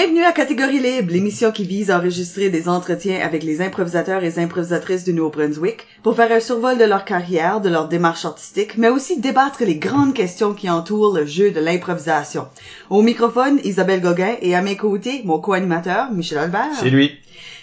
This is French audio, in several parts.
Bienvenue à Catégorie Libre, l'émission qui vise à enregistrer des entretiens avec les improvisateurs et improvisatrices du Nouveau-Brunswick pour faire un survol de leur carrière, de leur démarche artistique, mais aussi débattre les grandes questions qui entourent le jeu de l'improvisation. Au microphone, Isabelle Gauguin et à mes côtés, mon co-animateur, Michel Albert. C'est lui.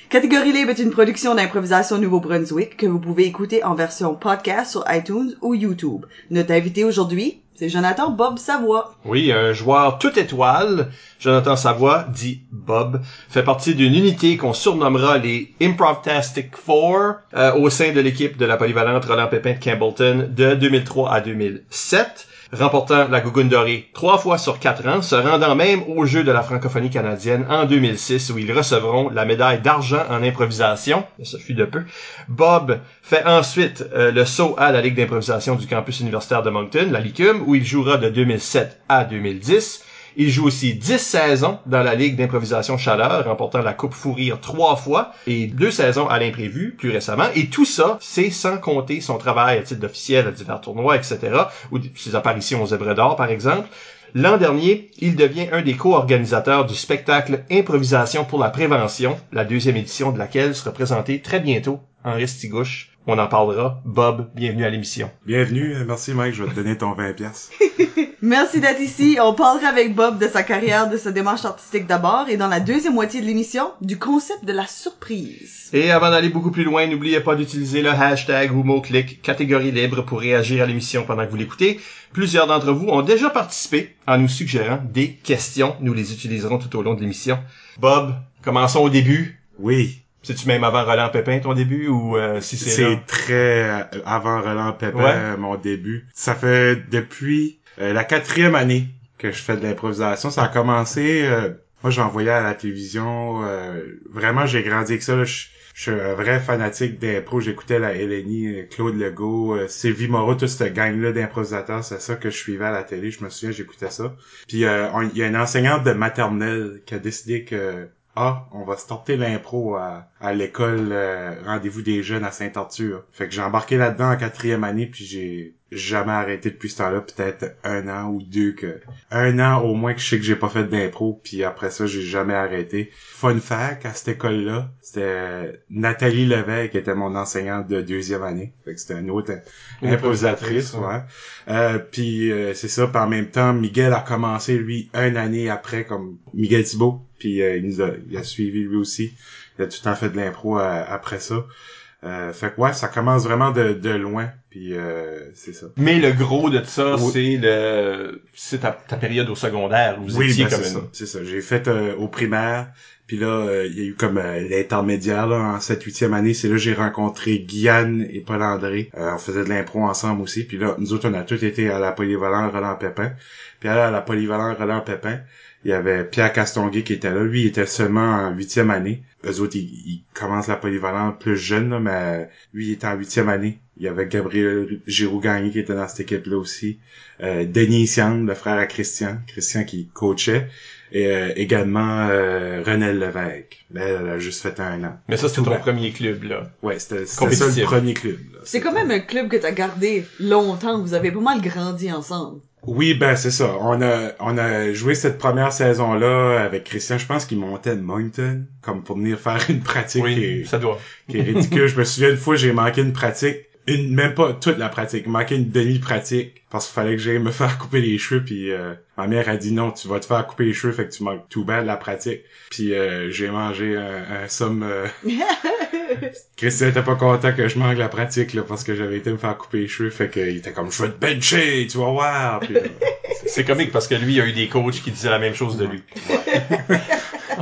Catégorie Libre est une production d'improvisation Nouveau-Brunswick que vous pouvez écouter en version podcast sur iTunes ou YouTube. Notre invité aujourd'hui, c'est Jonathan Bob Savoie. Oui, un joueur tout étoile, Jonathan Savoie, dit Bob, fait partie d'une unité qu'on surnommera les Improvtastic Four euh, au sein de l'équipe de la polyvalente Roland Pépin de Campbellton de 2003 à 2007 remportant la Gougoune trois fois sur quatre ans, se rendant même aux Jeux de la francophonie canadienne en 2006 où ils recevront la médaille d'argent en improvisation. Ça fut de peu. Bob fait ensuite euh, le saut à la Ligue d'improvisation du campus universitaire de Moncton, la LICUM, où il jouera de 2007 à 2010. Il joue aussi 10 saisons dans la Ligue d'improvisation Chaleur, remportant la Coupe Fourrir trois fois et deux saisons à l'imprévu plus récemment. Et tout ça, c'est sans compter son travail à titre d'officiel à divers tournois, etc. ou ses apparitions aux Zèbres d'Or, par exemple. L'an dernier, il devient un des co-organisateurs du spectacle Improvisation pour la prévention, la deuxième édition de laquelle sera présentée très bientôt en Restigouche. On en parlera. Bob, bienvenue à l'émission. Bienvenue. Merci Mike, je vais te donner ton 20 pièces. Merci d'être ici. On parlera avec Bob de sa carrière, de sa démarche artistique d'abord et dans la deuxième moitié de l'émission, du concept de la surprise. Et avant d'aller beaucoup plus loin, n'oubliez pas d'utiliser le hashtag ou mot-clic catégorie libre pour réagir à l'émission pendant que vous l'écoutez. Plusieurs d'entre vous ont déjà participé en nous suggérant des questions. Nous les utiliserons tout au long de l'émission. Bob, commençons au début. Oui. C'est-tu même avant Roland Pépin ton début ou euh, si c'est C'est très euh, avant Roland Pépin Ouais. mon début. Ça fait depuis euh, la quatrième année que je fais de l'improvisation. Ça a commencé. euh, moi, j'en voyais à la télévision. euh, vraiment, j'ai grandi avec ça. là. Je je suis un vrai fanatique d'impro. J'écoutais la euh, Claude Legault, euh, Sylvie Moreau, toute cette gang-là d'improvisateurs. C'est ça que je suivais à la télé. Je me souviens, j'écoutais ça. Puis euh, il y a une enseignante de maternelle qui a décidé que ah, on va starter l'impro à, à l'école euh, Rendez-vous des jeunes à Saint-Arthur. Fait que j'ai embarqué là-dedans en quatrième année, puis j'ai jamais arrêté depuis ce temps-là, peut-être un an ou deux que un an au moins que je sais que j'ai pas fait d'impro, puis après ça j'ai jamais arrêté. Fun fact, à cette école-là, c'était Nathalie Levesque qui était mon enseignante de deuxième année. Fait que c'était une autre Une improvisatrice, ouais. Euh, puis euh, c'est ça, puis en même temps, Miguel a commencé lui une année après comme Miguel Thibault, puis euh, il nous a, il a suivi lui aussi. Il a tout le temps fait de l'impro euh, après ça. Euh, fait que ouais, ça commence vraiment de, de loin, puis euh, c'est ça. Mais le gros de ça, Oui. c'est le c'est ta, ta période au secondaire où vous oui, étiez ben, comme c'est une... ça, c'est ça. J'ai fait euh, au primaire, puis là, euh, il y a eu comme l'intermédiaire là, en 7 8e année. C'est là que j'ai rencontré Guyane et Paul-André. Euh, on faisait de l'impro ensemble aussi. Puis là, nous autres, on a tous été à la polyvalente Roland Pépin. Puis là, à la polyvalente Roland Pépin, il y avait Pierre Castonguay qui était là. Lui, il était seulement en huitième année. Eux autres, ils, ils commencent la polyvalente plus jeune, là, mais lui, il était en huitième année. Il y avait Gabriel Giroux-Gagné qui était dans cette équipe-là aussi. Euh, Denis Sian, le frère à Christian. Christian qui coachait. Et euh, également euh, René Levesque. Mais elle, elle a juste fait un an. Mais ça, c'était ton Ouais. premier club, là. Ouais, c'était c'était ça le premier club. là. C'est quand même un club que t'as gardé longtemps. Vous avez pas mal grandi ensemble. Oui, ben c'est ça. On a on a joué cette première saison-là avec Christian. Je pense qu'il montait de Moncton comme pour venir faire une pratique qui, Oui, est, ça doit. qui est ridicule. Je me souviens une fois, j'ai manqué une pratique. Une, même pas toute la pratique, j'ai manqué une demi-pratique parce qu'il fallait que j'aille me faire couper les cheveux puis euh, ma mère a dit non, tu vas te faire couper les cheveux fait que tu manques tout bad la pratique. Puis euh, j'ai mangé un, un somme euh, Christian était pas content que je manque la pratique là, parce que j'avais été me faire couper les cheveux fait qu'il était comme je vais te bencher, tu vas voir. C'est comique parce que lui, il a eu des coachs qui disaient la même chose de lui.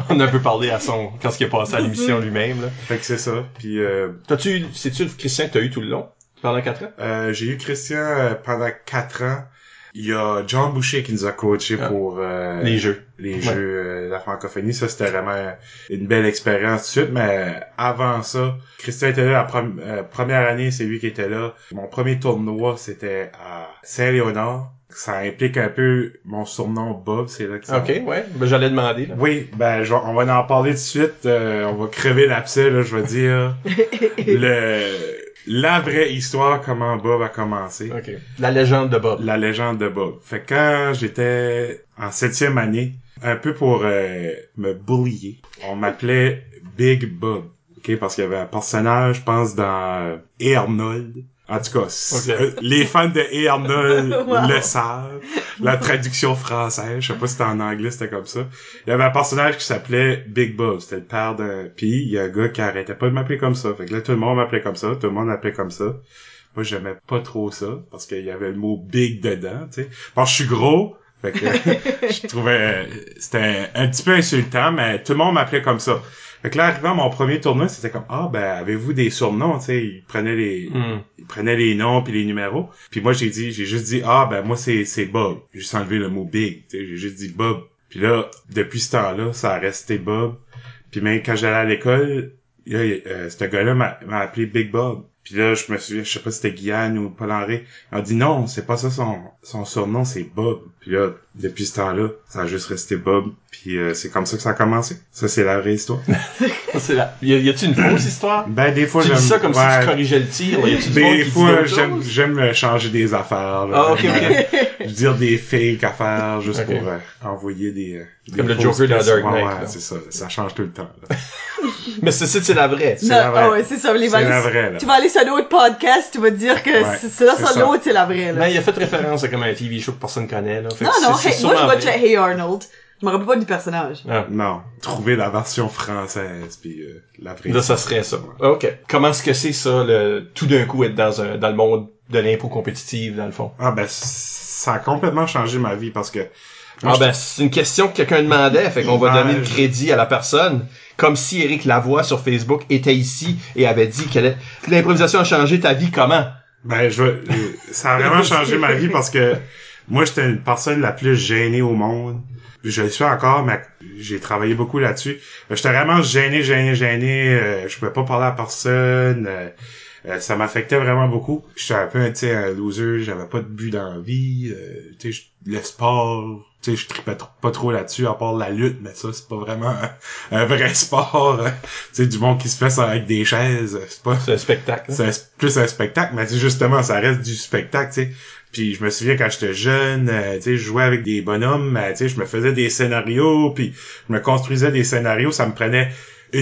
On a un peu parlé à son, quand il est passé à l'émission lui-même, là. Fait que c'est ça. Puis euh, T'as-tu, c'est-tu Christian que t'as eu tout le long? Pendant quatre ans? euh, j'ai eu Christian euh, pendant quatre ans. Il y a John Boucher qui nous a coaché Ah. pour euh, Les jeux. les Ouais. jeux euh, de la francophonie. Ça, c'était vraiment une belle expérience tout de suite. Mais avant ça, Christian était là la prom- euh, première année, c'est lui qui était là. Mon premier tournoi, c'était à Saint-Léonard. Ça implique un peu mon surnom Bob, c'est là que ça Ok, ouais. Ben, j'allais demander, là. Oui, ben je on va en parler tout de suite. euh, on va crever l'abcès, là, je vais dire. le la vraie histoire comment Bob a commencé. Ok. La légende de Bob. La légende de Bob. Fait que quand j'étais en septième année, un peu pour euh, me bullier, on m'appelait Big Bob. Ok, parce qu'il y avait un personnage, je pense, dans euh, Arnold. En tout cas, euh, les fans de Hey Arnold Wow. le savent. La traduction française, je sais pas si c'était en anglais, c'était comme ça. Il y avait un personnage qui s'appelait Big Bob. C'était le père d'un... Puis il y a un gars qui arrêtait pas de m'appeler comme ça. Fait que là, tout le monde m'appelait comme ça. Tout le monde m'appelait comme ça. Moi, j'aimais pas trop ça, parce qu'il y avait le mot big dedans, tu sais. Parce que je suis gros, fait que je trouvais, euh, c'était un, un petit peu insultant, mais tout le monde m'appelait comme ça. Fait que là, arrivant à mon premier tournoi, c'était comme, ah, ben, avez-vous des surnoms, tu sais? Ils prenaient les, Hmm. ils prenaient les noms puis les numéros. Puis moi, j'ai dit, j'ai juste dit, ah, ben, moi, c'est, c'est Bob. J'ai juste enlevé le mot big, tu sais. J'ai juste dit Bob. Puis là, depuis ce temps-là, ça a resté Bob. Puis même quand j'allais à l'école, là, euh, ce gars-là m'a, m'a appelé Big Bob. Puis là, je me souviens, je sais pas si c'était Guyane ou Paul Henry. Il a dit non, c'est pas ça son, son surnom, c'est Bob. Puis là, depuis ce temps-là, ça a juste resté Bob. Puis euh, c'est comme ça que ça a commencé. Ça, c'est la vraie histoire. C'est la... Y a- y a-tu une fausse histoire? Ben, des fois, tu j'aime... dis ça comme si tu corrigeais le tir. Y Des fois, j'aime, euh, changer des affaires. là. Ah, ok, J'aime, ok. euh, dire des fakes affaires juste pour euh, envoyer des... euh, des Comme le Joker dans. Dark Knight, ouais, c'est ça. Ça change tout le temps. là. Mais ceci, c'est la vraie. C'est la vraie. ouais, c'est ça. Les C'est va- la vraie, là. Tu vas aller sur un autre podcast, tu vas te dire que Ouais, c'est ça, l'autre, c'est la vraie, là. Mais il a fait référence à comme un TV show que personne connaît, là. Fait non, non, c'est- hey, moi, je watchais. Hey Arnold. Je me rappelle pas du personnage. Ah. Non. Trouver la version française, puis euh, la vraie. Là, ça serait ça. OK. Comment est-ce que c'est ça, le, tout d'un coup, être dans un, dans le monde de l'impôt compétitive, dans le fond? Ah, ben, ça a complètement changé ma vie parce que... Ah ben, c'est une question que quelqu'un demandait, fait qu'on va donner le crédit à la personne. Comme si Eric Lavoie sur Facebook était ici et avait dit que l'improvisation a changé ta vie comment? Ben, je, je- ça a vraiment changé ma vie parce que moi, j'étais une personne la plus gênée au monde. Je le suis encore, mais j'ai travaillé beaucoup là-dessus. Euh, J'étais vraiment gêné, gêné, gêné. euh, je pouvais pas parler à personne. euh, euh, ça m'affectait vraiment beaucoup. J'étais un peu, tu sais, un loser. J'avais pas de but dans la vie. euh, tu sais, le sport, tu sais, je tripais tr- pas trop là-dessus, à part la lutte, mais ça, c'est pas vraiment un, un vrai sport. euh, tu sais, du monde qui se fait ça avec des chaises. C'est pas, C'est un spectacle. hein? c'est plus un spectacle, mais justement, ça reste du spectacle, tu sais. Puis je me souviens quand j'étais jeune, euh, tu sais, je jouais avec des bonhommes, mais tu sais, je me faisais des scénarios, puis je me construisais des scénarios, ça me prenait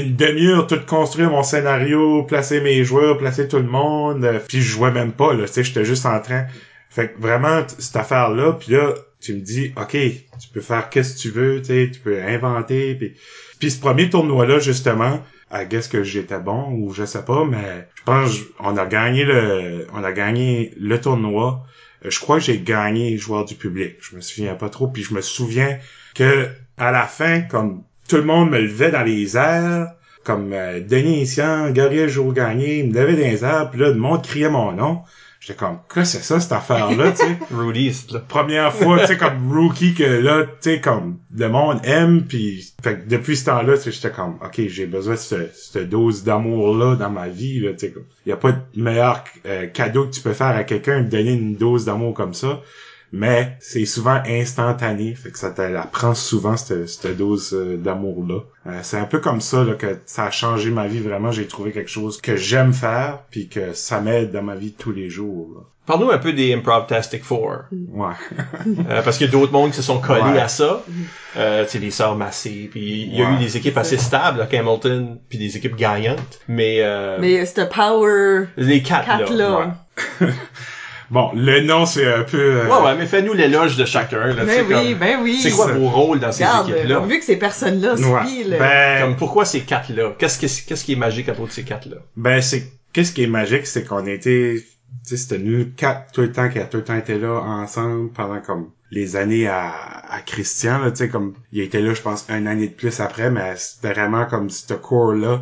une demi-heure tout construire mon scénario, placer mes joueurs, placer tout le monde, euh, puis je jouais même pas, là, tu sais, j'étais juste en train. Fait que vraiment, cette affaire-là, puis là, tu me dis, OK, tu peux faire qu'est-ce que tu veux, tu sais, tu peux inventer, puis... Puis ce premier tournoi-là, justement, I guess que j'étais bon, ou je sais pas, mais je pense on a gagné le on a gagné le tournoi. Euh, Je crois que j'ai gagné joueur du public. Je me souviens pas trop, puis je me souviens que à la fin, comme tout le monde me levait dans les airs, comme euh, Denis Essian, Gabriel Jour gagné, il me levait dans les airs, puis là, le monde criait mon nom. J'étais comme, quoi c'est ça, cette affaire-là, tu sais? Rudy, c'est là. première fois, tu sais, comme rookie que là, tu sais, comme le monde aime, puis fait que depuis ce temps-là, tu sais, j'étais comme, ok, j'ai besoin de ce- cette dose d'amour-là dans ma vie, là, tu sais, comme, y a pas de meilleur euh, cadeau que tu peux faire à quelqu'un de donner une dose d'amour comme ça, mais c'est souvent instantané, fait que ça te la prend souvent cette, cette dose euh, d'amour-là. Euh, c'est un peu comme ça là, que ça a changé ma vie vraiment. J'ai trouvé quelque chose que j'aime faire, puis que ça m'aide dans ma vie de tous les jours. là. Parle-nous un peu des Improvtastic Four. Ouais. Euh, parce qu'il y a d'autres mondes qui se sont collés Ouais. à ça. Euh, tu sais, les sœurs Massé, puis il y a Ouais. eu des équipes assez stables, là, Hamilton, puis des équipes gagnantes. Mais, euh, Mais c'est power les quatre, là. 4 là. Bon, le nom, c'est un peu... euh, Ouais, ouais, mais fais-nous l'éloge de chacun. Là, tu sais, Ben oui, comme- ben oui. C'est quoi vos rôles dans ces équipes-là? vu que ces personnes-là ouais. suivent. Ben, Comme pourquoi ces quatre-là? Qu'est-ce qui, qu'est-ce qui est magique à propos de ces quatre-là? ben c'est... Qu'est-ce qui est magique, c'est qu'on était... Tu sais, c'était nous quatre tout le temps qui a tout le temps été là ensemble pendant comme les années à, à Christian, là, tu sais, comme... Il était là, je pense, une année de plus après, mais c'était vraiment comme ce core-là.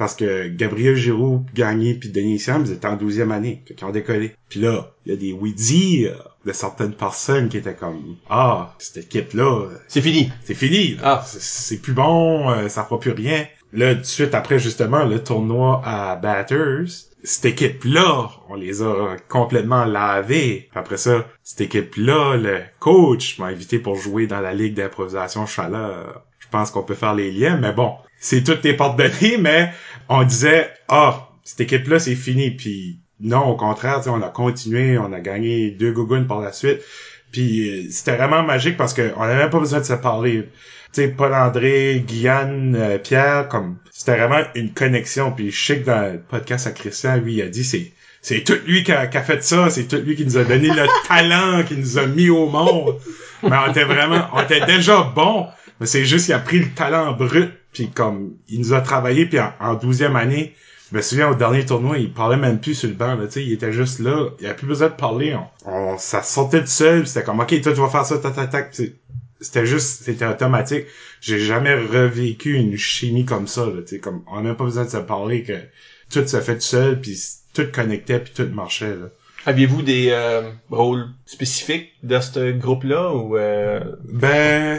Parce que Gabriel Giroux, Gagné, puis Denis Siam, ils étaient en 12e année. Fait qu'ils ont décollé. Puis là, il y a des oui de certaines personnes qui étaient comme « Ah, cette équipe-là, C'est fini. c'est fini. là. Ah. C'est- plus bon, euh, ça fera plus rien. Là, tout de suite après, justement, le tournoi à Batters, cette équipe-là, on les a complètement lavés. Après ça, cette équipe-là, le coach m'a invité pour jouer dans la ligue d'improvisation Chaleur. Je pense qu'on peut faire les liens, mais bon, c'est toutes tes portes données, mais on disait, ah, cette équipe-là, c'est fini. Puis non, au contraire, on a continué, on a gagné deux gougounes par la suite. Puis euh, c'était vraiment magique parce que on n'avait même pas besoin de se parler. Tu sais, Paul-André, Guyane, euh, Pierre, comme c'était vraiment une connexion. Puis je sais que dans le podcast à Christian, lui, il a dit c'est c'est tout lui qui a, qui a fait ça, c'est tout lui qui nous a donné le talent, qui nous a mis au monde. Mais on était vraiment, on était déjà bon, mais c'est juste qu'il a pris le talent brut, puis comme il nous a travaillé, puis en douzième année, je me souviens au dernier tournoi, il parlait même plus sur le banc, là, tu sais, il était juste là, il avait plus besoin de parler, on, on ça sortait de seul, c'était comme ok, toi tu vas faire ça, tac tac tac, c'était juste, c'était automatique. J'ai jamais revécu une chimie comme ça, là, tu sais, comme on n'a même pas besoin de se parler que tout se fait tout seul, puis tout connectait, puis tout marchait là. Aviez-vous des euh, rôles spécifiques dans ce groupe-là ou euh, ben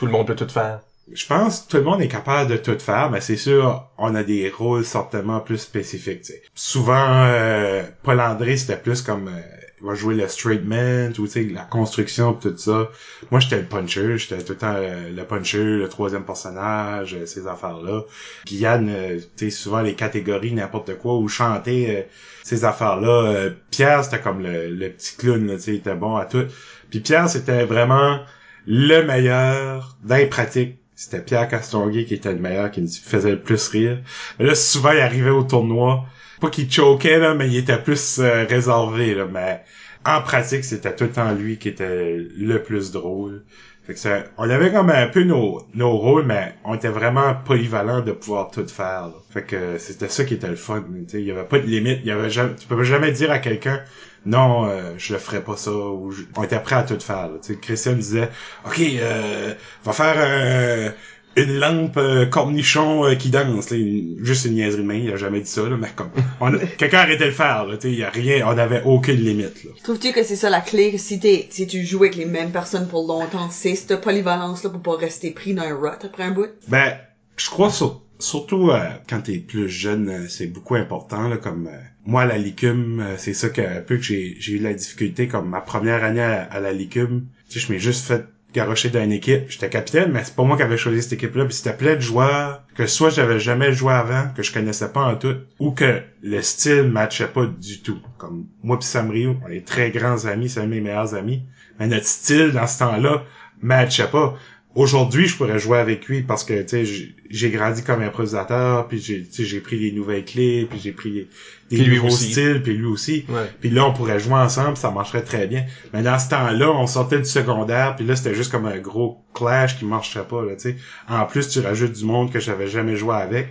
tout le monde peut tout faire? je pense que tout le monde est capable de tout faire, mais c'est sûr, on a des rôles certainement plus spécifiques. Souvent, euh, Paul André, c'était plus comme euh, il va jouer le straight man, la construction tout ça. Moi, j'étais le puncher, j'étais tout le temps euh, le puncher, le troisième personnage, euh, ces affaires-là. Guyane, tu sais, souvent les catégories, n'importe quoi, ou chanter ces affaires-là. Pierre, c'était comme le, le petit clown, tu sais, il était bon à tout. Puis Pierre, c'était vraiment le meilleur dans les pratiques c'était Pierre Castonguay qui était le meilleur, qui nous faisait le plus rire. Là, souvent, il arrivait au tournoi. Pas qu'il choquait, là, mais il était plus euh, réservé, là. Mais en pratique, c'était tout le temps lui qui était le plus drôle. Fait que ça, on avait comme un peu nos, nos rôles, mais on était vraiment polyvalent de pouvoir tout faire. Fait que c'était ça qui était le fun. Il y avait pas de limite. Il y avait jamais, tu peux jamais dire à quelqu'un non, euh, je le ferais pas ça. Ou On était prêt à tout faire. Là. Christian disait, ok, euh, va faire euh, une lampe euh, cornichon euh, qui danse. Là. Juste une niaiserie de main, il a jamais dit ça, là, mais comme on quelqu'un arrêtait de le faire. Là, y a rien, on avait aucune limite. Là. Trouves-tu que c'est ça la clé? Si t'es si tu joues avec les mêmes personnes pour longtemps, c'est cette polyvalence là pour pas rester pris dans un rut après un bout? Ben, je crois ça surtout euh, quand t'es plus jeune, euh, c'est beaucoup important. Là, comme euh, moi, la licume, c'est ça que peu que j'ai, eu la difficulté. Comme ma première année à, la licume, tu sais, je m'ai juste fait garocher dans une équipe. J'étais capitaine, mais c'est pas moi qui avais choisi cette équipe-là. Puis c'était plein de joueurs que soit j'avais jamais joué avant, que je connaissais pas en tout, ou que le style matchait pas du tout. Comme moi puis Sam Rio, on est très grands amis, c'est un mes meilleurs amis. Mais notre style dans ce temps-là matchait pas aujourd'hui je pourrais jouer avec lui parce que tu sais j'ai grandi comme improvisateur puis j'ai j'ai pris des nouvelles clés puis j'ai pris des nouveaux styles puis lui aussi. Puis là on pourrait jouer ensemble ça marcherait très bien. Mais dans ce temps-là on sortait du secondaire puis là c'était juste comme un gros clash qui marcherait pas là tu sais. En plus tu rajoutes du monde que j'avais jamais joué avec.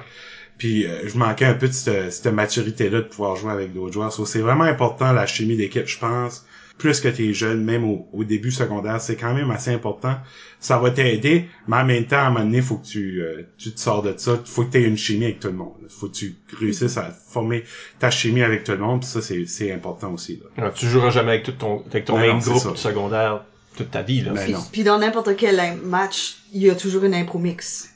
Puis euh, je manquais un peu de cette, cette maturité là de pouvoir jouer avec d'autres joueurs. C'est vraiment important la chimie d'équipe je pense plus que t'es jeune, même au, début secondaire, c'est quand même assez important. Ça va t'aider, mais en même temps, à un moment donné, faut que tu, euh, tu te sors de ça. Faut que tu aies une chimie avec tout le monde. Faut que tu réussisses à former ta chimie avec tout le monde. ça, c'est, c'est important aussi. Là. tu joueras jamais avec tout ton, avec ton même groupe secondaire toute ta vie. Là. Ben puis, dans n'importe quel match, il y a toujours une impro mix.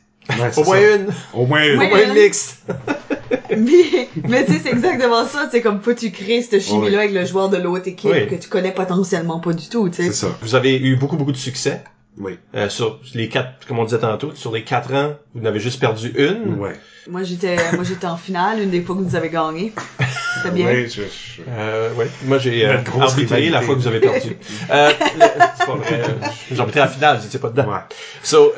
Au, moins une. au moins une. Au moins une mix. mais, mais tu sais, c'est exactement ça. C'est comme faut tu crées cette chimie-là avec le joueur de l'autre équipe que tu connais potentiellement pas du tout, tu sais. C'est ça. Vous avez eu beaucoup, beaucoup de succès. Oui. Euh, sur les quatre, comme on disait tantôt, sur les quatre ans, vous n'avez juste perdu une. Ouais. Moi j'étais, moi j'étais en finale une des fois que vous avez gagné. C'était bien. Oui, je, Euh, ouais. Moi j'ai euh, arbitré la fois que vous avez perdu. euh, c'est pas vrai. J'ai arbitré la finale, j'étais pas dedans. Ouais. So,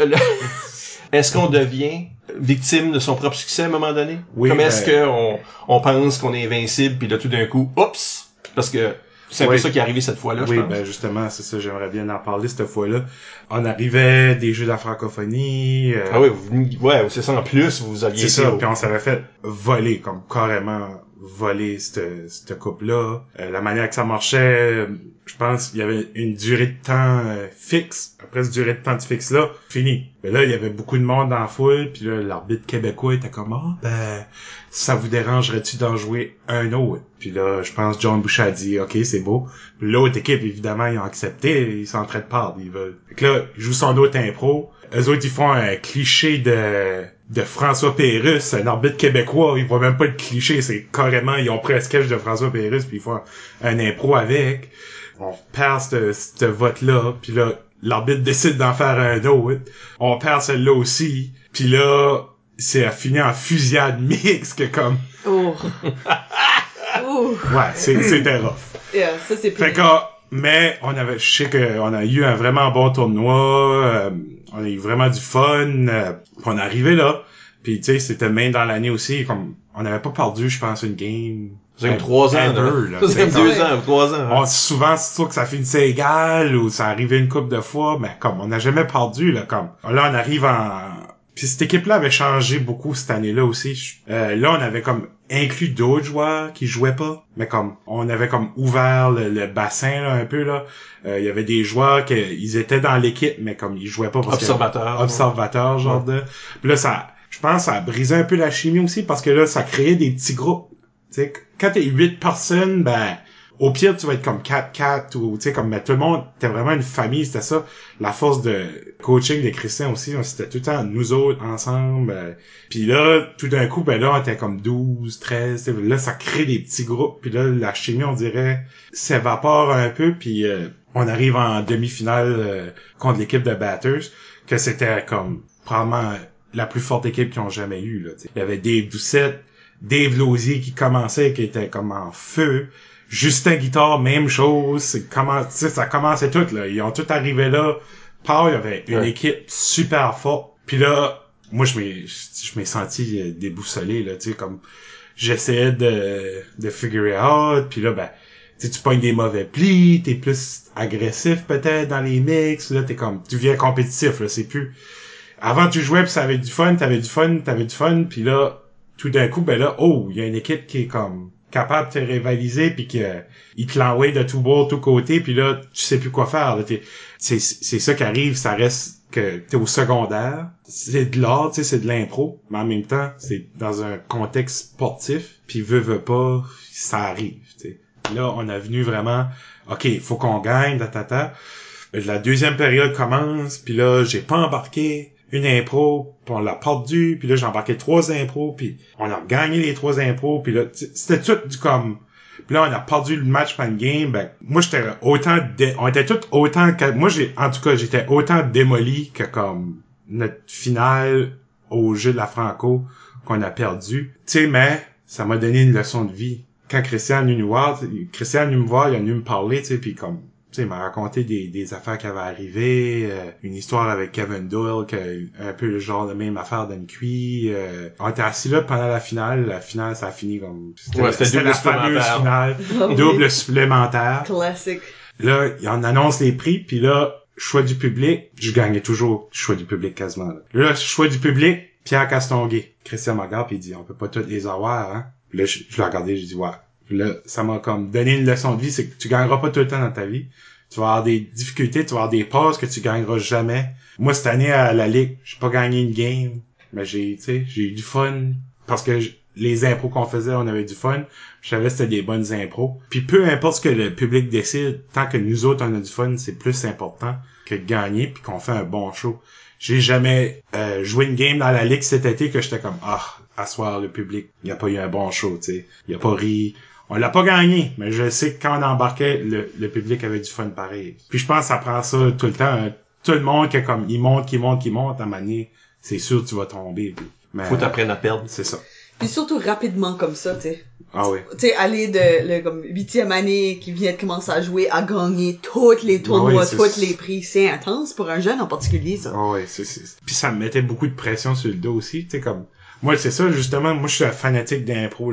est-ce qu'on devient victime de son propre succès à un moment donné? Oui. Comme est-ce ben- qu'on on pense qu'on est invincible, puis là tout d'un coup, oups! Parce que c'est un peu ça qui est arrivé cette fois-là, oui, je pense. ben justement, c'est ça, j'aimerais bien en parler cette fois-là. On arrivait des jeux de la francophonie. euh, Ah oui, vous, ouais, c'est ça en plus, vous aviez c'est ça, puis on s'avait fait voler, comme carrément voler cette, cette coupe-là. Euh, la manière que ça marchait, euh, je pense qu'il y avait une durée de temps euh, fixe. Après cette durée de temps fixe-là, fini. Mais là, il y avait beaucoup de monde dans la foule, puis là, l'arbitre québécois était comme, ah, ben, ça vous dérangerait-tu d'en jouer un autre? Puis là, je pense John Boucher a dit, OK, c'est beau. Puis l'autre équipe, évidemment, ils ont accepté, ils sont en train de perdre, ils veulent. Fait que là, ils jouent son autre impro. Eux autres, ils font un cliché de de François Pérusse, un arbitre québécois, ils voient même pas le cliché, c'est carrément, ils ont pris un sketch de François Pérusse puis ils font un impro avec. On perd ce, ce vote-là, puis là, l'arbitre décide d'en faire un autre. On perd celle-là aussi, puis là, c'est fini en fusillade mixte que comme... Oh. Ouh. Ouais, c'est- c'était rough. Yeah, ça c'est Fait pire. que, mais on avait, je sais qu'on a eu un vraiment bon tournoi, euh, on a eu vraiment du fun, euh, on est arrivé là, puis tu sais, c'était main dans l'année aussi, comme, on n'avait pas perdu, je pense, une game. C'est comme trois ans, ever, là. là. C'est C'est comme deux Ouais. ans, trois ans. hein. on, souvent, c'est sûr que ça finissait égal, ou ça arrivait une couple de fois, mais comme, on n'a jamais perdu, là, comme, là, on arrive en, puis cette équipe-là avait changé beaucoup cette année-là aussi. Euh, là, on avait comme inclus d'autres joueurs qui jouaient pas, mais comme on avait comme ouvert le, le bassin là, un peu là. Euh, Il y avait des joueurs qui ils étaient dans l'équipe, mais comme ils jouaient pas parce que Observateur. observateur genre de. Puis là, ça, je pense, ça a brisé un peu la chimie aussi parce que là, ça créait des petits groupes. Tu sais, quand t'es huit personnes, ben, au pire, tu vas être comme 4-4 ou, tu sais, comme, mais tout le monde, t'es vraiment une famille, c'était ça. La force de coaching des Christians aussi, on- c'était tout le temps nous autres ensemble. euh, puis là, tout d'un coup, ben là, on était comme 12, 13, tu sais, là, ça crée des petits groupes. Puis là, la chimie, on dirait, s'évapore un peu. Puis euh, on arrive en demi-finale euh, contre l'équipe de Batters, que c'était comme probablement la plus forte équipe qu'ils ont jamais eue. Là. Il y avait Dave Doucette, Dave Lausier qui commençait, qui était comme en feu. Justin Guitare, même chose. C'est comment, tu sais, ça commençait tout, là. Ils ont tout arrivé là. Paul, il y avait une Ouais. équipe super forte. Puis là, moi, je m'ai, je m'ai senti euh, déboussolé, là, tu sais, comme, j'essayais de, de figure it out. Puis là, ben, tu tu pognes des mauvais plis, t'es plus agressif peut-être dans les mix, là, t'es comme, tu viens compétitif, là, c'est plus, avant tu jouais pis ça avait du fun, t'avais du fun, t'avais du fun, puis là, tout d'un coup, ben là, oh, il y a une équipe qui est comme capable de te rivaliser puis que il te de tout bord, tout côté, puis là, tu sais plus quoi faire. C'est c'est ça qui arrive, ça reste que t'es au secondaire. C'est de l'art, c'est de l'impro, mais en même temps, c'est dans un contexte sportif, puis veut, veut pas, ça arrive. Là, on a venu vraiment, OK, faut qu'on gagne, ta, ta. La deuxième période commence, puis là, j'ai pas embarqué une impro, puis on l'a perdu, puis là, j'ai embarqué trois impros, puis on a gagné les trois impros, puis là, c'était tout du comme... Puis là, on a perdu le match par game, ben, moi, j'étais autant... On était tous autant... Moi, j'ai en tout cas, j'étais autant démoli que comme notre finale au jeu de la Franco qu'on a perdu. Tu sais, mais ça m'a donné une leçon de vie. Quand Christian est venu voir, Christian est venu me voir, il est venu me parler, tu sais, puis comme sais, il m'a raconté des, des affaires qui avaient arrivé, euh, une histoire avec Kevin Doyle, que, un peu le genre de même affaire d'Anqui. Euh, on était assis là pendant la finale. La finale, ça a fini comme... C'était double la fameuse supplémentaire. finale. Ah oui. Double supplémentaire. Classique. Là, il en annonce les prix, puis là, choix du public, je gagnais toujours choix du public quasiment. Là, là choix du public, Pierre Castonguay. Christian Magard, puis il dit, on peut pas tous les avoir, hein. Puis là, je, je l'ai regardé, j'ai dit, ouais. Là, ça m'a comme donné une leçon de vie, c'est que tu gagneras pas tout le temps dans ta vie. Tu vas avoir des difficultés, tu vas avoir des passes que tu gagneras jamais. Moi, cette année, à la Ligue, j'ai pas gagné une game, mais j'ai, tu sais, j'ai eu du fun. Parce que les impros qu'on faisait, on avait du fun. Je savais que c'était des bonnes impros. Puis peu importe ce que le public décide, tant que nous autres, on a du fun, c'est plus important que de gagner puis qu'on fait un bon show. J'ai jamais euh, joué une game dans la ligue cet été que j'étais comme ah, à soir le public, il a pas eu un bon show, tu sais. Il a pas ri. On l'a pas gagné, mais je sais que quand on embarquait, le, le public avait du fun pareil. Puis je pense que ça prend ça tout le temps. hein. Tout le monde qui est comme il monte, qui monte, qui monte, à un moment donné, c'est sûr que tu vas tomber. puis- Mais, Faut t'apprendre à perdre. C'est ça. Puis surtout rapidement comme ça, tu sais. Ah oui. Tu sais, aller de le comme huitième année qui vient de commencer à jouer à gagner tous les tournois, Ouais, c'est- tous les prix, c'est intense pour un jeune en particulier ça. Ah ouais, c'est, c'est... Puis ça me mettait beaucoup de pression sur le dos aussi, tu sais, comme... Moi, c'est ça, justement, moi, je suis un fanatique d'impro,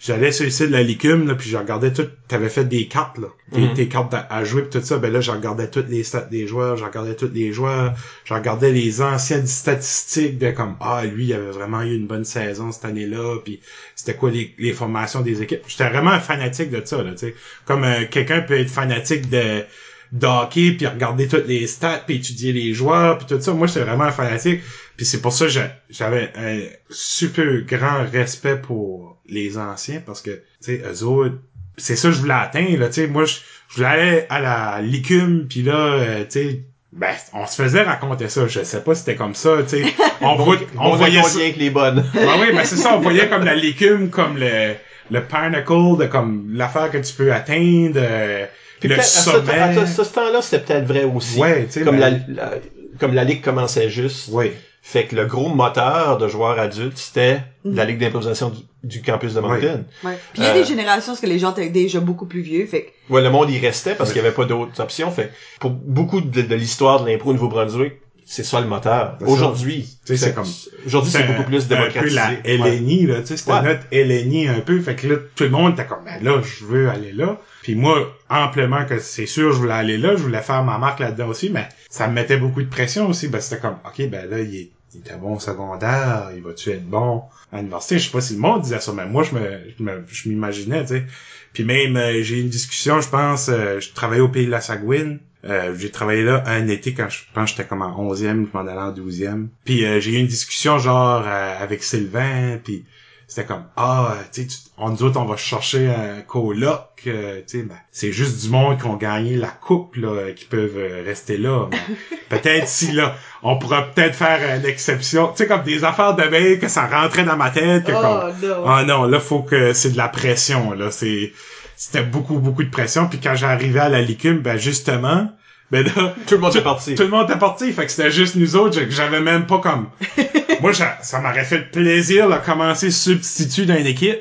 J'allais sur le site de la Licume, là, puis je regardais tout... T'avais fait des cartes, là. Tes, Mhm. tes cartes à, à jouer, puis tout ça. Ben là, je regardais toutes les stats des joueurs, je regardais tous les joueurs, je regardais les anciennes statistiques de comme, ah, lui, il avait vraiment eu une bonne saison cette année-là, puis c'était quoi les, les formations des équipes. J'étais vraiment un fanatique de ça, là, tu sais. Comme euh, quelqu'un peut être fanatique de d'hockey puis regarder toutes les stats puis étudier les joueurs puis tout ça moi j'étais vraiment un fanatique puis c'est pour ça que j'a- j'avais un super grand respect pour les anciens parce que tu sais eux autres c'est ça que je voulais atteindre là tu sais moi je, je voulais aller à la licume puis là euh, tu sais Ben, on se faisait raconter ça. Je sais pas si c'était comme ça, tu sais. On, voit- on voyait ça. les bonnes. Ben oui, ben c'est ça. On voyait comme la légume, comme le, le pinnacle, de comme l'affaire que tu peux atteindre, euh, Puis le peut-être, à ce, sommet. à ce- ce temps-là, c'était peut-être vrai aussi. Ouais, tu sais, comme ben- la, la- comme la ligue commençait juste. Oui. Fait que le gros moteur de joueurs adultes, c'était la ligue d'improvisation du, du campus de Moncton. Ouais. Puis il y a Euh, des générations parce que les gens étaient déjà beaucoup plus vieux, fait que Ouais, le monde y restait parce qu'il y avait pas d'autres options. Fait pour beaucoup de, de l'histoire de l'impro au Nouveau-Brunswick, c'est ça le moteur. Aujourd'hui, c'est comme- aujourd'hui c'est beaucoup plus un peu la. LNI, là, tu sais, c'était Ouais. notre LNI un peu. Fait que là, tout le monde était comme, ben là, je veux aller là. Puis moi, amplement que c'est sûr, je voulais aller là, je voulais faire ma marque là-dedans aussi, mais ça me mettait beaucoup de pression aussi. Ben, c'était comme, OK, ben là, il est, il était bon au secondaire, il va-tu être bon à l'université? Je sais pas si le monde disait ça, mais moi, je me, je m'imaginais, tu sais. Puis même, euh, j'ai eu une discussion, je pense, euh, je travaillais au Pays de la Sagouine. Euh, j'ai travaillé là un été quand je pense j'étais comme en 11e, je m'en allais en 12e. Puis j'ai eu une discussion genre avec Sylvain, puis c'était comme ah tu on nous autres on va chercher un coloc euh, tu sais ben, c'est juste du monde qui ont gagné la coupe là qui peuvent euh, rester là peut-être si là on pourra peut-être faire une exception tu sais comme des affaires de veille que ça rentrait dans ma tête que comme oh non. ah non, là, faut que c'est de la pression, là. C'est, c'était beaucoup, beaucoup de pression. Puis quand j'arrivais à la licume, ben, justement, ben là, Tout le monde est parti. tout le monde était parti. Fait que c'était juste nous autres. J'avais même pas comme, moi, ça m'aurait fait plaisir de commencer substitut d'une équipe.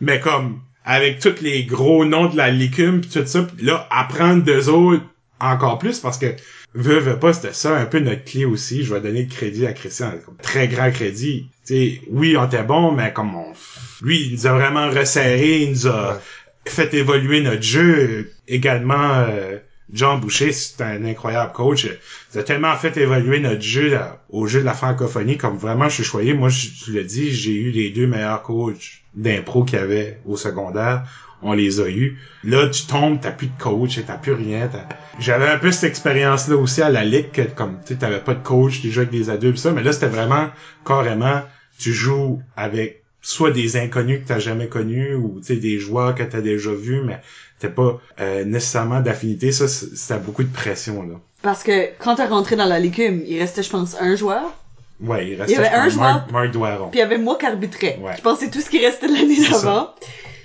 Mais comme, avec tous les gros noms de la licume pis tout ça, pis là, apprendre d'eux autres encore plus parce que, veut, veut pas, c'était ça un peu notre clé aussi. Je vais donner le crédit à Christian, très grand crédit. Tu sais, oui, on était bon, mais comme on, lui, il nous a vraiment resserré, il nous a fait évoluer notre jeu. Également, euh, John Boucher, c'est un incroyable coach. Il a tellement fait évoluer notre jeu au jeu de la francophonie, comme vraiment je suis choyé. Moi, je, tu l'as dit, j'ai eu les deux meilleurs coachs d'impro qu'il y avait au secondaire. On les a eus. Là, tu tombes, t'as plus de coach, t'as plus rien. J'avais un peu cette expérience-là aussi à la ligue, comme tu t'avais pas de coach, tu jouais avec des adultes, ça, mais là, c'était vraiment carrément, tu joues avec soit des inconnus que t'as jamais connus ou des joueurs que t'as déjà vus, mais t'as pas euh, nécessairement d'affinité. Ça, c'était beaucoup de pression là. Parce que quand t'es rentré dans la légume, il restait, je pense, un joueur. Ouais, il restait Il y avait un joueur- Marc, Marc Doiron. Puis il y avait moi qui arbitrais. Ouais. Je c'est tout ce qui restait de l'année d'avant.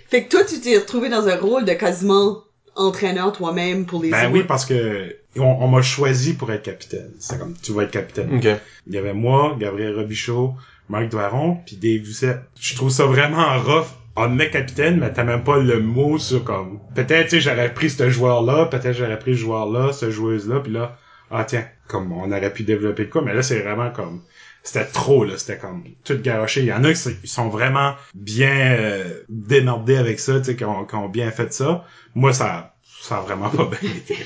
Fait que toi, tu t'es retrouvé dans un rôle de quasiment entraîneur toi-même pour les Ben oui, parce que on, on m'a choisi pour être capitaine. C'est comme tu vas être capitaine. Ok. Il y avait moi, Gabriel Robichaud, Marc Doiron, puis Dave Doucet. Je trouve ça vraiment rough. On me met capitaine, mais t'as même pas le mot sur comme... Peut-être, tu sais, j'aurais pris ce joueur-là, peut-être j'aurais pris ce joueur-là, ce joueuse-là, puis là, ah tiens, comme on aurait pu développer quoi, mais là, c'est vraiment comme... C'était trop, là, c'était comme tout garoché. Il y en a qui sont vraiment bien euh, avec ça, tu sais, qui ont, ont bien fait ça. Moi, ça, ça a vraiment pas bien été.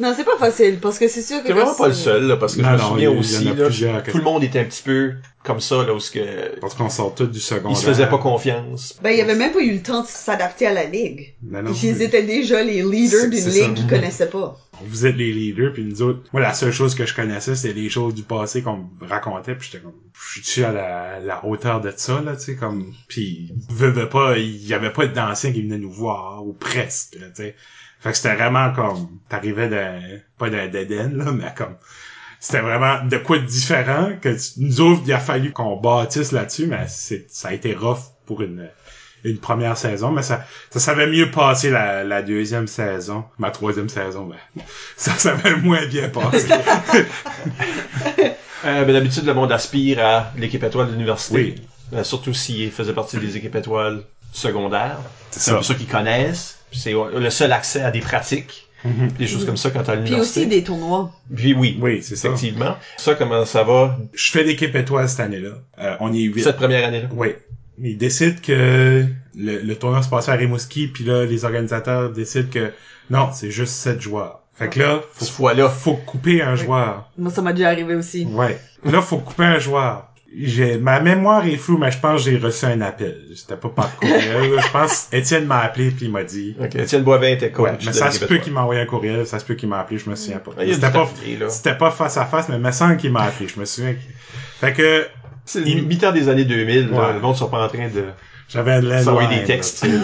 Non, c'est pas facile, parce que c'est sûr que... T'es vraiment pas le seul, là, parce que Non, je me non, souviens il y- il y en aussi, a là, plusieurs tout le monde était un petit peu comme ça, là, où ce que, Parce qu'on sort tous du secondaire. ils se faisaient pas confiance. Ben, il y avait même pas eu le temps de s'adapter à la ligue. Ben non, Ils étaient déjà les leaders d'une ligue qu'ils connaissaient pas. vous êtes les leaders puis nous autres moi la seule chose que je connaissais c'était les choses du passé qu'on me racontait puis j'étais comme je suis à la, la hauteur de ça là tu sais comme puis veux, veux pas il y avait pas d'anciens qui venaient nous voir ou presque là, tu sais fait que c'était vraiment comme t'arrivais d'un pas d'un d'Éden là mais comme c'était vraiment de quoi de différent que tu- nous autres il a fallu qu'on bâtisse là-dessus mais c'est ça a été rough pour une une première saison, mais ça, ça savait mieux passer la, la deuxième saison. Ma troisième saison, ben, ça savait moins bien passer. Euh, ben, d'habitude, le monde aspire à l'équipe étoile de l'université. Oui. Euh, surtout s'il faisait partie des équipes étoiles secondaires. C'est un peu ça qu'ils connaissent. C'est le seul accès à des pratiques. Mhm. Des choses comme ça quand t'as Puis l'université. aussi des tournois. Puis oui. Oui, c'est ça. Effectivement. Ça, comment ça va, Je fais l'équipe étoile cette année-là. Euh, on est huit. cette première année-là? Oui. Ils décident que le, le tournoi se passe à Rimouski, puis là, les organisateurs décident que non, c'est juste sept joueurs. Fait que là, faut, Cette fois-là, faut couper un joueur. Moi, ça m'a déjà arrivé aussi. Ouais. Là, faut couper un joueur. J'ai, ma mémoire est floue, mais je pense que j'ai reçu un appel. C'était pas par courriel. je pense, Étienne m'a appelé puis il m'a dit. Étienne Boivin était coach. Ouais, mais ça se peut qu'il m'a envoyé un courriel, ça se peut qu'il m'a appelé, je me souviens pas. Il C'était pas, c'était pas face à face, mais il me semble qu'il m'a appelé, je me souviens. que- Fait que, C'est le mi-temps des années 2000, là, le monde sont pas en train de... J'avais un landline. Des textes. tu sais.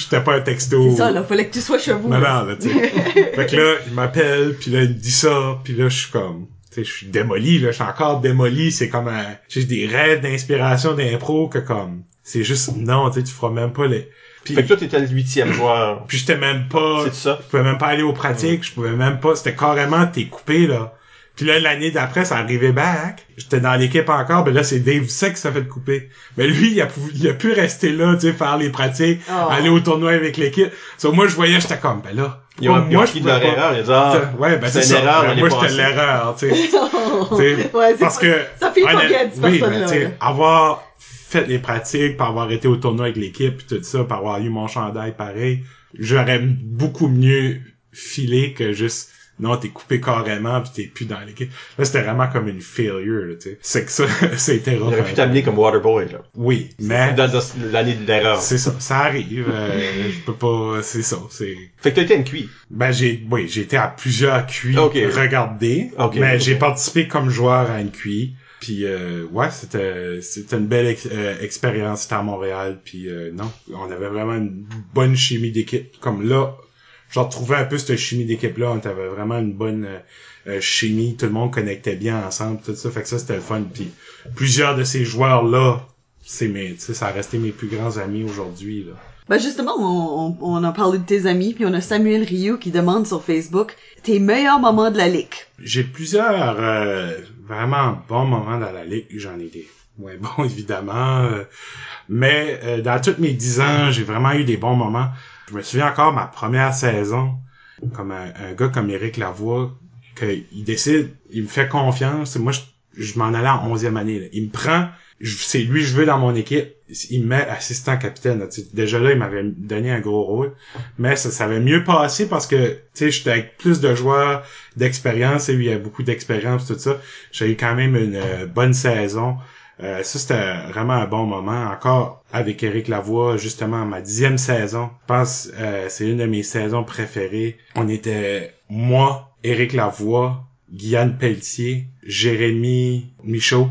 J'étais pas un texto. C'est ça, là, fallait que tu sois chez vous. Non, non, là, tu sais. fait que là, il m'appelle, puis là, il me dit ça, puis là, je suis comme... Tu sais, je suis démoli, là, je suis encore démoli, c'est comme un... J'ai des rêves d'inspiration d'impro que comme... C'est juste, non, tu sais, tu feras même pas les... Puis, Fait que toi, t'étais le huitième joueur. puis j'étais même pas... C'est ça? Je pouvais même pas aller aux pratiques, je pouvais même pas... C'était carrément, t'es coupé, là. Puis là, l'année d'après, ça arrivait back. J'étais dans l'équipe encore, mais là, c'est Dave Sec qui s'est fait couper. Mais lui, il a, pu, il a pu rester là, tu sais, faire les pratiques, Oh. aller au tournoi avec l'équipe. So, moi, je voyais, j'étais comme, ben là, Ils ont, ont moi, appris de leur pas. erreur. Ils ont dit, ah, ouais, ben c'est une erreur Ben, moi, j'étais l'erreur, tu sais. Tu sais, ouais, c'est parce pas- que ça fait pas honnête- bien, cette oui, ben, tu avoir fait les pratiques, par avoir été au tournoi avec l'équipe, tout ça, par avoir eu mon chandail pareil, j'aurais beaucoup mieux filé que juste non, t'es coupé carrément pis t'es plus dans l'équipe. Là, c'était vraiment comme une failure, tu sais. C'est que ça, c'était il rough. aurait un pu t'amener comme Waterboy, là. Oui, mais Dans, dans l'année de l'erreur. c'est ça, ça arrive. euh, je peux pas, c'est ça, c'est. Fait que t'as été une QI. Ben j'ai oui, j'ai été à plusieurs QI Ok. regarder, Ok, mais j'ai participé comme joueur à une QI. Puis euh, ouais, c'était c'était une belle ex- euh, expérience, c'était à Montréal, puis euh, non, on avait vraiment une bonne chimie d'équipe comme là. Je retrouvais un peu cette chimie d'équipe là, on avait vraiment une bonne euh, euh, chimie, tout le monde connectait bien ensemble, tout ça, fait que ça c'était le fun. Puis plusieurs de ces joueurs là, c'est mes tu sais ça a resté mes plus grands amis aujourd'hui là. Ben justement, on, on, on a parlé de tes amis, puis on a Samuel Rio qui demande sur Facebook tes meilleurs moments de la ligue? J'ai plusieurs euh, vraiment bons moments dans la ligue. J'en ai des moins bons, évidemment. euh, mais euh, dans tous mes dix ans, j'ai vraiment eu des bons moments. Je me souviens encore ma première saison, comme un, un gars comme Éric Lavoie, qu'il décide, il me fait confiance. Moi, je, je m'en allais en onzième année. Il me prend, c'est lui je veux dans mon équipe. Il me met assistant capitaine. là. Déjà là, il m'avait donné un gros rôle. Mais ça, ça avait mieux passé parce que, j'étais avec plus de joueurs d'expérience. Et lui, il y a beaucoup d'expérience, tout ça. J'ai eu quand même une euh, bonne saison. Euh, ça, c'était vraiment un bon moment. Encore avec Eric Lavoie, justement, ma dixième saison. Je pense euh, c'est une de mes saisons préférées. On était, moi, Eric Lavoie, Guyane Pelletier, Jérémy Michaud,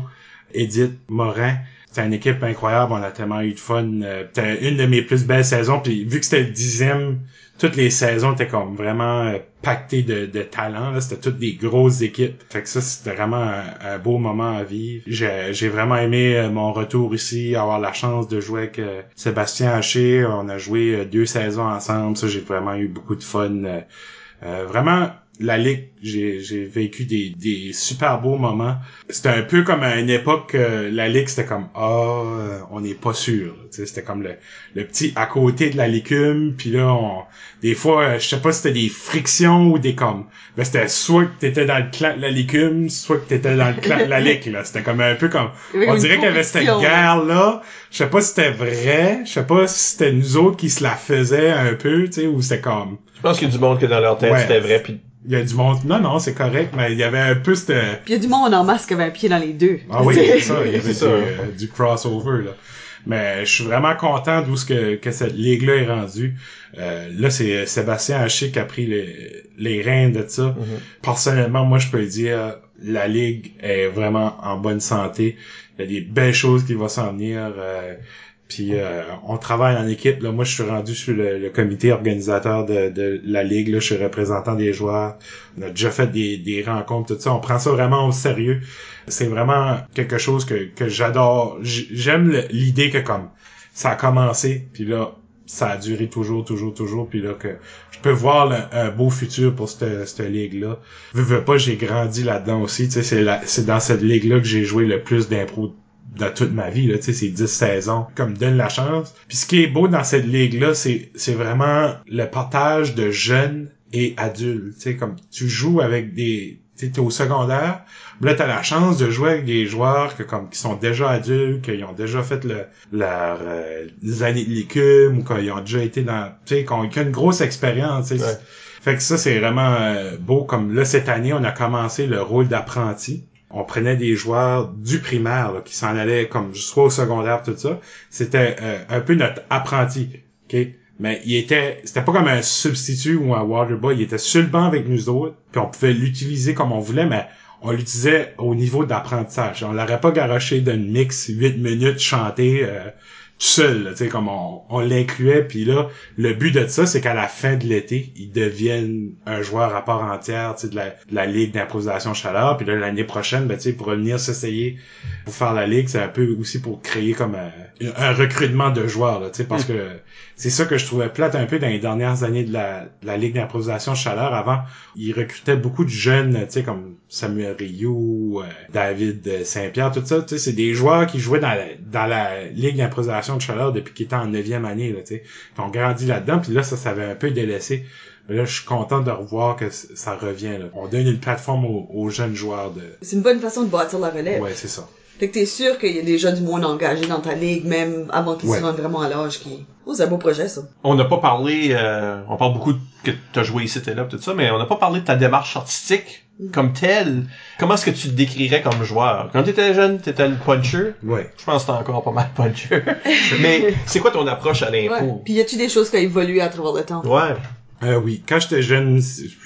Edith Morin. C'était une équipe incroyable, on a tellement eu de fun. Euh, C'était une de mes plus belles saisons. Puis vu que c'était le dixième, toutes les saisons étaient comme vraiment euh, pactées de, de talent. C'était toutes des grosses équipes. Fait que ça, c'était vraiment un, beau moment à vivre. J'ai vraiment aimé euh, mon retour ici, avoir la chance de jouer avec Sébastien Haché. On a joué deux saisons ensemble. Ça, j'ai vraiment eu beaucoup de fun. Euh, vraiment, la ligue, j'ai j'ai vécu des, des super beaux moments. C'était un peu comme à une époque, euh, la ligue, c'était comme ah, euh, on n'est pas sûr. Tu sais, C'était comme le, le petit à côté de la légume. Puis là, on, des fois, euh, je sais pas si c'était des frictions ou des comme. Ben, c'était soit que t'étais dans le clan de la légume, soit que t'étais dans le clan de la ligue. Là, c'était comme un peu comme. On dirait qu'il y avait cette compétition, là. guerre là. Je sais pas si c'était vrai. Je sais pas si c'était nous autres qui se la faisaient un peu, tu sais, ou c'était comme. Je pense qu'il y a du monde que dans leur tête, Ouais. c'était vrai. Puis Il y a du monde. Non, non, c'est correct, mais il y avait un peu cette. Puis il y a du monde en masse qui avait un pied dans les deux. Ah oui, c'est ça, il y avait du, ça. euh, du crossover, là. Mais je suis vraiment content d'où ce que, que cette ligue-là est rendue. Euh, là, c'est Sébastien Haché qui a pris les, les reins de ça. Personnellement, moi, je peux dire, la ligue est vraiment en bonne santé. Il y a des belles choses qui vont s'en venir. euh, puis euh, on travaille en équipe. Là, moi, je suis rendu sur le, comité organisateur de, de la ligue. Là, je suis représentant des joueurs. On a déjà fait des, des rencontres, tout ça. On prend ça vraiment au sérieux. C'est vraiment quelque chose que, que j'adore. J'aime l'idée que comme ça a commencé, puis là, ça a duré toujours, toujours, toujours, puis là que je peux voir un beau futur pour cette, cette ligue-là. Veux, veux pas, j'ai grandi là-dedans aussi. C'est dans cette ligue-là que j'ai joué le plus d'impro dans toute ma vie, là, tu sais, c'est 10 saisons, comme donne la chance. Puis ce qui est beau dans cette ligue-là, c'est, c'est vraiment le partage de jeunes et adultes, tu sais, comme tu joues avec des, tu sais, t'es au secondaire, là, t'as la chance de jouer avec des joueurs que, comme, qui sont déjà adultes, qui ont déjà fait le, leur, euh, les années de l'écume, ou qu'ils ont déjà été dans, tu sais, qui ont, une grosse expérience, tu sais. Ouais. Fait que ça, c'est vraiment euh, beau. Comme là, cette année, on a commencé le rôle d'apprenti. On prenait des joueurs du primaire qui s'en allaient comme soit au secondaire tout ça. C'était euh, un peu notre apprenti. ok? Mais il était. C'était pas comme un substitut ou un waterboy. Il était sur le banc avec nous autres. Puis on pouvait l'utiliser comme on voulait, mais on l'utilisait au niveau d'apprentissage. On l'aurait pas garoché d'une mix 8 minutes chanté. Euh, seul, tu sais, comme on, on l'incluait, puis là, le but de ça, c'est qu'à la fin de l'été, il devienne un joueur à part entière, tu sais, de la, de la ligue d'improvisation chaleur, puis là, l'année prochaine, ben, tu sais, pour venir s'essayer pour faire la ligue, c'est un peu aussi pour créer comme un, un recrutement de joueurs, là, tu sais, parce que c'est ça que je trouvais plate un peu dans les dernières années de la, de la ligue d'improvisation chaleur. Avant, ils recrutaient beaucoup de jeunes, tu sais, comme Samuel Rioux, euh, David Saint-Pierre, tout ça, tu sais, c'est des joueurs qui jouaient dans la, dans la ligue d'improvisation de chaleur depuis qu'ils étaient en neuvième année, là, tu sais. Ils ont grandi là-dedans, puis là, ça s'avait un peu délaissé. Mais là, je suis content de revoir que ça revient, là. On donne une plateforme aux, aux jeunes joueurs de... C'est une bonne façon de bâtir la relève. Ouais, c'est ça. Fait que t'es sûr qu'il y a déjà du monde engagé dans ta ligue, même avant qu'ils Ouais. se rendent vraiment à l'âge qui... Oh, c'est un beau projet, ça. On n'a pas parlé, euh, on parle beaucoup de, que tu as joué ici et là, tout ça, mais on n'a pas parlé de ta démarche artistique comme telle. Comment est-ce que tu te décrirais comme joueur? Quand tu étais jeune, tu étais le puncher. Ouais. Je pense que t'es encore pas mal puncher. mais c'est quoi ton approche à Ouais. l'impro? Puis y a-tu des choses qui ont évolué à travers le temps? Ouais. Euh, oui, quand j'étais jeune,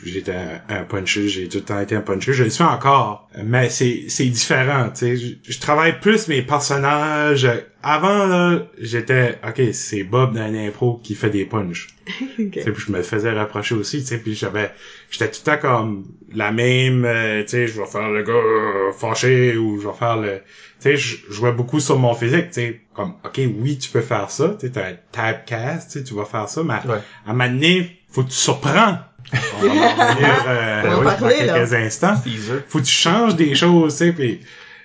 j'étais un, un puncher, j'ai tout le temps été un puncher, je le suis encore, mais c'est c'est différent, tu sais, je, je travaille plus mes personnages. Avant là, j'étais OK, c'est Bob dans impro qui fait des punches. Ok. Tu sais, puis je me faisais rapprocher aussi, tu sais, puis j'avais j'étais tout le temps comme la même euh, tu sais, je vais faire le gars euh, fâché ou je vais faire le tu sais, je jouais beaucoup sur mon physique, tu sais, comme OK, oui, tu peux faire ça, tu sais, t'as un typecast, tu sais, tu vas faire ça, mais Ouais. à un moment donné, faut que tu surprends. On va en revenir euh, On va oui, parler, dans là. quelques instants. Faut que tu changes des choses, tu sais, puis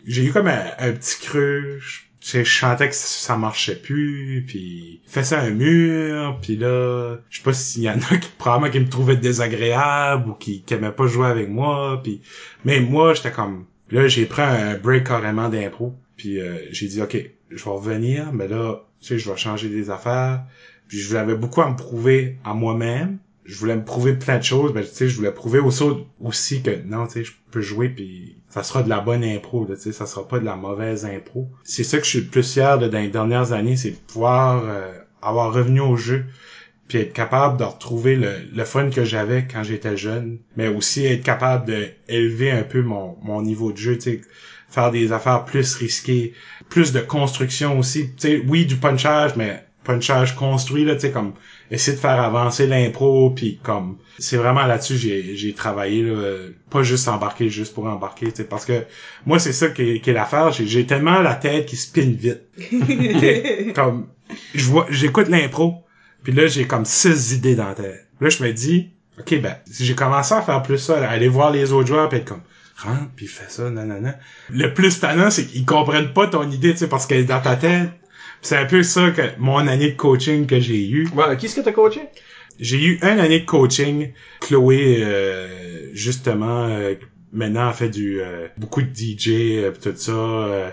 j'ai eu comme un, un petit creux. Je, sentais que ça marchait plus, puis ça un mur, puis là, je sais pas s'il y en a qui probablement qui me trouvaient désagréable ou qui, qui aimaient pas jouer avec moi, puis mais moi j'étais comme là j'ai pris un break carrément d'impro, puis euh, j'ai dit ok, je vais revenir, mais là tu sais je vais changer des affaires, puis je voulais beaucoup à me prouver à moi-même. Je voulais me prouver plein de choses, ben tu sais je voulais prouver aussi aussi que non, tu sais je peux jouer puis ça sera de la bonne impro, tu sais ça sera pas de la mauvaise impro. C'est ça que je suis le plus fier de dans les dernières années, c'est de pouvoir euh, avoir revenu au jeu puis être capable de retrouver le, le fun que j'avais quand j'étais jeune, mais aussi être capable de élever un peu mon, mon niveau de jeu, tu sais, faire des affaires plus risquées, plus de construction aussi, tu sais, oui, du punchage, mais punchage construit, là, tu sais, comme essayer de faire avancer l'impro, puis comme, c'est vraiment là-dessus j'ai j'ai travaillé, là, pas juste embarquer juste pour embarquer, tu parce que moi, c'est ça qui est, qui est l'affaire, j'ai j'ai tellement la tête qui spin vite, comme, je vois, j'écoute l'impro, puis là, j'ai comme six idées dans la tête. Là, je me dis, OK, ben, si j'ai commencé à faire plus ça, à aller voir les autres joueurs, puis être comme, rentre, puis fais ça, nanana. Le plus talent, c'est qu'ils comprennent pas ton idée, tu sais, parce qu'elle est dans ta tête. C'est un peu ça que mon année de coaching que j'ai eu. Ouais, qui est-ce que t'as coaché? J'ai eu une année de coaching. Chloé, euh, justement, euh, maintenant, a fait du euh, beaucoup de DJ, euh, pis tout ça. Euh,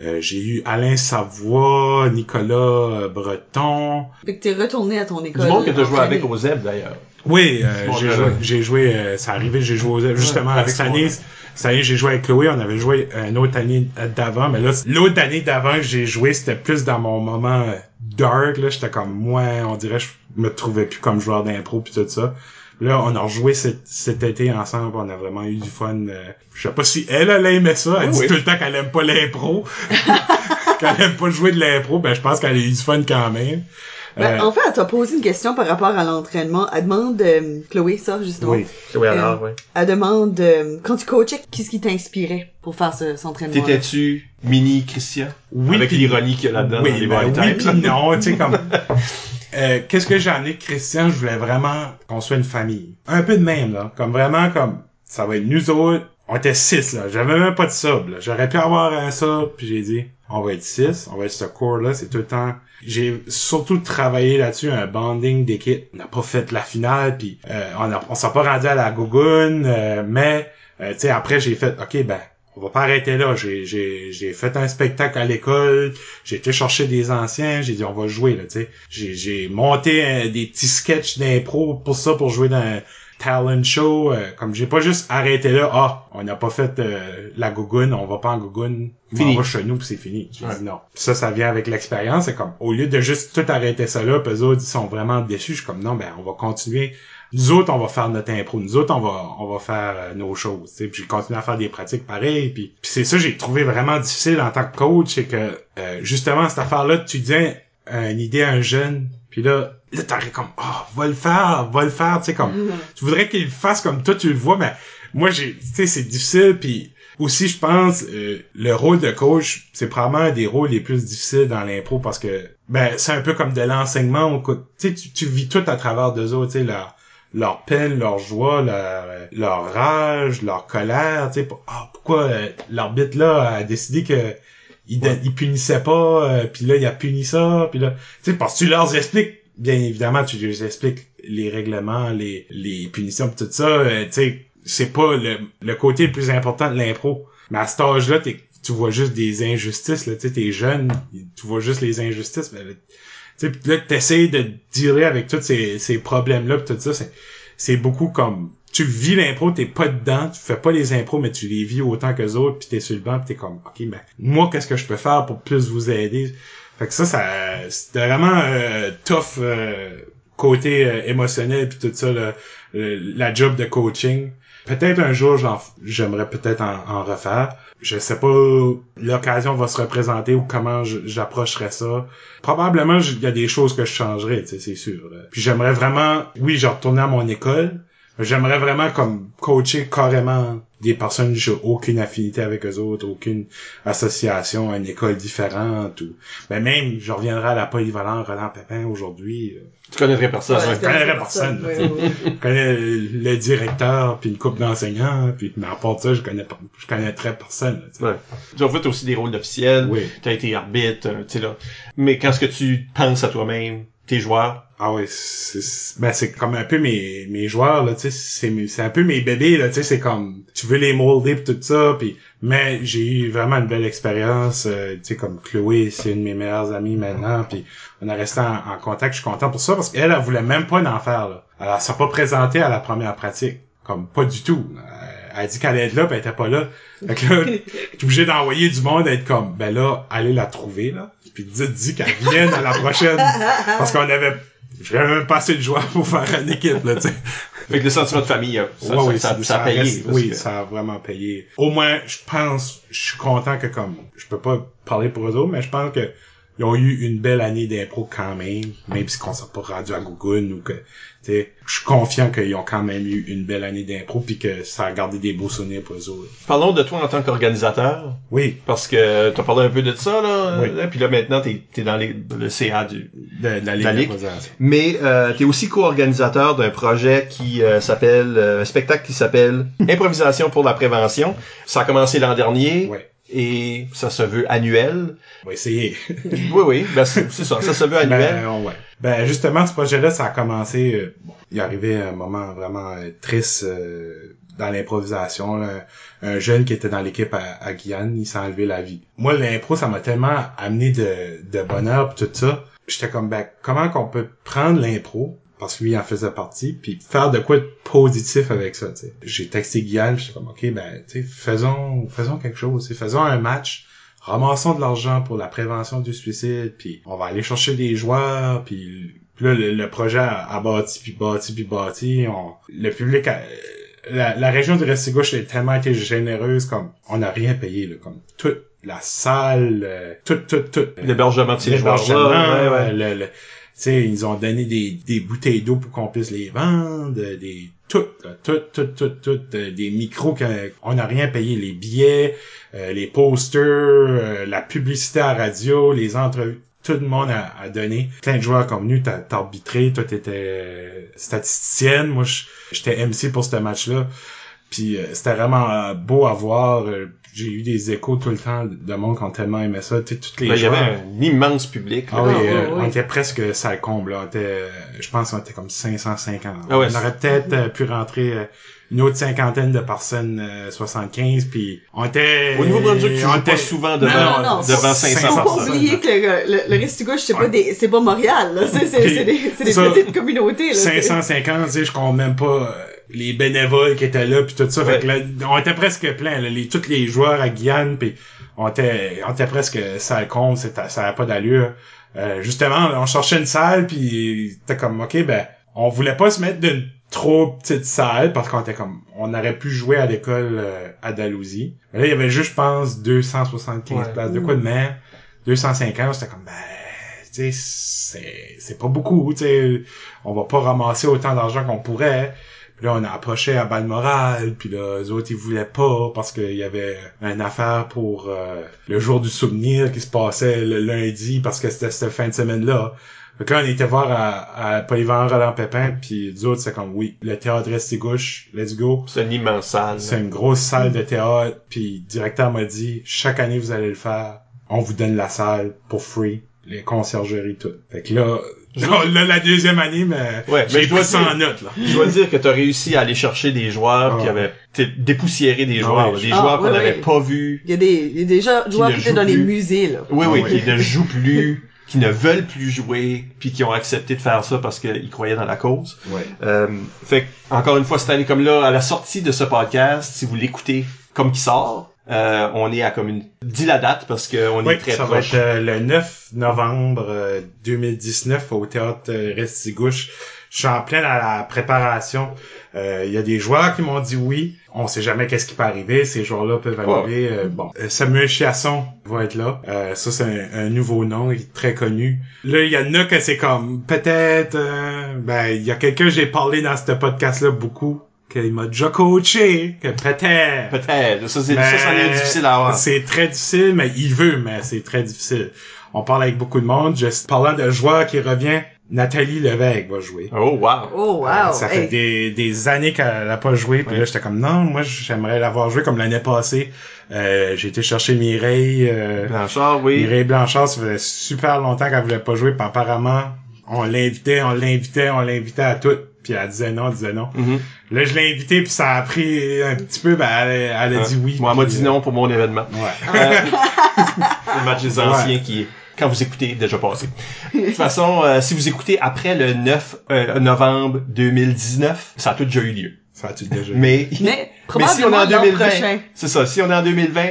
euh, j'ai eu Alain Savoie, Nicolas Breton. Fait que t'es retourné à ton Du école. monde que t'as joué avec au ZEB, d'ailleurs. Oui, euh, j'ai euh, joué, j'ai joué, euh, ça arrivait, j'ai joué aux- justement Ouais, cette année. son- Cette année, j'ai joué avec Chloé, on avait joué une autre année d'avant, mais là, l'autre année d'avant que j'ai joué, c'était plus dans mon moment euh, dark, là, j'étais comme, moi, on dirait, je me trouvais plus comme joueur d'impro puis tout ça. Là, on a rejoué cet, cet été ensemble, on a vraiment eu du fun. euh, je sais pas si elle, elle aimait ça, elle Oui, dit oui. tout le temps qu'elle aime pas l'impro. qu'elle aime pas jouer de l'impro, ben je pense qu'elle a eu du fun quand même. Ben, Euh, En fait, elle t'a posé une question par rapport à l'entraînement. Elle demande, euh, Chloé, ça, justement. oui. Oui, alors, ouais. Elle demande, euh, quand tu coachais, qu'est-ce qui t'inspirait pour faire ce, cet entraînement T'étais-tu mini Christian? Oui, Avec l'ironie qu'il y a là-dedans dans les ben oui, non, tu sais comme euh, qu'est-ce que j'ai amené de Christian, je voulais vraiment qu'on soit une famille. Un peu de même là, comme vraiment comme ça va être nous autres, on était six là, j'avais même pas de sub là. J'aurais pu avoir un sub, puis j'ai dit on va être six, on va être ce core là, c'est tout le temps j'ai surtout travaillé là-dessus un bonding d'équipe. On n'a pas fait la finale puis euh, on a, s'est pas rendu à la gougoune euh, mais euh, tu sais après j'ai fait OK ben on va pas arrêter là. J'ai, j'ai, j'ai fait un spectacle à l'école. J'ai été chercher des anciens. J'ai dit, on va jouer, là, tu sais. J'ai, j'ai monté euh, des petits sketchs d'impro pour ça, pour jouer dans talent show. Euh, comme j'ai pas juste arrêté là. Ah, on n'a pas fait euh, la gougoune. On va pas en gougoune. Fini. On va chez nous puis c'est fini. J'ai Ouais. dit non. Ça, ça vient avec l'expérience. C'est comme, au lieu de juste tout arrêter ça là, puis eux autres, ils sont vraiment déçus. Je suis comme, non, ben, on va continuer nous autres, on va faire notre impro. Nous autres, on va, on va faire euh, nos choses. tu sais. Puis j'ai continué à faire des pratiques pareilles. Puis, puis c'est ça j'ai trouvé vraiment difficile en tant que coach, c'est que euh, justement cette affaire-là, tu disais une idée à un jeune, puis là, là t'aurais comme, oh, va le faire, va le faire, tu sais, comme, tu voudrais qu'il le fasse comme toi, tu le vois, mais moi, j'ai, tu sais, c'est difficile, puis aussi, je pense, euh, le rôle de coach, c'est probablement un des rôles les plus difficiles dans l'impro parce que, ben, c'est un peu comme de l'enseignement. Tu sais, tu vis tout à travers d'eux autres, tu sais, leur, leur peine, leur joie, leur, leur rage, leur colère, tu sais, ah, pourquoi euh, l'arbitre là a décidé que il, il punissait pas, euh, puis là il a puni ça, puis là, tu sais, parce que tu leur expliques, bien évidemment, tu leur expliques les règlements, les les punitions, pis tout ça, euh, tu sais, c'est pas le, le côté le plus important de l'impro. Mais à cet âge-là, tu vois juste des injustices, là, tu sais, t'es jeune, tu vois juste les injustices, mais tu sais, là, t'essayes de dealer avec tous ces, ces problèmes-là, pis tout ça, c'est beaucoup comme, tu vis l'impro, t'es pas dedans, tu fais pas les impros, mais tu les vis autant que les autres, puis t'es sur le banc, pis t'es comme, ok, ben, moi, qu'est-ce que je peux faire pour plus vous aider? Fait que ça, ça, c'était vraiment euh, tough euh, côté euh, émotionnel puis tout ça, la job de coaching. Peut-être un jour, j'aimerais peut-être en, refaire. Je sais pas l'occasion va se représenter ou comment j'approcherais ça. Probablement, il y a des choses que je changerais, c'est sûr. Puis j'aimerais vraiment, oui, je retourner à mon école. J'aimerais vraiment comme coacher carrément des personnes, j'ai aucune affinité avec eux autres, aucune association, une école différente ou, ben même, je reviendrai à la polyvalente Roland Pépin aujourd'hui. Euh, tu connaîtrais personne. je connaîtrais personne. je connais le directeur puis une couple d'enseignants puis mais à part ça, je connais je connaîtrais personne. ouais. Tu as fait aussi des rôles officiels. Oui. Tu as été arbitre, euh, tu sais là. Mais quand ce que tu penses à toi-même, tes joueurs? Ah oui, c'est ben c'est comme un peu mes mes joueurs là, tu sais, c'est c'est un peu mes bébés là, tu sais, c'est comme tu veux les molder pis tout ça puis mais j'ai eu vraiment une belle expérience, euh, tu sais comme Chloé, c'est une de mes meilleures amies maintenant puis on a resté en, contact, je suis content pour ça parce qu'elle elle voulait même pas en faire là. Elle s'est pas présentée à la première pratique, comme pas du tout. Elle a dit qu'elle allait être là, pis elle était pas là. Fait que là, t'es obligé d'envoyer du monde être comme, ben là, allez la trouver, là. Puis dites, dit qu'elle vienne à la prochaine. Parce qu'on avait, j'avais même pas assez de joie pour faire une équipe, là, tu sais. Fait que le sentiment de famille, ça, oui, ça, ça, a payé. oui, ça a vraiment payé. Au moins, je pense, je suis content que comme, je peux pas parler pour eux autres, mais je pense que ils ont eu une belle année d'impro quand même, même si on s'est pas rendu à Google ou que, je suis confiant qu'ils ont quand même eu une belle année d'impro puis que ça a gardé des beaux souvenirs pour eux autres. Parlons de toi en tant qu'organisateur. Oui. Parce que tu as parlé un peu de ça, là. Oui. Puis là, maintenant, t'es es dans les, le CA du, de, la Ligue. Mais euh, tu es aussi co-organisateur d'un projet qui euh, s'appelle, euh, un spectacle qui s'appelle Improvisation pour la prévention. Ça a commencé l'an dernier. Oui et ça se veut annuel. On va essayer. oui, oui, ben c'est ça, ça se veut annuel. Ben, ouais. ben justement, ce projet-là, ça a commencé, euh, il est arrivé un moment vraiment euh, triste euh, dans l'improvisation. Un jeune qui était dans l'équipe à, à, Guyane, il s'est enlevé la vie. Moi, l'impro, ça m'a tellement amené de, de bonheur pis tout ça. J'étais comme, ben, comment qu'on peut prendre l'impro, parce que lui il en faisait partie, puis faire de quoi de positif avec ça, tu sais. J'ai texté Guyane, j'étais comme, ok, ben, tu sais, faisons, faisons quelque chose, faisons un match, ramassons de l'argent pour la prévention du suicide, puis on va aller chercher des joueurs, puis, là, le, projet a, bâti, puis bâti, puis bâti, on, le public la, région du Restigouche a tellement été généreuse, comme, on n'a rien payé, là, comme, toute la salle, euh, tout, tout, tout. L'hébergement de ces joueurs-là, le, sais, ils ont donné des, des bouteilles d'eau pour qu'on puisse les vendre, des tout, tout, tout, tout, tout, euh, des micros qu'on n'a rien payé, les billets, euh, les posters, euh, la publicité à radio, les entrevues. Tout le monde a, donné. Plein de joueurs comme nous, t'as arbitré, toi t'étais statisticienne, moi j'étais MC pour ce match-là. Puis c'était vraiment beau à voir j'ai eu des échos tout le temps de monde qui ont tellement aimé ça. Tu sais, toutes les ben, Il y avait un immense public. Ah, oui, euh, on était presque ça comble. Là. On était, je pense qu'on était comme 550. Ah ouais, on aurait peut-être euh, pu rentrer euh, une autre cinquantaine de personnes, 75, puis on était... Au Nouveau-Brunswick, tu on était souvent devant, non, non, devant 500 Faut pas oublier que le, le, reste du gauche, c'est pas des, c'est pas Montréal, là. C'est, c'est, des, c'est des petites communautés, là. 550, tu sais, je compte même pas les bénévoles qui étaient là puis tout ça. Fait que là, on était presque plein. Là, les, tous les joueurs à Guyane puis on était, on était presque salle con, ça avait pas d'allure. Euh, justement, on cherchait une salle puis c'était comme ok ben on voulait pas se mettre d'une trop petite salle parce qu'on était comme on aurait pu jouer à l'école euh, à Dalhousie. Mais là il y avait juste je pense 275 places de quoi de même? 250 c'était comme ben tu sais, c'est, c'est pas beaucoup, tu sais. On va pas ramasser autant d'argent qu'on pourrait. Puis là, on a approché à Balmoral, puis là, eux autres, ils voulaient pas parce qu'il y avait une affaire pour euh, le jour du souvenir qui se passait le lundi parce que c'était cette fin de semaine-là. Fait que là, on était voir à, à Polyvalent Roland Pépin, puis nous autres, c'est comme, oui, le théâtre Restigouche, let's go. C'est une immense salle. C'est une grosse salle de théâtre, puis le directeur m'a dit, chaque année, vous allez le faire, on vous donne la salle pour free, les conciergeries, tout. Fait que là, là, là, la deuxième année, mais, Ouais, j'ai mais je dois pris ça dire- en note, là. Je dois dire que t'as réussi à aller chercher des joueurs Ah qui avaient dépoussiéré des Ah joueurs, ouais. des Ah, joueurs qu'on ouais, n'avait ouais. pas vus. Il y a des, il y a des gens- joueurs qui étaient jouent dans les musées, là. Oui, Ah oui, ouais. qui ne jouent plus, qui ne veulent plus jouer, puis qui ont accepté de faire ça parce qu'ils croyaient dans la cause. Ouais. Euh, fait que, encore une fois, cette année comme là, à la sortie de ce podcast, si vous l'écoutez comme qui sort, euh, on est à comme une... Dis la date parce qu'on Oui, est très ça va proche. être euh, le 9 novembre euh, 2019 au théâtre euh, Restigouche. Je suis en plein à la préparation. Euh, Il y a des joueurs qui m'ont dit oui. On sait jamais qu'est-ce qui peut arriver. Ces joueurs-là peuvent arriver. Euh, bon, Euh, Samuel Chiasson va être là. Euh, ça, c'est un, un nouveau nom, il est très connu. Là, il y en a que c'est comme peut-être. euh, ben, il y a quelqu'un j'ai parlé dans ce podcast-là beaucoup. Qu'il m'a déjà coaché, que peut-être. Peut-être. Ça, c'est, ça, ça en est difficile à avoir. C'est très difficile, mais il veut, mais c'est très difficile. On parle avec beaucoup de monde. Juste parlant de joueurs qui revient, Nathalie Levesque va jouer. Oh, wow. Oh, wow. Euh, ça fait Hey. des, des années qu'elle a pas joué. Puis là, j'étais comme, non, moi, j'aimerais l'avoir joué comme l'année passée. Euh, j'ai été chercher Mireille, euh, Blanchard, oui. Mireille Blanchard. Ça faisait super longtemps qu'elle voulait pas jouer. Puis apparemment, on l'invitait, on l'invitait, on l'invitait à tout. Puis elle disait non, elle disait non. Mhm. Là, je l'ai invité, puis ça a pris un petit peu. Ben, elle, elle a dit oui. Moi, elle m'a dit non pour mon événement. Ouais. Euh, le match des anciens qui est, quand vous écoutez, est déjà passé. De toute façon, euh, si vous écoutez après le 9 euh, novembre 2019, ça a tout déjà eu lieu. Ça a-tu déjà Mais, Mais, mais si on est probablement en l'an 2020, prochain. c'est ça, si on est en 2020,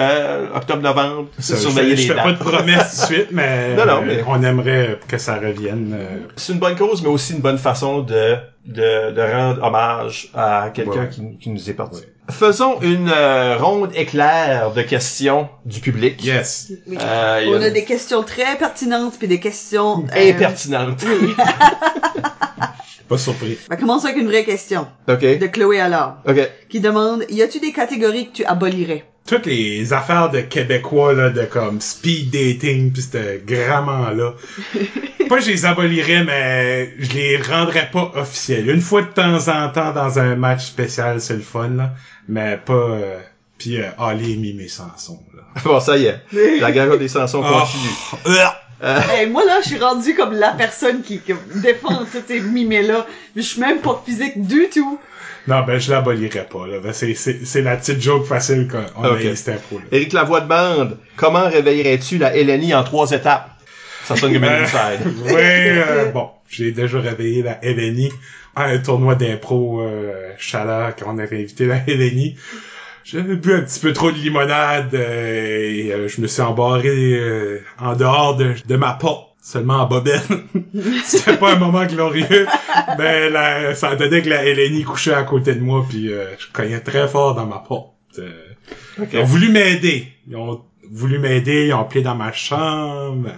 euh, octobre-novembre, je surveillez fais, je les fais pas de dates. promesses tout de suite, mais, Non, non, euh, mais- on aimerait que ça revienne. euh, C'est une bonne cause, mais aussi une bonne façon de, de, de rendre hommage à quelqu'un Ouais. qui, qui nous est parti. Faisons une euh, ronde éclair de questions du public. Yes. Oui. Euh, On a des questions très pertinentes puis des questions euh, pertinentes. Oui. Pas surpris. On va commencer avec une vraie question OK. de Chloé Allard OK. qui demande y a-tu des catégories que tu abolirais? Toutes les affaires de Québécois, là, de comme speed dating, pis ce gramment-là. pas je les abolirais, mais je les rendrais pas officiels. Une fois de temps en temps dans un match spécial, c'est le fun, là. Mais pas... Euh, puis euh, Ali et Mimé Sanson, là. Bon, ça y est. La guerre des chansons Oh. continue. Euh, Hey, moi là, je suis rendue comme la personne qui, qui défend tous ces mimés là. Je suis même pas physique du tout. Non, ben je l'abolirais pas, là. Ben, c'est, c'est, c'est la petite joke facile qu'on Ok. a eu cette impro, là. Éric Lavoie demande Comment réveillerais-tu la LNI en trois étapes? Ça sonne comme une ouais, euh, bon, j'ai déjà réveillé la LNI à un tournoi d'impro euh, chaleur quand on avait invité la LNI. J'avais bu un petit peu trop de limonade euh, et euh, je me suis embarré euh, en dehors de, de ma porte, seulement en bobette. C'était pas un moment glorieux, mais là, ça donnait que la LNI couchait à côté de moi puis euh, je cognais très fort dans ma porte. Euh, OK. ils ont voulu m'aider. Ils ont voulu m'aider, ils ont appelé dans ma chambre.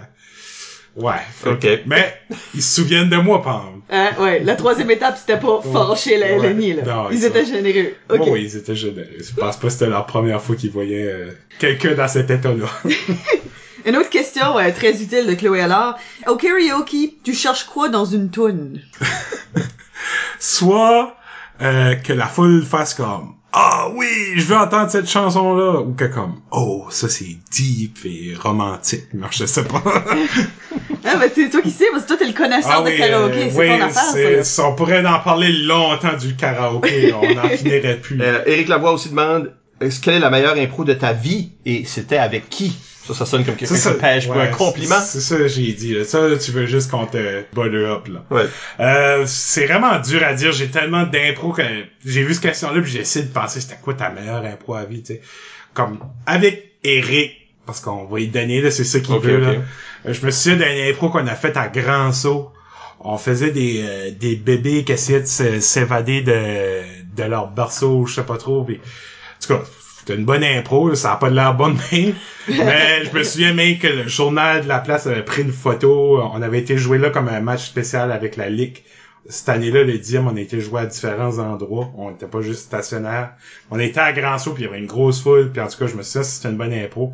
Ouais. fait OK. que- Mais ils se souviennent de moi, Pam. Hein, ouais, la troisième étape, c'était pas fâcher la. LNI, là. Non, Ils ça. étaient généreux. Ok. Bon, oui, ils étaient généreux. Je pense pas que c'était la première fois qu'ils voyaient euh, quelqu'un dans cet état-là. Une autre question euh, très utile de Chloé Allard. Au karaoke, tu cherches quoi dans une toune? Soit euh, que la foule fasse comme Ah oui, je veux entendre cette chanson-là ou que comme Oh, ça c'est deep et romantique. Non, je sais pas. Ah, ben, c'est toi qui sais, parce que toi, t'es le connaisseur de karaoké. euh, c'est oui, ton affaire, ça, on pourrait en parler longtemps du karaoké, on n'en finirait plus. Euh, Éric Lavoie aussi demande est-ce quelle est la meilleure impro de ta vie? Et c'était avec qui? Ça, ça sonne comme quelqu'un qui ça- pêche pour ouais, un compliment. C'est ça j'ai dit. Là. Ça, tu veux juste qu'on te butter up, là. Ouais. Euh, c'est vraiment dur à dire. J'ai tellement d'impro que j'ai vu cette question-là puis j'ai essayé de penser c'était quoi ta meilleure impro à vie, tu sais. Comme avec Eric, parce qu'on va y donner, là, c'est ça qu'il veut, là. Euh, Je me souviens d'une impro qu'on a faite à Grand Saut. On faisait des, euh, des bébés qui essayaient de s'évader de, de leur berceau, je sais pas trop. Puis, en tout cas, c'était une bonne impro, là, ça a pas de l'air bonne mais, mais je me souviens même que le journal de la place avait pris une photo, on avait été joué là comme un match spécial avec la Ligue. Cette année-là, le dixième, on a été joué à différents endroits. On n'était pas juste stationnaire. On était à Grand Saut, puis il y avait une grosse foule. Puis en tout cas, je me dit, c'était une bonne impro.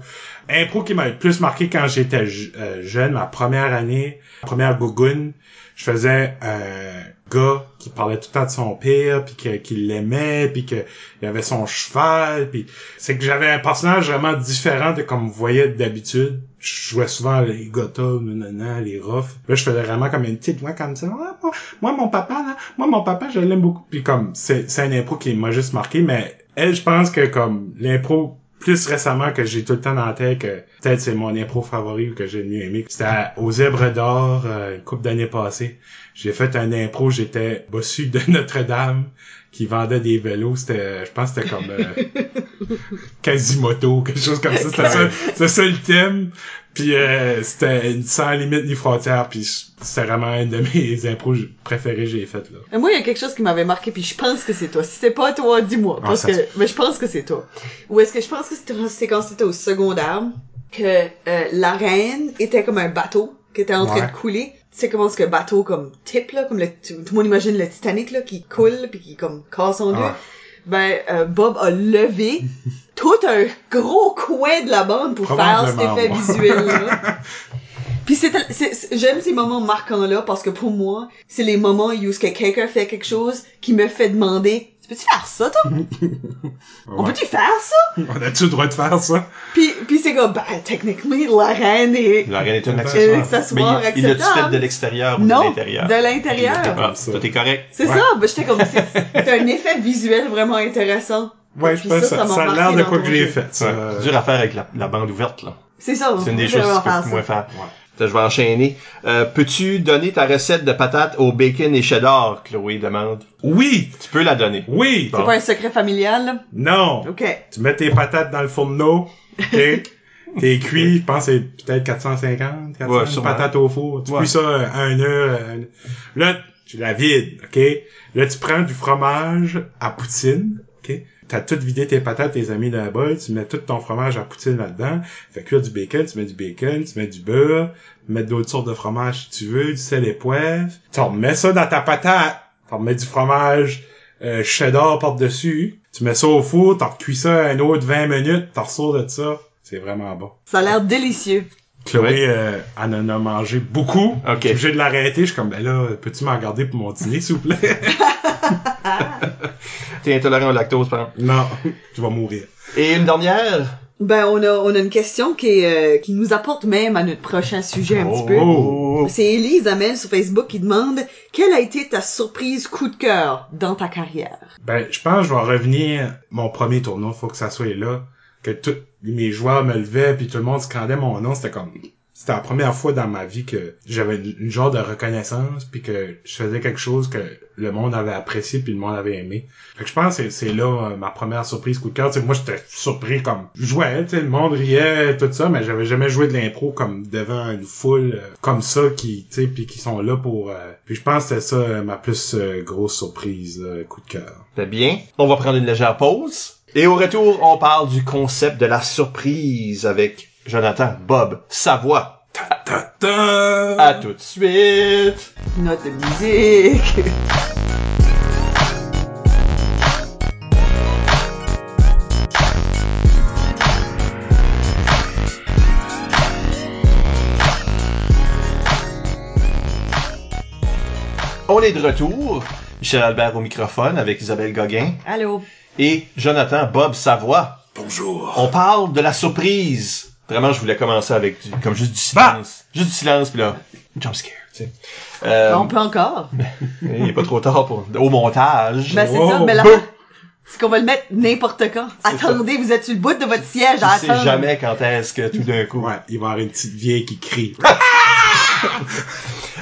Impro qui m'a le plus marqué quand j'étais euh, jeune, ma première année, ma première gougoune. Je faisais un gars qui parlait tout le temps de son père, puis qu'il l'aimait, puis qu'il avait son cheval, puis c'est que j'avais un personnage vraiment différent de comme vous voyez d'habitude. Je jouais souvent les gotha, nanana, les roughs. Là, je faisais vraiment comme une petite voix comme ça. Ah, moi, moi, mon papa, là, moi, mon papa, je l'aime beaucoup. Puis comme, c'est, un impro qui m'a juste marqué, mais elle, je pense que comme l'impro plus récemment que j'ai tout le temps dans la tête que peut-être c'est mon impro favori ou que j'ai le mieux aimé. C'était aux Zèbres d'Or, euh, une couple d'années passées. J'ai fait un impro, j'étais bossu de Notre-Dame qui vendait des vélos. C'était, je pense que c'était comme euh, Quasimoto, quelque chose comme ça. C'était ça, c'était ça le thème. Puis euh, c'était une sans limite ni frontière. Puis c'était vraiment une de mes impros préférées que j'ai faites là. Et moi, il y a quelque chose qui m'avait marqué, puis je pense que c'est toi. Si c'est pas toi, dis-moi. Ah, Parce que, mais je pense que c'est toi. Ou est-ce que je pense que c'était c'est quand c'était au secondaire que euh, la reine était comme un bateau qui était en train Ouais. de couler. Tu sais comment ce que bateau comme type là, comme le, tout le monde imagine le Titanic là qui coule puis qui comme casse en deux. Ah. Ben euh, Bob a levé tout un gros coin de la bande pour faire cet effet visuel là. Puis c'est, j'aime ces moments marquants là parce que pour moi, c'est les moments où ce que quelqu'un fait quelque chose qui me fait demander peux-tu faire ça, toi? On Ouais. peut-tu faire ça? On a-tu le droit de faire ça? Puis, puis c'est comme, ben, techniquement, la reine est... La reine est un Euh, accessoire. accessoire Mais il- il l'a-tu acceptable. fait de l'extérieur ou de Non, l'intérieur? de l'intérieur. Ah, ça. tout est correct. C'est Ouais. ça, ben, j'étais comme, c'est c'est un effet visuel vraiment intéressant. Ouais, je pense ça, ça, a l'air de quoi que j'ai fait. C'est dur à faire avec la, la bande ouverte, là. C'est ça. C'est une des choses que tu peux moins faire. Ouais. Je vais enchaîner. Euh, Peux-tu donner ta recette de patates au bacon et cheddar, Chloé demande? Oui! Tu peux la donner. Oui! C'est pas un secret familial, là? Non! OK. Tu mets tes patates dans le fourneau, ok? T'es cuit, je pense que c'est peut-être 450, 400 Ouais, sûrement. patates au four. Tu Ouais. cuis ça euh, à un heure. euh, Là, tu la vides, ok? Là, tu prends du fromage à poutine, ok? T'as tout vidé tes patates, tes amis dans un bol, tu mets tout ton fromage à poutine là-dedans. Fait cuire du bacon, tu mets du bacon, tu mets du beurre, mets d'autres sortes de fromage si tu veux, du sel et poivre. Tu remets ça dans ta patate, tu remets du fromage euh, cheddar par-dessus, tu mets ça au four, t'en cuis ça un autre 20 minutes, t'en ressors de ça. C'est vraiment bon. Ça a l'air délicieux. Chloé, Ouais. euh, elle en a mangé beaucoup. Ok. Je suis obligé de l'arrêter. Je suis comme, ben là, peux-tu m'en garder pour mon dîner, s'il vous plaît? T'es intolérant au lactose, par exemple. non, je vais mourir. Et une dernière? Ben, on a, on a une question qui, est, euh, qui nous apporte même à notre prochain sujet un petit peu. Oh. C'est Elise Amel sur Facebook qui demande quelle a été ta surprise coup de cœur dans ta carrière? Ben, je pense que je vais revenir mon premier tournoi. Faut que ça soit là. Que tous mes joueurs me levaient, puis tout le monde scandait mon nom. C'était comme... C'était la première fois dans ma vie que j'avais une, genre de reconnaissance, puis que je faisais quelque chose que le monde avait apprécié, puis le monde avait aimé. Fait que je pense que c'est- là euh, ma première surprise coup de cœur. Tu sais, moi, j'étais surpris comme... Je jouais, le monde riait, tout ça, mais j'avais jamais joué de l'impro comme devant une foule euh, comme ça, qui, tu puis qui sont là pour... euh, Puis je pense que c'était ça euh, ma plus grosse surprise, coup de cœur. C'est bien? On va prendre une légère pause. Et au retour, on parle du concept de la surprise avec Jonathan Bob Savoie. Ta-ta! À tout de suite! Note de musique. On est de retour. Michel Albert au microphone avec Isabelle Gauguin Allô. Et Jonathan Bob Savoie. Bonjour. On parle de la surprise. Vraiment, je voulais commencer avec du, comme juste du Bah! silence. Juste du silence, puis là, jump scare, tu sais. Euh, On peut encore. il est pas trop tard pour, au montage. Ben, c'est Wow. ça. Mais Boum. c'est qu'on va le mettre n'importe quand. Attendez, vous êtes sur le bout de votre siège à tu sais attendre. jamais quand est-ce que tout d'un coup. Ouais, il va y avoir une petite vieille qui crie.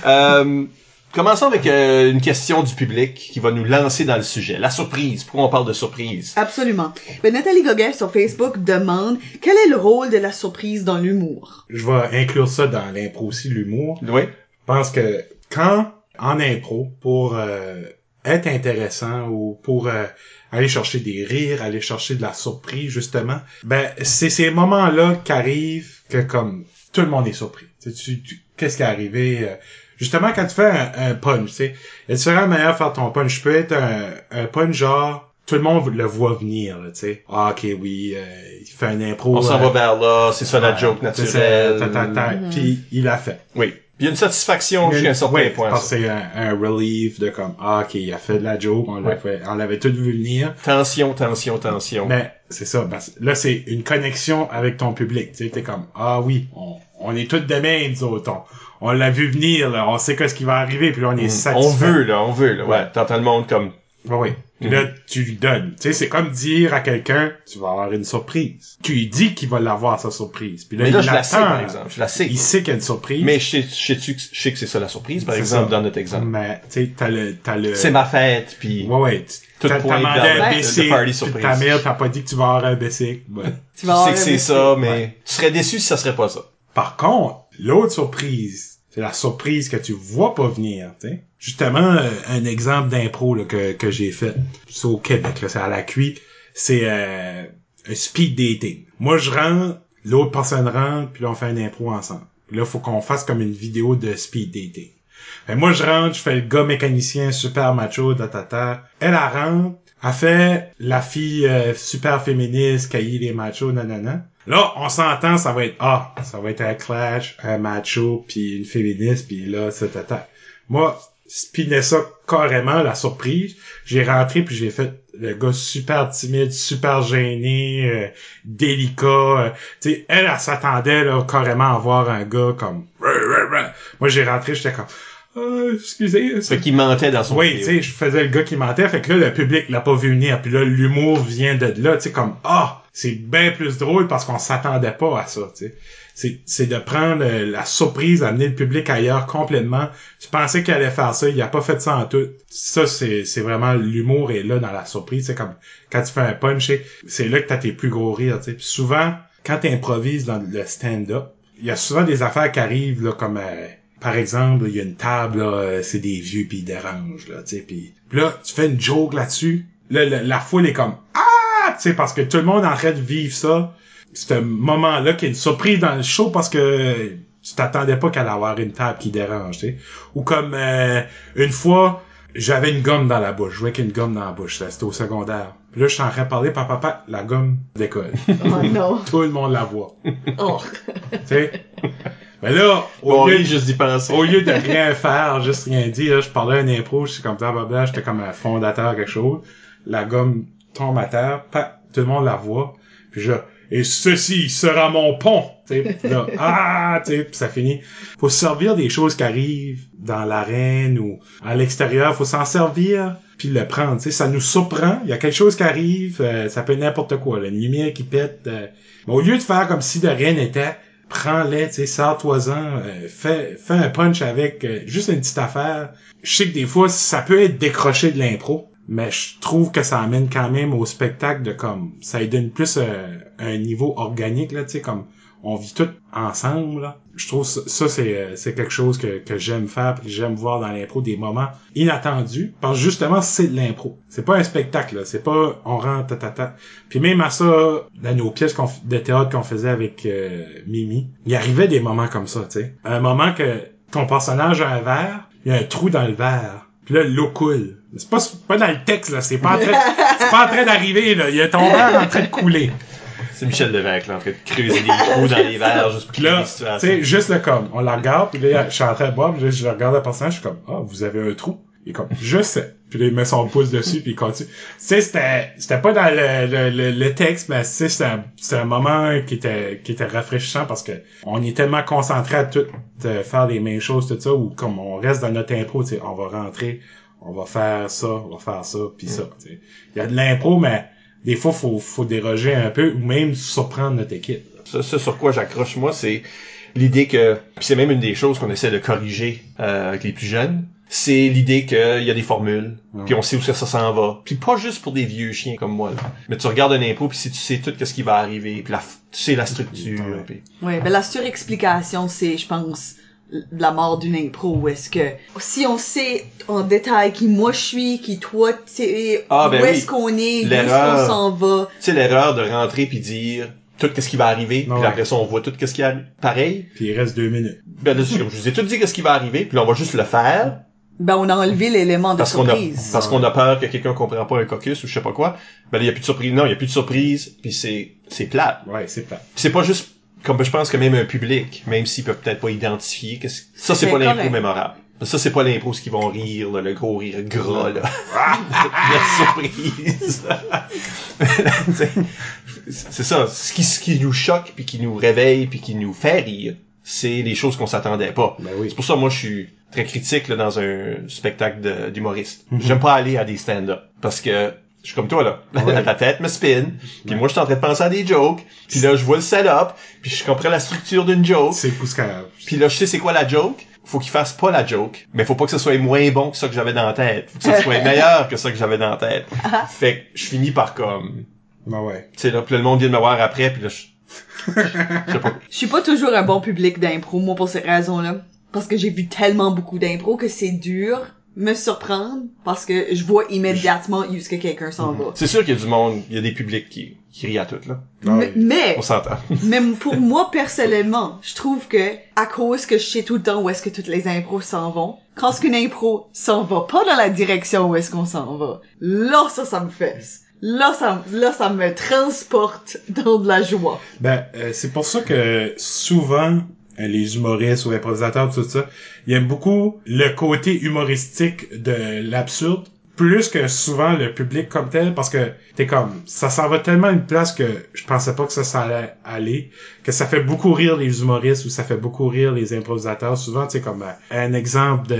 Euh, commençons avec euh, une question du public qui va nous lancer dans le sujet. La surprise. Pourquoi on parle de surprise? Absolument. Ben, Nathalie Gauguin sur Facebook demande quel est le rôle de la surprise dans l'humour? Je vais inclure ça dans l'impro aussi, l'humour. Oui. Je pense que quand, en impro, pour euh, être intéressant ou pour euh, aller chercher des rires, aller chercher de la surprise justement, ben c'est ces moments-là qu'arrivent que comme tout le monde est surpris. Tu, tu- tu- qu'est-ce qui est arrivé euh, Justement, quand tu fais un, un punch, tu sais, il y a différentes manières de faire ton punch. Je peux être un, un punch genre, tout le monde le voit venir, là, tu sais. Ah, ok, oui, euh, il fait un impro. On s'en euh, va vers là, c'est ça la ouais, joke naturelle. ta, ta, ta, Puis il l'a fait. Oui. Puis il y a une satisfaction jusqu'à un certain point. parce ça. que c'est un, un relief de comme, ah, ok, il a fait de la joke, on Ouais. l'avait, on l'avait tout vu venir. Tension, tension, tension. Mais c'est ça, que là c'est une connexion avec ton public. Tu sais, t'es comme ah oui, on, on est tous de même, nous autres. On, on l'a vu venir, là, on sait qu'est-ce qui va arriver, puis là on est Mm. satisfait. on veut, là, on veut, là. Ouais. Ouais. T'entends le monde comme, Ouais, ouais. Puis là tu lui donnes. Tu sais, c'est comme dire à quelqu'un, tu vas avoir une surprise. Tu lui dis qu'il va l'avoir sa surprise. Puis là, mais là, il je la sais, par exemple. Je la sais. Il sait qu'il y a une surprise. Mais je sais, je sais, je sais que c'est ça la surprise, par exemple, ça. dans notre exemple. mais tu sais, t'as le, t'as le. C'est ma fête, puis Ouais, ouais. T'as t'as demandé un le- basic, le party puis ta mère t'a pas dit que tu vas avoir un basic. Ouais. Tu tu sais que c'est ça, mais Ouais. tu serais déçu si ça serait pas ça. Par contre, l'autre surprise, c'est la surprise que tu vois pas venir. tu sais. Justement, euh, un exemple d'impro que, que j'ai fait, c'est au Québec, c'est à la QI, c'est euh, un speed dating. Moi, je rentre, l'autre personne rentre, puis là, on fait un impro ensemble. Puis là, faut qu'on fasse comme une vidéo de speed dating. Que moi, je rentre, je fais le gars mécanicien super macho, ta ta ta. Elle, elle rentre, elle fait la fille euh, super féministe, cahier les machos, nanana. Là, on s'entend, ça va être, ah, ça va être un clash, un macho, puis une féministe, puis là, ça, ta, ta. Moi, spinais ça carrément, la surprise. J'ai rentré, puis j'ai fait le gars super timide, super gêné, euh, délicat. euh, tu sais, elle, elle s'attendait carrément à voir un gars comme... Moi, j'ai rentré, j'étais comme... Ah, excusez, Fait qu'il mentait dans son oui, tu sais, je faisais le gars qui mentait, fait que là, le public l'a pas vu venir, puis là, l'humour vient de là, tu sais, comme, ah, c'est bien plus drôle parce qu'on s'attendait pas à ça, tu sais. C'est, c'est de prendre euh, la surprise, amener le public ailleurs complètement. Tu pensais qu'il allait faire ça, il a pas fait ça en tout. Ça, c'est, c'est vraiment, l'humour est là dans la surprise, c'est comme, quand tu fais un punch, c'est- c'est là que t'as tes plus gros rires, tu sais. Puis souvent, quand t'improvises dans le stand-up, il y a souvent des affaires qui arrivent, là, comme, euh, par exemple, il y a une table, là, euh, c'est des vieux puis ils dérangent, là, tu sais, puis là, tu fais une joke là-dessus, là, la, la foule est comme ah, tu sais, parce que tout le monde est en train de vivre ça. C'est un moment-là qui est une surprise dans le show parce que tu t'attendais pas qu'elle allait avoir une table qui dérange, tu sais. Ou comme euh, une fois, j'avais une gomme dans la bouche, je jouais avec une gomme dans la bouche, ça, c'était au secondaire. Puis là, je suis en train de parler, papa, papa, la gomme décolle. Oh non. Tout le monde la voit, Oh. tu sais? Mais là, au Bon, lieu lui, juste d'y penser. au lieu de rien faire, juste rien dire, je parlais un impro, je suis comme blablabla, j'étais comme un fondateur quelque chose. La gomme tombe à terre, pa, tout le monde la voit. Puis je et ceci sera mon pont. Tu sais, puis là, ah, tu sais, puis ça finit. Faut se servir des choses qui arrivent dans l'arène ou à l'extérieur. Faut s'en servir puis le prendre. Tu sais, ça nous surprend. Il y a quelque chose qui arrive. euh, ça peut être n'importe quoi. Là, une lumière qui pète. euh. Mais au lieu de faire comme si de rien n'était, prends-les, tu sais, sors-toi-en, euh, fais, fais un punch avec euh, juste une petite affaire. Je sais que des fois, ça peut être décroché de l'impro, mais je trouve que ça amène quand même au spectacle de comme, ça lui donne plus euh, un niveau organique, là, tu comme, on vit tout ensemble, là. Je trouve ça, c'est, euh, c'est quelque chose que, que j'aime faire, j'aime voir dans l'impro, des moments inattendus, parce que justement, c'est de l'impro. C'est pas un spectacle. C'est pas, on rentre, ta, ta, ta. Puis même à ça, dans nos pièces de théâtre qu'on faisait avec euh, Mimi, il arrivait des moments comme ça, tu sais. Un moment que ton personnage a un verre, il y a un trou dans le verre. Puis là, l'eau coule. C'est pas, pas dans le texte, là. C'est pas en train, c'est pas en train d'arriver, là. Il y a ton verre en train de couler. C'est Michel Lévesque, là, en train de creuser des trous dans les verres juste pour là, tu sais, juste le comme, on la regarde, puis là, je suis en train de boire, puis là, je regarde le personnage, je suis comme, ah, vous avez un trou. Il est comme, je sais. Puis là, il met son pouce dessus, puis il continue. Tu sais, c'était, c'était pas dans le, le, le, le texte, mais c'était un, c'était un moment qui était, qui était rafraîchissant parce que on est tellement concentré à tout euh, faire les mêmes choses, tout ça, ou comme on reste dans notre impro, tu sais, on va rentrer, on va faire ça, on va faire ça, puis ça, tu sais. Il y a de l'impro, mais des fois, faut, faut déroger un peu, ou même surprendre notre équipe. Ça, ça sur quoi j'accroche moi, c'est l'idée que, c'est même une des choses qu'on essaie de corriger euh, avec les plus jeunes, c'est l'idée qu'il y a des formules, puis on sait où ça, ça s'en va. Puis pas juste pour des vieux chiens comme moi, là. mais tu regardes un impôt, puis si tu sais tout ce qui va arriver, puis la, tu sais la structure, Ouais. puis Oui, ben la surexplication, c'est, je pense, la mort d'une impro où est-ce que si on sait en détail qui moi je suis, qui toi t'es, Ah, ben où oui. est-ce qu'on est, où est-ce qu'on s'en va. Tu sais, l'erreur de rentrer puis dire tout qu'est-ce qui va arriver, puis Ouais. après ça, on voit tout qu'est-ce qui arrive. Pareil. Puis il reste deux minutes. Ben là, comme je vous ai tout dit qu'est-ce qui va arriver, puis là, on va juste le faire Ben on a enlevé l'élément de parce qu'on a surprise. parce qu'on a peur que quelqu'un comprend pas un caucus ou je sais pas quoi. Ben il y a plus de surprise. Non, il y a plus de surprise, puis c'est c'est plate. Ouais, c'est. Puis c'est pas juste comme je pense que même un public, même s'ils peuvent peut-être pas identifier, que ça c'est pas l'impro mémorable. Ça c'est pas l'impro ce qu'ils vont rire, là, le gros rire gras là. la surprise. C'est- c'est ça, ce qui, ce qui nous choque puis qui nous réveille puis qui nous fait rire, c'est les choses qu'on s'attendait pas. Ben oui. C'est pour ça moi je suis très critique là, dans un spectacle d'humoriste. Mhm. J'aime pas aller à des stand-up parce que je suis comme toi là. Ouais. La tête me spin, puis moi je suis en train de penser à des jokes, puis là je vois le setup, puis je comprends la structure d'une joke, C'est puis là je sais c'est quoi la joke. Faut qu'il fasse pas la joke, mais faut pas que ce soit moins bon que ça que j'avais dans la tête. Faut que ça soit meilleur que ça que j'avais dans la tête. fait que je finis par comme Ben ouais. tu sais là, puis le monde vient de me voir après, puis là je je sais pas. Je suis pas toujours un bon public d'impro, moi, pour ces raisons-là. Parce que j'ai vu tellement beaucoup d'impro que c'est dur me surprendre parce que je vois immédiatement où est-ce que quelqu'un s'en va. C'est sûr qu'il y a du monde, il y a des publics qui, qui rient à tout là. Mais, mais, On s'entend. même pour moi personnellement, je trouve que à cause que je sais tout le temps où est-ce que toutes les impros s'en vont, quand ce qu'une impro s'en va pas dans la direction où est-ce qu'on s'en va, là ça ça me fesse. Là ça là ça me transporte dans de la joie. Ben, euh, c'est pour ça que souvent, les humoristes ou improvisateurs, tout ça, ils aiment beaucoup le côté humoristique de l'absurde, plus que souvent le public comme tel, parce que t'es comme, ça s'en va tellement une place que je pensais pas que ça allait aller, que ça fait beaucoup rire les humoristes ou ça fait beaucoup rire les improvisateurs. Souvent, tu comme euh, un exemple de...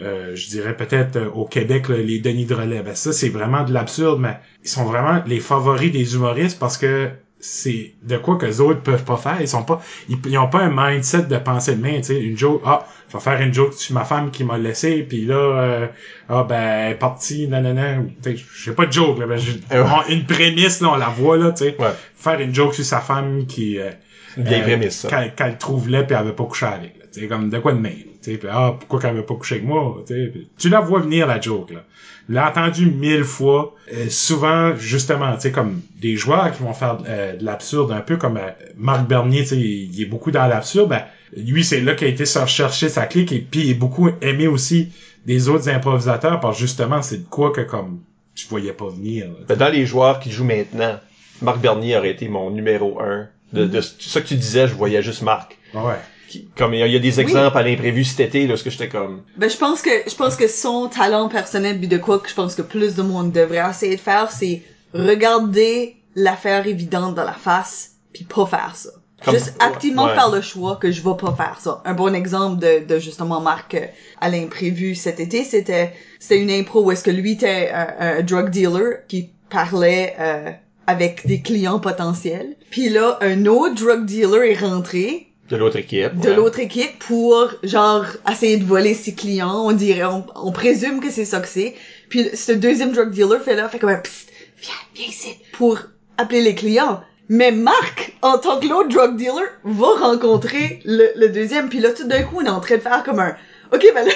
euh, je dirais peut-être euh, au Québec les Denis de relais ben ça c'est vraiment de l'absurde mais ils sont vraiment les favoris des humoristes parce que c'est de quoi que les autres peuvent pas faire ils sont pas ils, ils ont pas un mindset de penser de main tu sais une joke ah je vais faire une joke sur ma femme qui m'a laissé puis là euh, ah ben elle est partie nanana ou, tu sais j'ai pas de joke là ben, on- une prémisse là on la voit là tu sais Ouais. faire une joke sur sa femme qui euh, Une vieille euh, prémisse, ça. Qu'elle, qu'elle trouve laid puis elle veut pas coucher avec. Là. Tu sais, comme de quoi de même. Tu sais, ah, pourquoi qu'elle veut pas coucher avec moi? Tu sais, tu la vois venir la joke. Là. Je l'ai entendu mille fois. Euh, souvent, justement, tu sais, comme des joueurs qui vont faire euh, de l'absurde, un peu comme euh, Marc Bernier, tu sais, il, il est beaucoup dans l'absurde. Ben, lui, c'est là qu'il a été se rechercher sa clique et puis il est beaucoup aimé aussi des autres improvisateurs parce justement, c'est de quoi que comme tu voyais pas venir. Ben, dans les joueurs qui jouent maintenant, Marc Bernier aurait été mon numéro un. De, de ça que tu disais, je voyais juste Marc. Ouais. Qui- comme il y a, il y a des exemples à l'imprévu cet été, là, ce que j'étais comme. Ben je pense que je pense que son talent personnel puis de quoi que je pense que plus de monde devrait essayer de faire c'est regarder l'affaire évidente dans la face puis pas faire ça. Comme- Juste activement ouais. faire le choix que je vais pas faire ça. Un bon exemple de, de justement Marc euh, à l'imprévu cet été, c'était c'était une impro où est-ce que lui était un, un drug dealer qui parlait euh, avec des clients potentiels. Puis là, un autre drug dealer est rentré De l'autre équipe. de ouais. l'autre équipe pour genre essayer de voler ses clients. On dirait, on, on présume que c'est ça que c'est. Puis ce deuxième drug dealer fait là, fait comme un psst, viens, viens ici pour appeler les clients. Mais Marc, en tant que l'autre drug dealer, va rencontrer le, le deuxième. Puis là, tout d'un coup, on est en train de faire comme un OK, ben le,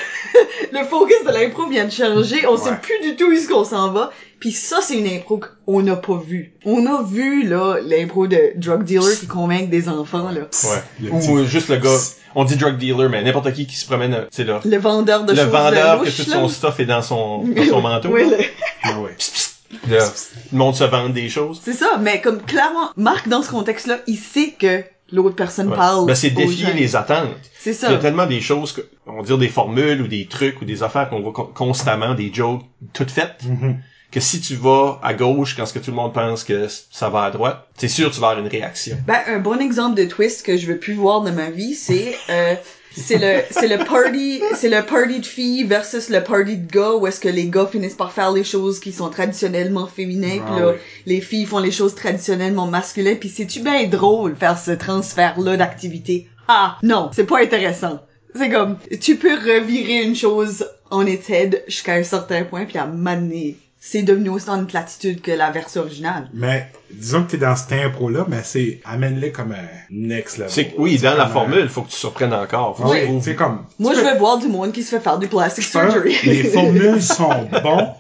le focus de l'impro vient de changer. On sait plus du tout où est-ce qu'on s'en va. Puis ça, c'est une impro qu'on n'a pas vue. On a vu, là, l'impro de drug dealer qui convainc des enfants, là. Ouais. Ou juste le gars, on dit drug dealer, mais n'importe qui qui se promène, euh, sais là. Le vendeur de Le choses vendeur que tout son stuff est dans son, dans son manteau. Oui, le- Ah ouais. Psst, le monde se vend des choses. c'est ça, mais comme clairement, Marc, dans ce contexte-là, il sait que l'autre personne Ouais. parle. Ben, c'est défier gens. les attentes. C'est Il y ça. a tellement des choses, que, on va dire des formules ou des trucs ou des affaires qu'on voit con- constamment, des jokes toutes faites, Mhm. que si tu vas à gauche quand ce que tout le monde pense que ça va à droite, c'est sûr tu vas avoir une réaction. Ben, un bon exemple de twist que je veux plus voir de ma vie, c'est euh, c'est le c'est le party c'est le party de filles versus le party de gars où est-ce que les gars finissent par faire les choses qui sont traditionnellement féminines Ah puis là oui. les filles font les choses traditionnellement masculines puis c'est tu bien drôle faire ce transfert là d'activité? Ah non, c'est pas intéressant. C'est comme tu peux revirer une chose en head jusqu'à un certain point puis à m'amener c'est devenu autant une platitude que la version originale. Mais disons que t'es dans cette impro-là, mais c'est amène-le comme un next level. C'est, oui, dans la comme un- formule, faut que tu surprennes encore. Faut que tu Oui, c'est comme. Moi, tu je peux- vais voir du monde qui se fait faire du plastic surgery. Les formules sont bons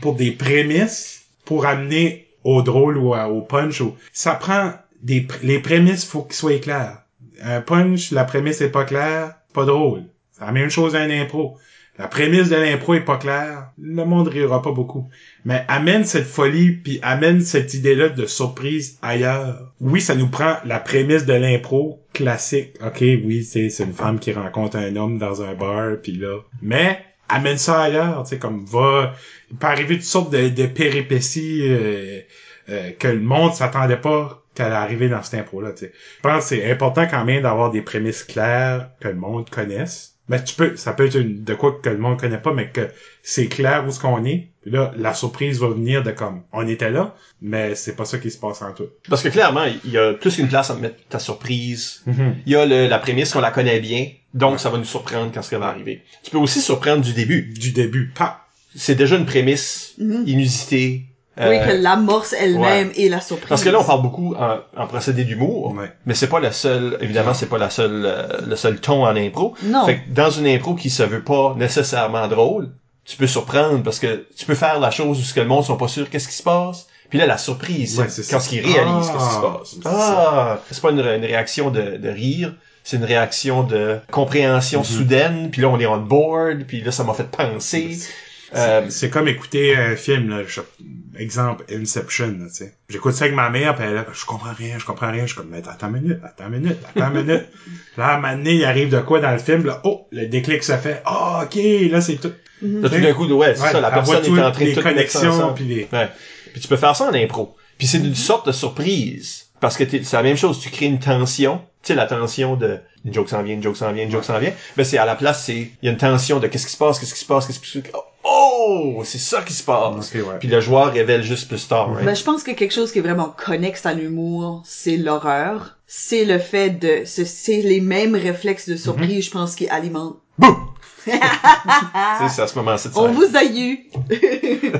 pour des prémices, pour amener au drôle ou à- au punch. Ou... Ça prend des pr- les prémices, faut qu'ils soient clairs. Un punch, la prémisse est pas claire, pas drôle. C'est la même chose à un impro. La prémisse de l'impro est pas claire, le monde rira pas beaucoup. Mais amène cette folie, puis amène cette idée-là de surprise ailleurs. Oui, ça nous prend la prémisse de l'impro classique. Ok, oui, c'est une femme qui rencontre un homme dans un bar, puis là. Mais amène ça ailleurs, tu sais, comme va. Il peut arriver toutes sortes de, péripéties euh, euh, que le monde s'attendait pas qu'elle arriver dans cette impro-là. Je pense que c'est important quand même d'avoir des prémices claires que le monde connaisse. Mais tu peux, ça peut être une, de quoi que le monde connaît pas, mais que c'est clair où ce qu'on est. Puis là, la surprise va venir de comme, on était là, mais c'est pas ça qui se passe en tout. Parce que clairement, il y a plus qu'une place à mettre ta surprise. Il y a le- la prémisse qu'on la connaît bien, donc ça va nous surprendre quand ce qui va arriver. Tu peux aussi surprendre du début. Du début, pas. C'est déjà une prémisse Mhm. inusitée. Oui, euh, que l'amorce elle-même ouais. et la surprise. Parce que là, on parle beaucoup en, en procédé d'humour, Ouais. mais c'est pas le seul, évidemment, c'est pas la seule, euh, le seul ton en impro. Non. Fait que dans une impro qui se veut pas nécessairement drôle, tu peux surprendre parce que tu peux faire la chose où ce que le monde sont pas sûrs qu'est-ce qui se passe. Puis là, la surprise, Ouais, c'est quand ça. ce qu'ils réalisent Ah, qu'est-ce qui se passe. c'est Ah, c'est pas une, une réaction de, de rire, c'est une réaction de compréhension Mhm. soudaine. Puis là, on est on board. Puis là, ça m'a fait penser. Euh, C'est comme écouter un film, là. je- exemple, Inception, là, tu sais. J'écoute ça avec ma mère, puis elle je comprends rien, je comprends rien. Je suis comme, mais attends une minute, attends une minute, attends une minute. Là, à un moment donné, il arrive de quoi dans le film, là, oh, le déclic se fait, ah, ok, là, c'est tout. là, tout d'un coup, ouais, c'est Ouais, ça, la personne est en toutes train de les tout connexions, puis les... Ouais. Puis tu peux faire ça en impro. Puis c'est une sorte de surprise. Parce que t'es- c'est la même chose, tu crées une tension. Tu sais, la tension de une joke s'en vient, une joke s'en vient, une joke s'en vient. Mais c'est à la place, c'est, il y a une tension de qu'est-ce qui se passe, qu'est-ce qui se passe, qu'est-ce qui se passe. Oh! C'est ça qui se passe. Ok, ouais. Puis le joueur révèle juste plus tard, right? Ben, je pense que quelque chose qui est vraiment connexe à l'humour, c'est l'horreur. C'est le fait de, c'est- les mêmes réflexes de surprise, je pense, qui alimentent. Sais, c'est à ce moment-ci de On ça. vous a eu!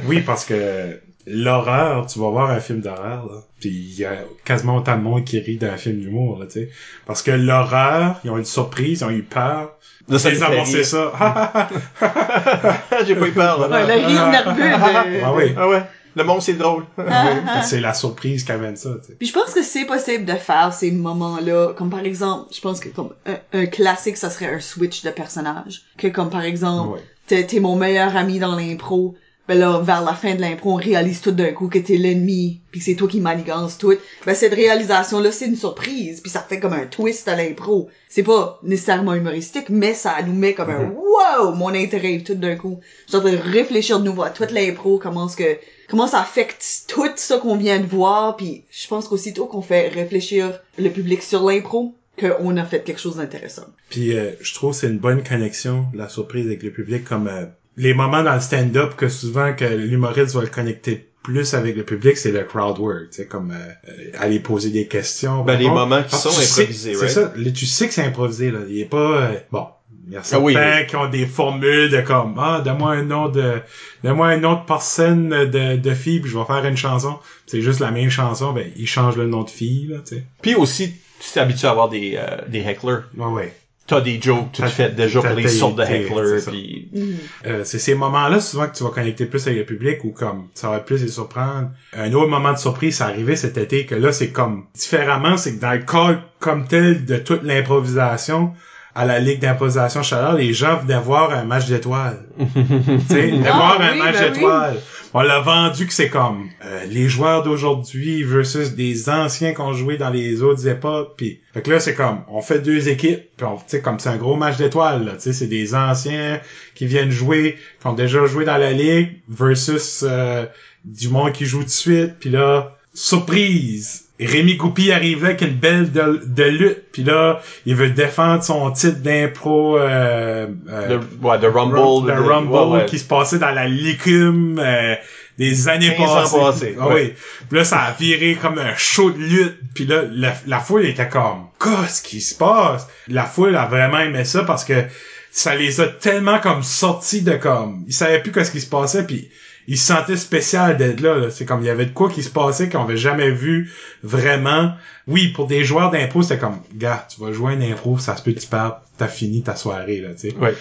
Oui, parce que l'horreur, tu vas voir un film d'horreur, là, puis il y a quasiment autant de monde qui rit d'un film d'humour, là, tu sais. Parce que l'horreur, ils ont une surprise, ils ont eu peur. Là, ça ça. J'ai pas eu peur, là. Ouais, le rire nerveux de... ah oui. Ah ouais. Le monde, c'est drôle. C'est la surprise qui amène ça, tu sais. Puis je pense que c'est possible de faire ces moments-là, comme par exemple, je pense que comme un, un classique, ça serait un switch de personnage. Que comme par exemple, Ouais. t'es mon meilleur ami dans l'impro, ben là, vers la fin de l'impro, on réalise tout d'un coup que t'es l'ennemi, puis que c'est toi qui manigances tout. Ben cette réalisation-là, c'est une surprise, puis ça fait comme un twist à l'impro. C'est pas nécessairement humoristique, mais ça nous met comme un wow, mon intérêt tout d'un coup. Je suis en train de réfléchir de nouveau à toute l'impro, comment ce que comment ça affecte tout ça qu'on vient de voir, puis je pense qu'aussitôt qu'on fait réfléchir le public sur l'impro, qu'on a fait quelque chose d'intéressant. Puis euh, je trouve que c'est une bonne connexion, la surprise avec le public, comme euh, les moments dans le stand-up que souvent que l'humoriste va le connecter plus avec le public, c'est le crowd work, tu sais, comme euh, euh, aller poser des questions. Ben, les moments qui sont improvisés, C'est right? ça, là, tu sais que c'est improvisé, là. Il est pas... euh, bon, il y a certains Ah oui, oui. qui ont des formules de comme, ah, donne-moi un nom de... Donne-moi un nom de personne de, de fille, puis je vais faire une chanson. C'est juste la même chanson, ben, il change le nom de fille, là, tu sais. Puis aussi, tu t'es habitué à avoir des, euh, des hecklers. Ouais, ouais. T'as des jokes toutes T'as- faites déjà pour les tes- sortes de hecklers. c'est ça. Puis Euh, c'est ces moments-là souvent que tu vas connecter plus avec le public ou comme ça va plus les surprendre. Un autre moment de surprise, c'est arrivé cet été que là c'est comme différemment, c'est que dans le cas comme tel de toute l'improvisation à la ligue d'improvisation chaleur, les gens venaient voir un match d'étoiles. tu sais, venaient Ah, voir un oui, match ben oui. On l'a vendu que c'est comme euh, les joueurs d'aujourd'hui versus des anciens qui ont joué dans les autres époques. Puis, fait que là c'est comme on fait deux équipes, puis on, tu sais comme c'est un gros match d'étoiles. là, Tu sais, c'est des anciens qui viennent jouer, qui ont déjà joué dans la ligue versus euh, du monde qui joue tout de suite. Puis là, surprise. Rémi Goupy arrive là avec une belle de, de lutte, puis là, il veut défendre son titre d'impro euh, euh, le, ouais, de Rumble. Rum- le Rumble ouais, ouais. qui se passait dans la licume euh, des années 15 ans passées. passés, Ah oui. Puis là, ça a viré comme un show de lutte. Puis là, la, la foule était comme, qu'est-ce qui se passe? La foule a vraiment aimé ça parce que ça les a tellement comme sortis de comme, ils savaient plus qu'est-ce qui se passait. Puis il se sentait spécial d'être là, là. c'est comme il y avait de quoi qui se passait qu'on avait jamais vu vraiment oui pour des joueurs d'impro c'était comme gars tu vas jouer un impro ça se peut que tu perds t'as fini ta soirée là tu sais Ouais.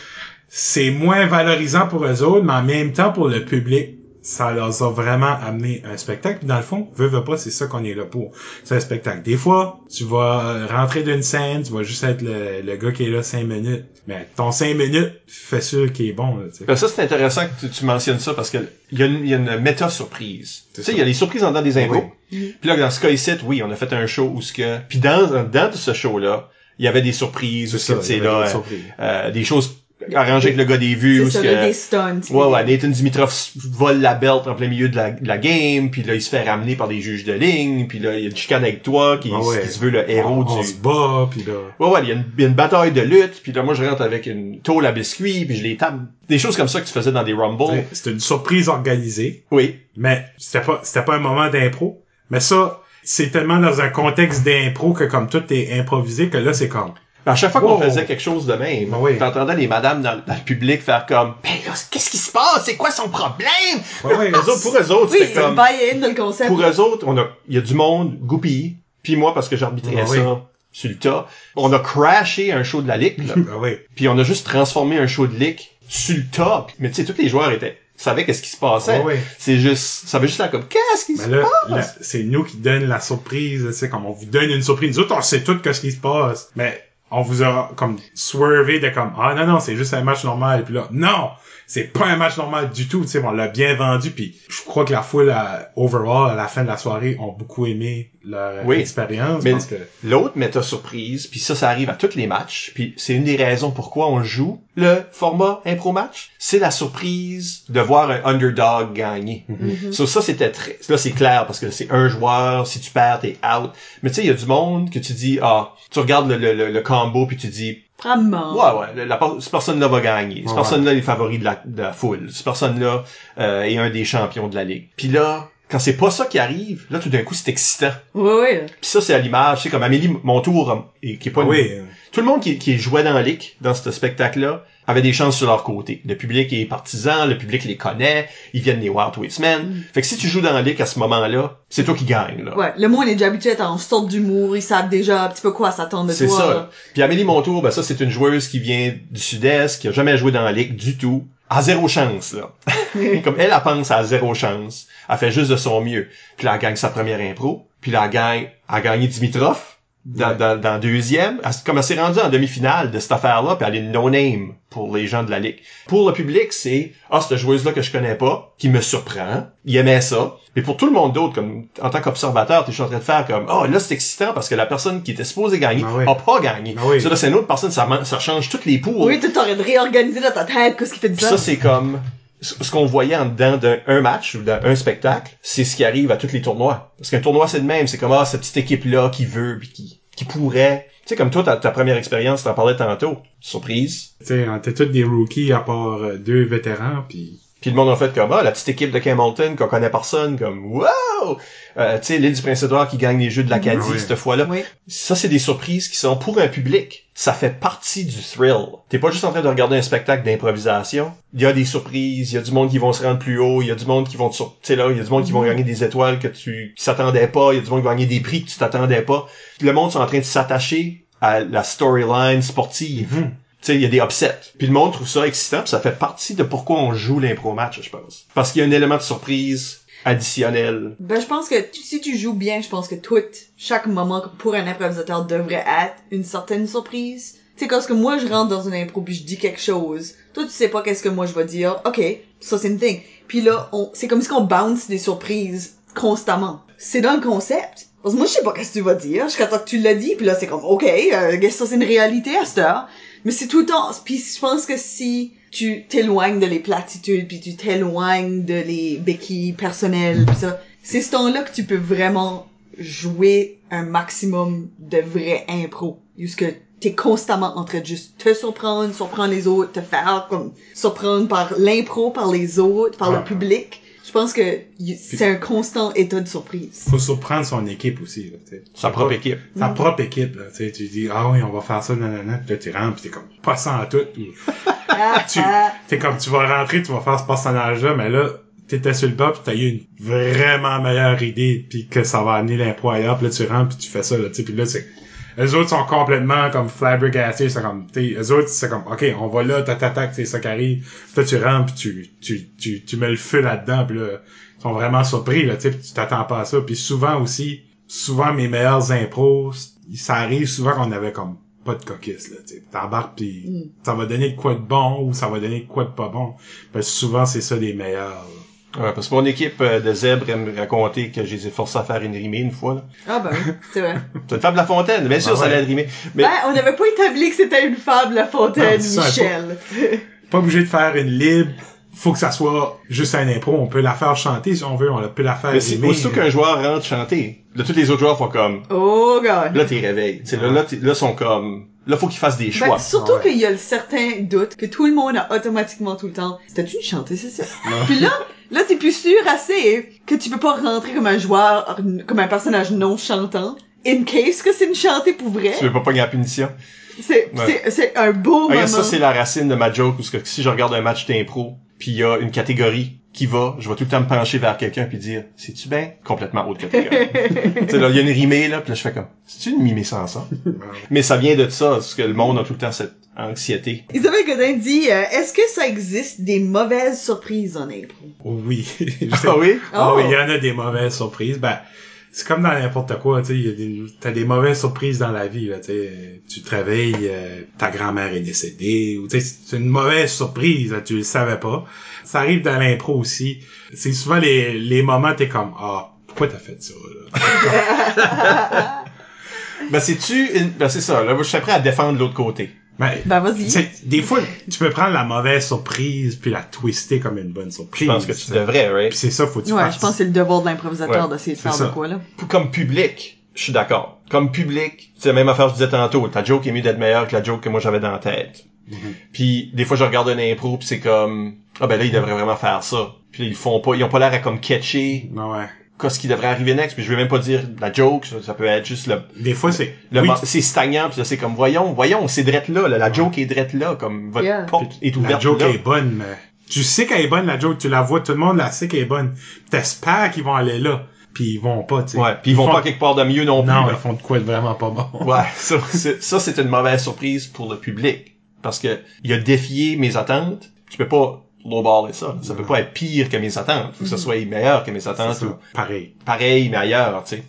c'est moins valorisant pour eux autres mais en même temps pour le public ça leur a vraiment amené un spectacle. Puis dans le fond, veux, veux pas, c'est ça qu'on est là pour. C'est un spectacle. Des fois, tu vas rentrer d'une scène, tu vas juste être le, le gars qui est là cinq minutes. Mais ton cinq minutes, fais sûr qu'il est bon, là, tu sais. Ben, ça, c'est intéressant que tu, tu mentionnes ça parce que il y a une, il y a une méta-surprise. Tu C'est sais, ça. il y a les surprises en dedans des impôts. Oui. Puis là, dans ce cas ici, oui, on a fait un show où ce que... Puis dans, de ce show-là, il y avait des surprises, où ce que, tu sais, il y avait là, des euh, surprises. euh, des choses arrangées avec le gars des vues, C'est ce ça, que... des stunts. Ouais, ouais, Nathan Dimitrov vole la belt en plein milieu de la, de la game, puis là, il se fait ramener par des juges de ligne, puis là, il y a une chicane avec toi qui, Ah ouais. qui se veut le héros on, on du... se bat, puis là... Ouais, ouais, il y, a une, il y a une bataille de lutte, puis là, moi, je rentre avec une tôle à biscuits, puis je les tape. Des choses comme ça que tu faisais dans des Rumble. tu sais, C'était une surprise organisée. Oui. Mais c'était pas c'était pas un moment d'impro. Mais ça, c'est tellement dans un contexte d'impro que comme tout est improvisé que là c'est comme À chaque fois qu'on Wow. faisait quelque chose de même, Ben oui. t'entendais les madames dans, dans le public faire comme, ben là, qu'est-ce qui se passe? C'est quoi son problème? Ouais, Eux autres, pour eux autres, Oui, c'était c'est comme, buy-in dans le concept. pour eux autres, on a, il y a du monde goupille, puis moi, parce que j'arbitrais Ben ça oui. sur le tas, on a crashé un show de la Ligue, ah puis on a juste transformé un show de Ligue sur le tas. Mais tu sais, tous les joueurs étaient, savaient qu'est-ce qui se passait. Ouais. C'est juste, ça veut juste là comme, qu'est-ce qui se Mais là, passe? là, c'est nous qui donne la surprise, tu sais, comme on vous donne une surprise. Nous autres, on sait tout ce qui se passe. Mais on vous a comme swervé de comme ah non non c'est juste un match normal puis là non c'est pas un match normal du tout tu sais on l'a bien vendu puis je crois que la foule à, overall à la fin de la soirée ont beaucoup aimé leur Oui. expérience Mais que l'autre méta surprise, puis ça, ça arrive à tous les matchs, puis c'est une des raisons pourquoi on joue le format impro match, c'est la surprise de voir un underdog gagner. Mhm. So, ça, c'était très, là, c'est clair, parce que c'est un joueur, si tu perds, t'es out. Mais tu sais, il y a du monde que tu dis, ah, tu regardes le, le, le, le combo, puis tu dis, Vraiment. Ouais, ouais, la, la- cette personne-là va gagner. Cette Ouais. personne-là est le favori de la, de la foule. Cette personne-là euh, est un des champions de la ligue. Puis là, quand c'est pas ça qui arrive, là, tout d'un coup, c'est excitant. Ouais, ouais. Puis ça, c'est à l'image, c'est comme Amélie Montour, euh, qui est pas une- oui Tout le monde qui, qui jouait dans la ligue, dans ce spectacle-là, avait des chances sur leur côté. Le public est partisan, le public les connaît, ils viennent des Wild Witsmen. Fait que si tu joues dans la ligue à ce moment-là, c'est toi qui gagne, là. Ouais, le monde est déjà habitué à être en sorte d'humour, ils savent déjà un petit peu quoi s'attendre de C'est toi. ça. là. Puis Amélie Montour, ben ça, c'est une joueuse qui vient du sud-est, qui a jamais joué dans la ligue du tout. À zéro chance, là. Comme elle, elle pense à zéro chance. Elle fait juste de son mieux. Puis là, elle gagne sa première impro. Puis là, elle gagne, elle a gagné Dimitrov. Dans, Ouais. dans, dans deuxième, comme elle s'est rendue en demi-finale de cette affaire-là, puis elle est no-name pour les gens de la ligue. Pour le public, c'est « Ah, cette joueuse-là que je connais pas, qui me surprend, il aimait ça. » Mais pour tout le monde d'autre, comme en tant qu'observateur, t'es juste en train de faire comme « Oh, là, c'est excitant parce que la personne qui était supposée gagner Ah oui. a pas gagné. Ah oui. Ça, là, c'est une autre personne, ça, change toutes les poules. Oui, tu t'aurais de réorganiser dans ta tête qu'est-ce qui fait de Puis ça. ça, c'est comme ce qu'on voyait en dedans d'un un match ou d'un un spectacle, c'est ce qui arrive à tous les tournois. Parce qu'un tournoi, c'est le même. C'est comme, ah, cette petite équipe-là qui veut, puis qui, pourrait. Tu sais, comme toi, ta, ta première expérience, t'en parlais tantôt. Surprise. tu sais on était tous des rookies à part euh, deux vétérans puis Puis le monde a fait comme, ah, la petite équipe de Camelton qu'on connaît personne, comme, wow! Euh, tu sais, l'île du Prince-Édouard qui gagne les Jeux de l'Acadie oui. cette fois-là. Oui. Ça, c'est des surprises qui sont pour un public. Ça fait partie du thrill. T'es pas juste en train de regarder un spectacle d'improvisation. Il y a des surprises, il y a du monde qui vont se rendre plus haut, il y a du monde qui vont. Tu sais là, il y a du monde qui vont gagner des étoiles que tu qui s'attendais pas, il y a du monde qui va gagner des prix que tu t'attendais pas. Le monde sont en train de s'attacher à la storyline sportive. Tu sais, il y a des upsets. Puis le monde trouve ça excitant, puis ça fait partie de pourquoi on joue l'impro match, je pense. Parce qu'il y a un élément de surprise additionnel. Ben, je pense que si tu joues bien, je pense que tout, chaque moment pour un improvisateur devrait être une certaine surprise. Tu sais, quand que moi je rentre dans une impro puis je dis quelque chose, toi tu sais pas qu'est-ce que moi je vais dire. Ok, ça c'est une thing. Puis là, c'est comme si on bounce des surprises constamment. C'est dans le concept. Parce que moi je sais pas qu'est-ce que tu vas dire jusqu'à temps que tu l'as dit puis là c'est comme ok, euh, ça c'est une réalité à cette heure. Mais c'est tout le temps. Puis je pense que si tu t'éloignes de les platitudes, puis tu t'éloignes de les béquilles personnelles, pis ça, c'est ce temps-là que tu peux vraiment jouer un maximum de vrai impro. Jusque t'es constamment en train de juste te surprendre, surprendre les autres, te faire comme surprendre par l'impro, par les autres, par le public. Je pense que c'est un constant état de surprise. faut surprendre son équipe aussi là. Sa propre équipe. sa propre équipe là, tu sais tu dis ah oui on va faire ça nanana puis là tu rentres puis t'es comme pas ça en tout Ah, tu ah. t'es comme tu vas rentrer tu vas faire ce personnage là mais là t'étais sur le bas pis t'as eu une vraiment meilleure idée puis que ça va amener l'impro ailleurs pis là tu rentres puis tu fais ça là tu puis là c'est les autres sont complètement comme flabbergastés c'est comme tu les autres c'est comme ok on va là t'attaques c'est ça qui arrive toi tu rentres puis tu tu tu tu mets le feu là-dedans puis là ils sont vraiment surpris là tu tu t'attends pas à ça puis souvent aussi souvent mes meilleurs impros ça arrive souvent qu'on avait comme pas de coquisse là tu t'embarques puis Mm. ça va donner de quoi de bon ou ça va donner de quoi de pas bon parce que souvent c'est ça les meilleurs là. Ouais, parce que mon équipe euh, de zèbres aime me raconter que je les ai forcés à faire une rimée une fois. Là. Ah ben oui, c'est vrai. C'est une fable La Fontaine, bien sûr, Ah ça allait être rimé. Mais Ben, on n'avait pas établi que c'était une fable, La Fontaine, Non, ça, Michel. pas obligé de faire une libre faut que ça soit juste un impro on peut la faire chanter si on veut on peut la faire mais c'est aussitôt qu'un joueur rentre chanter, là, tous les autres joueurs font comme, Oh, God. là, t'es réveillé. Tu sais, là, là, là, sont comme, là, faut qu'ils fassent des choix. Ben, surtout Ouais. qu'il y a le certain doute que tout le monde a automatiquement tout le temps. C'était-tu une chanteuse, c'est ça? Puis là, là, t'es plus sûr assez que tu peux pas rentrer comme un joueur, comme un personnage non chantant. In case que c'est une chantée pour vrai. Tu veux pas pogner la punition. C'est, Ouais. c'est, c'est un beau Regarde, moment. ça, c'est la racine de ma joke, parce que si je regarde un match d'impro, puis il y a une catégorie qui va, je vais tout le temps me pencher vers quelqu'un puis dire, c'est-tu bien? Complètement autre catégorie. tu sais, là, il y a une rimée, là, puis là, je fais comme, c'est-tu une mimée sans ça? Mais ça vient de ça, parce que le monde a tout le temps cette anxiété. Isabelle Godin dit, euh, est-ce que ça existe des mauvaises surprises en impro? oui Ah oui? Ah Oh. oui, il y en a des mauvaises surprises. Ben, c'est comme dans n'importe quoi, tu sais, t'as des mauvaises surprises dans la vie, là, tu sais. Tu te réveilles, euh, ta grand-mère est décédée, ou tu sais, c'est une mauvaise surprise, là, tu le savais pas. Ça arrive dans l'impro aussi. C'est souvent les, les moments, t'es comme, ah, pourquoi t'as fait ça, là? Ben, c'est-tu une... Ben, c'est ça, là, je suis prêt à défendre l'autre côté. Ben, Ben, vas-y. tu sais, des fois, tu peux prendre la mauvaise surprise puis la twister comme une bonne surprise. Je pense que tu devrais, right? Puis c'est ça, faut que tu Ouais, je pense que c'est le devoir de l'improvisateur Ouais, d'essayer de faire ça. de quoi, là. Comme public, je suis d'accord. Comme public, c'est la même affaire que je disais tantôt. Ta joke est mieux d'être meilleure que la joke que moi j'avais dans la tête. Mhm. Puis des fois je regarde un impro puis c'est comme ah ben là ils devraient vraiment faire ça. Puis là, ils font pas, ils ont pas l'air à comme catcher Non, ouais. Qu'est-ce qui devrait arriver next. Puis je vais même pas dire la joke, ça, ça peut être juste le, Des fois, c'est... le oui, c'est stagnant puis là, c'est comme voyons, voyons, c'est drette là, là, la joke est drette là, comme votre Yeah. porte est La ouverte joke là. est bonne, mais tu sais qu'elle est bonne, la joke, tu la vois, tout le monde la sait qu'elle est bonne. T'espères qu'ils vont aller là, puis ils vont pas, tu sais. Ouais, puis ils vont font- pas quelque part de mieux non plus. Non, ils font de quoi de vraiment pas bon. Ouais, ça, c'est, ça, c'est une mauvaise surprise pour le public. Parce que il a défié mes attentes. Je peux pas lowballer ça. Ça peut pas être pire que mes attentes. Faut que ça soit meilleur que mes attentes. ou Pareil. pareil, mais ailleurs, tu sais.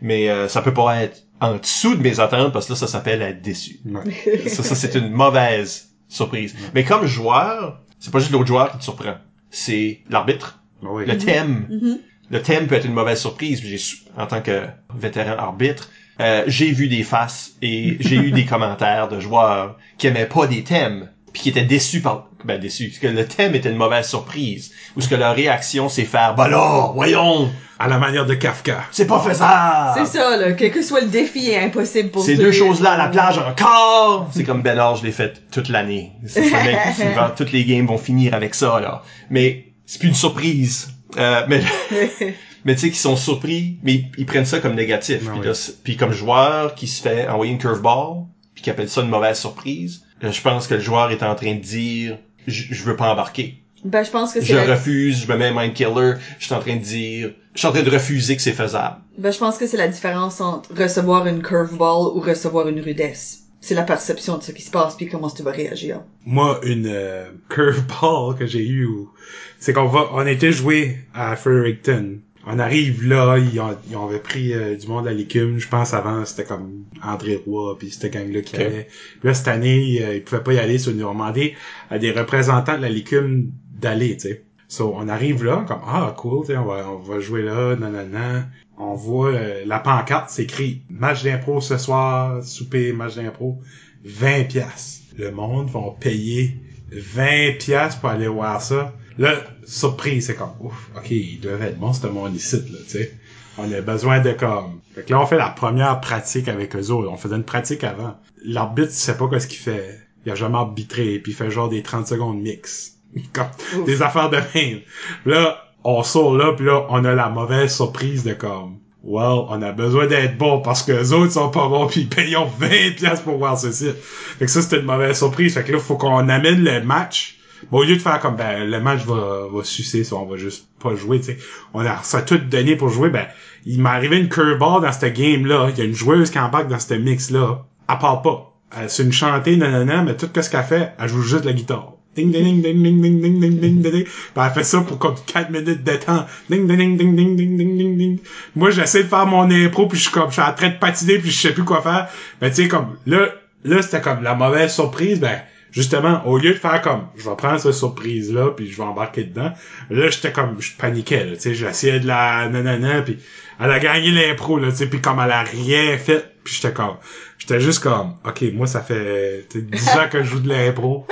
Mais euh, ça peut pas être en dessous de mes attentes parce que là, ça s'appelle être déçu. Ouais. ça, ça c'est une mauvaise surprise. Mais comme joueur, c'est pas juste l'autre joueur qui te surprend. C'est l'arbitre, Oui. le thème, Mhm. le thème peut être une mauvaise surprise. J'ai, su- en tant que vétéran arbitre, euh, j'ai vu des faces et j'ai eu des commentaires de joueurs qui aimaient pas des thèmes puis qui étaient déçus par ben déçus parce que le thème était une mauvaise surprise ou ce que leur réaction c'est faire bah là voyons À la manière de Kafka. c'est pas faisable C'est ça, là. Quel que soit le défi est impossible pour ces deux choses-là à la plage encore. C'est comme Ben je l'ai fait toute l'année. C'est ce mec qui souvent, toutes les games vont finir avec ça, là. Mais c'est plus une surprise. Euh, mais mais tu sais, qui sont surpris, mais ils, ils prennent ça comme négatif. Ah puis, oui. là, c'est- puis comme joueur qui se fait envoyer une curveball, puis qui appelle ça une mauvaise surprise, euh, je pense que le joueur est en train de dire, je je veux pas embarquer. Ben, je pense que c'est Je la... refuse, je me mets mind killer, je suis en train de dire, je suis en train de refuser que c'est faisable. Ben, je pense que c'est la différence entre recevoir une curveball ou recevoir une rudesse. C'est la perception de ce qui se passe puis comment tu vas réagir. Moi, une euh, curveball que j'ai eu, où- c'est qu'on va, on était joué à Fredericton. On arrive là, ils ont, ils avait pris euh, du monde à l'écume. Je pense avant c'était comme André Roy puis cette gang là qui Ok. allait. Puis là cette année, euh, ils pouvaient pas y aller, ils nous ont demandé à des représentants de la l'écume d'aller, tu sais. So, on arrive là, comme, ah, cool, tu sais, on va, on va jouer là, nanana. On voit euh, la pancarte, c'est écrit match d'impro ce soir, souper, match d'impro, 20 piastres. Le monde vont payer 20 piastres pour aller voir ça. Là, surprise, c'est comme, ouf, ok, il devait être bon, ce monde ici, là, tu sais. On a besoin de comme... Fait que là, on fait la première pratique avec eux autres. On faisait une pratique avant. L'arbitre sait pas qu'est-ce qu'il fait. Il a jamais arbitré, puis il fait genre des 30 secondes mix. Comme Ouf. des affaires de même. Là, on sort là, puis là, on a la mauvaise surprise de comme... Well, on a besoin d'être bon parce que les autres sont pas bons puis ils payons 20 pièces pour voir ceci. Fait que ça, c'était une mauvaise surprise. Fait que là, faut qu'on amène le match Bon, au lieu de faire comme, ben, le match va, va sucer, on va juste pas jouer, tu sais. On a ça tout donné pour jouer, ben, il m'est arrivé une curveball dans ce game-là. Il y a une joueuse qui embarque dans ce mix-là. Elle part pas. C'est une chantée, nanana, mais tout ce qu'elle fait, elle joue juste la guitare. Ding, ding, ding, ding, ding, ding, ding, ding, ding, ding. Elle fait ça pour comme 4 minutes de temps. Ding, ding, ding, ding, ding, ding, ding, ding, ding. Moi, j'essaie de faire mon impro, puis je suis comme, je suis en train de patiner, puis je sais plus quoi faire. Ben, tu sais, comme, là, là, c'était comme la mauvaise surprise, ben, justement, au lieu de faire comme, je vais prendre cette surprise-là, puis je vais embarquer dedans, là, j'étais comme, je paniquais, là, tu sais, j'essayais de la nanana, puis elle a gagné l'impro, là, tu sais, puis comme elle a rien fait, puis j'étais comme, j'étais juste comme, ok, moi, ça fait tu sais, 10 ans que je joue de l'impro,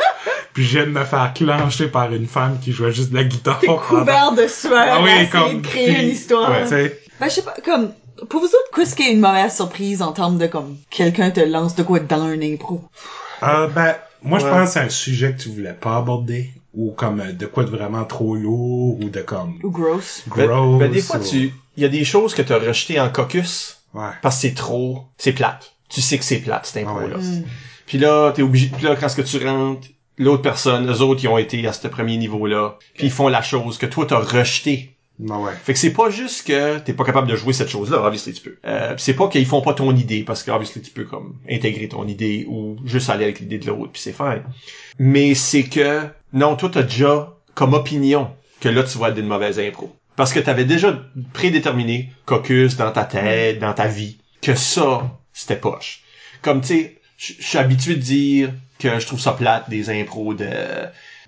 puis je viens de me faire clencher par une femme qui jouait juste de la guitare. T'es couvert de sueur, Ah oui, comme, de créer puis- une histoire. Ouais, Ben, je sais pas, comme, pour vous autres, qu'est-ce qui est une mauvaise surprise en termes de, comme, quelqu'un te lance de quoi dans un impro? Euh, ben, moi, je pense que c'est un sujet que tu voulais pas aborder, ou comme euh, de quoi de vraiment trop lourd, ou de comme Ou gross? Ben, gross. ben, des fois, ou- tu, il y a des choses que t'as rejetées en caucus Ouais. parce que c'est trop, c'est plate. Tu sais que c'est plate, cette impro-là. Ah ouais. Hmm. Puis là, t'es obligé, puis là, quand ce que tu rentres, l'autre personne, eux autres, ils ont été à ce premier niveau-là, puis ils font la chose que toi, t'as rejetée. Ouais, ouais. Fait que c'est pas juste que t'es pas capable de jouer cette chose-là, obviously tu peux. Euh, c'est pas qu'ils font pas ton idée, parce que obviously tu peux comme intégrer ton idée ou juste aller avec l'idée de l'autre, puis c'est fine. Mais c'est que, non, toi t'as déjà comme opinion que là tu vas être mauvaise impro. Parce que t'avais déjà prédéterminé, caucus dans ta tête, dans ta vie, que ça, c'était poche. Comme tu sais, je suis habitué de dire que je trouve ça plate des impros de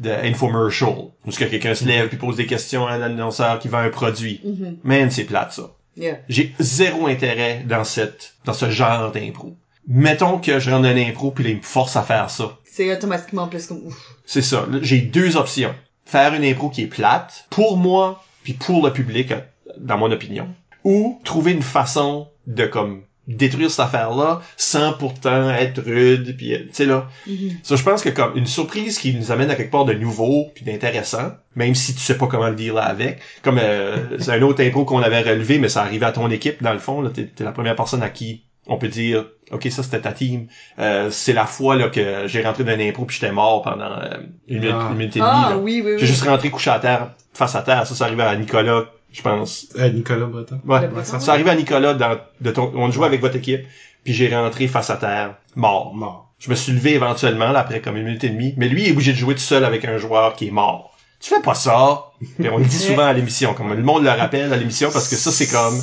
de infomercial où ce que quelqu'un se lève puis pose des questions à un annonceur qui vend un produit. Mhm. Man, c'est plate ça. Yeah. J'ai zéro intérêt dans cette dans ce genre d'impro. Mettons que je rentre une impro puis il me force à faire ça. C'est automatiquement plus comme, ouf. C'est ça. J'ai deux options. Faire une impro qui est plate pour moi puis pour le public euh, dans mon opinion ou trouver une façon de comme détruire cette affaire-là sans pourtant être rude puis euh, tu sais là Mhm. Ça, je pense que comme une surprise qui nous amène à quelque part de nouveau puis d'intéressant, même si tu sais pas comment le dire là avec. Comme euh, c'est un autre impro qu'on avait relevé, mais ça arrivait à ton équipe dans le fond. Là, t'es, t'es la première personne à qui on peut dire, ok, ça c'était ta team. Euh, c'est la fois là que j'ai rentré dans un impro puis j'étais mort pendant euh, une minute, Ah. une minute et demie. Ah, oui, oui, oui. J'ai juste rentré couché à terre, face à terre. Ça, ça arrivait à Nicolas, je pense. Euh, Nicolas Breton. Ouais, Breton. ça arrivait à Nicolas dans de ton, on jouait avec votre équipe, puis j'ai rentré face à terre, mort. Mort. Je me suis levé éventuellement, là, après comme une minute et demie. Mais lui, il est obligé de jouer tout seul avec un joueur qui est mort. Tu fais pas ça. Et on le dit souvent à l'émission, comme le monde le rappelle à l'émission, parce que ça, c'est comme,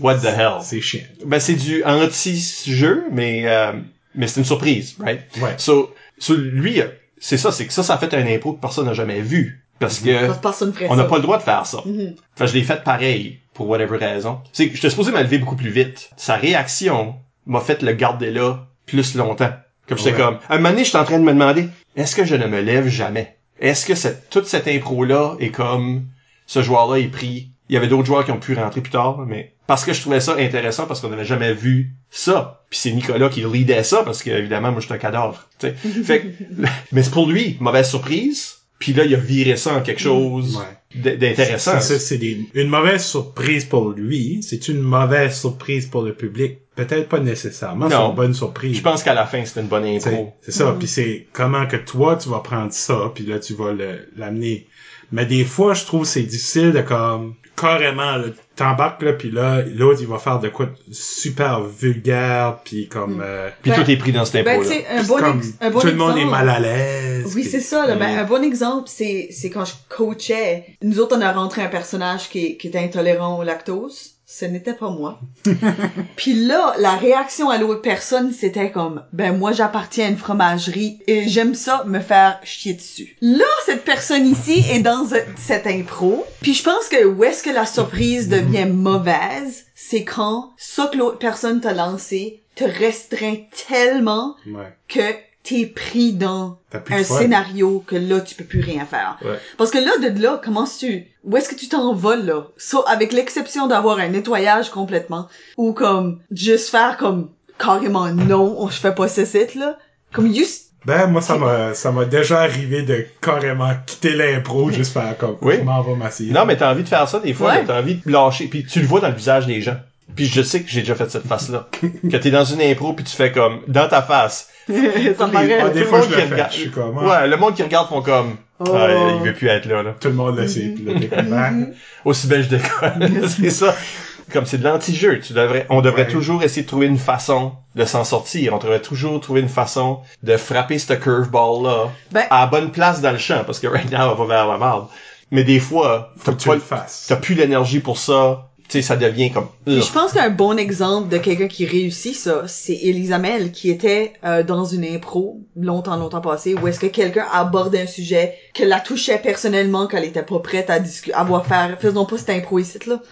what the hell? C'est chiant. Ben, c'est du anti-jeu, mais, euh, mais c'est une surprise, right? Ouais. So, so lui, c'est ça, c'est que ça, ça a fait un impro que personne n'a jamais vu. Parce que, personne on n'a pas le droit de faire ça. Mhm. Fait que je l'ai fait pareil, pour whatever raison. C'est que j'étais supposé m'élever beaucoup plus vite. Sa réaction m'a fait le garder là plus longtemps. Comme j'étais Ouais. comme, à un moment donné, j'étais en train de me demander, est-ce que je ne me lève jamais? Est-ce que cette, toute cette impro-là est comme, ce joueur-là est pris, il y avait d'autres joueurs qui ont pu rentrer plus tard, mais parce que je trouvais ça intéressant parce qu'on n'avait jamais vu ça. Puis c'est Nicolas qui leadait ça parce que évidemment moi j'étais un cadavre. tu sais. fait que- mais c'est pour lui mauvaise surprise. Puis là il a viré ça en quelque chose Ouais. d- d'intéressant. C'est ça, c'est des- une mauvaise surprise pour lui. C'est une mauvaise surprise pour le public. Peut-être pas nécessairement. C'est une bonne surprise. Je pense qu'à la fin c'était une bonne impro. C'est ça, Mhm. puis c'est comment que toi tu vas prendre ça, puis là tu vas le- l'amener. Mais des fois, je trouve que c'est difficile de comme carrément là, t'embarques là, puis là l'autre il va faire de quoi de super vulgaire, puis comme Mhm. euh, Puis Ben- tout est pris dans cette Ben, impro tu là. un bon, comme un bon tout le monde est mal à l'aise. Oui, c'est ça. Là. Ben, Mm. un bon exemple, c'est c'est quand je coachais. Nous autres, on a rentré un personnage qui, qui était intolérant au lactose. Ce n'était pas moi. Puis là, la réaction à l'autre personne, c'était comme, ben moi, j'appartiens à une fromagerie et j'aime ça me faire chier dessus. Là, cette personne ici est dans ce- cette impro. Puis je pense que où est-ce que la surprise devient mauvaise, c'est quand ça que l'autre personne t'a lancé te restreint tellement Ouais. que t'es pris dans un fun. scénario que là tu peux plus rien faire. Ouais. Parce que là de là comment tu où est-ce que tu t'envoles là? So, avec l'exception d'avoir un nettoyage complètement ou comme juste faire comme carrément non, je fais pas ce site là. Comme juste Ben moi ça m'a ça m'a déjà arrivé de carrément quitter l'impro juste faire comme Oui. je m'en vais m'asseoir. Non mais t'as envie de faire ça des fois, Ouais. t'as envie de lâcher. Puis tu le vois dans le visage des gens. Puis je sais que j'ai déjà fait cette face-là. que t'es dans une impro puis tu fais comme, dans ta face. ça Les- paraît. Ah, des tout le fois, monde je qui le fais. regarde- Je suis comme, ah. Ouais, le monde qui regarde font comme, Oh. ah, il veut plus être là, là. Tout le monde le sait. Puis là, t'es comme, ah. Aussi bien je déconne. c'est ça. Comme c'est de l'anti-jeu, tu devrais, on devrait Ouais. toujours essayer de trouver une façon de s'en sortir. On devrait toujours trouver une façon de frapper ce curveball-là Ben- à la bonne place dans le champ, parce que right now, on va vers la marde. Mais des fois, Faut t'as que tu pas- le fasses. t'as plus l'énergie pour ça. Tu sais, ça devient comme, je pense qu'un bon exemple de quelqu'un qui réussit ça, c'est Elisa Mel, qui était euh, dans une impro longtemps, longtemps passé, où est-ce que quelqu'un abordait un sujet que la touchait personnellement, qu'elle était pas prête à discuter, à voir faire, faisons pas cette impro ici, là.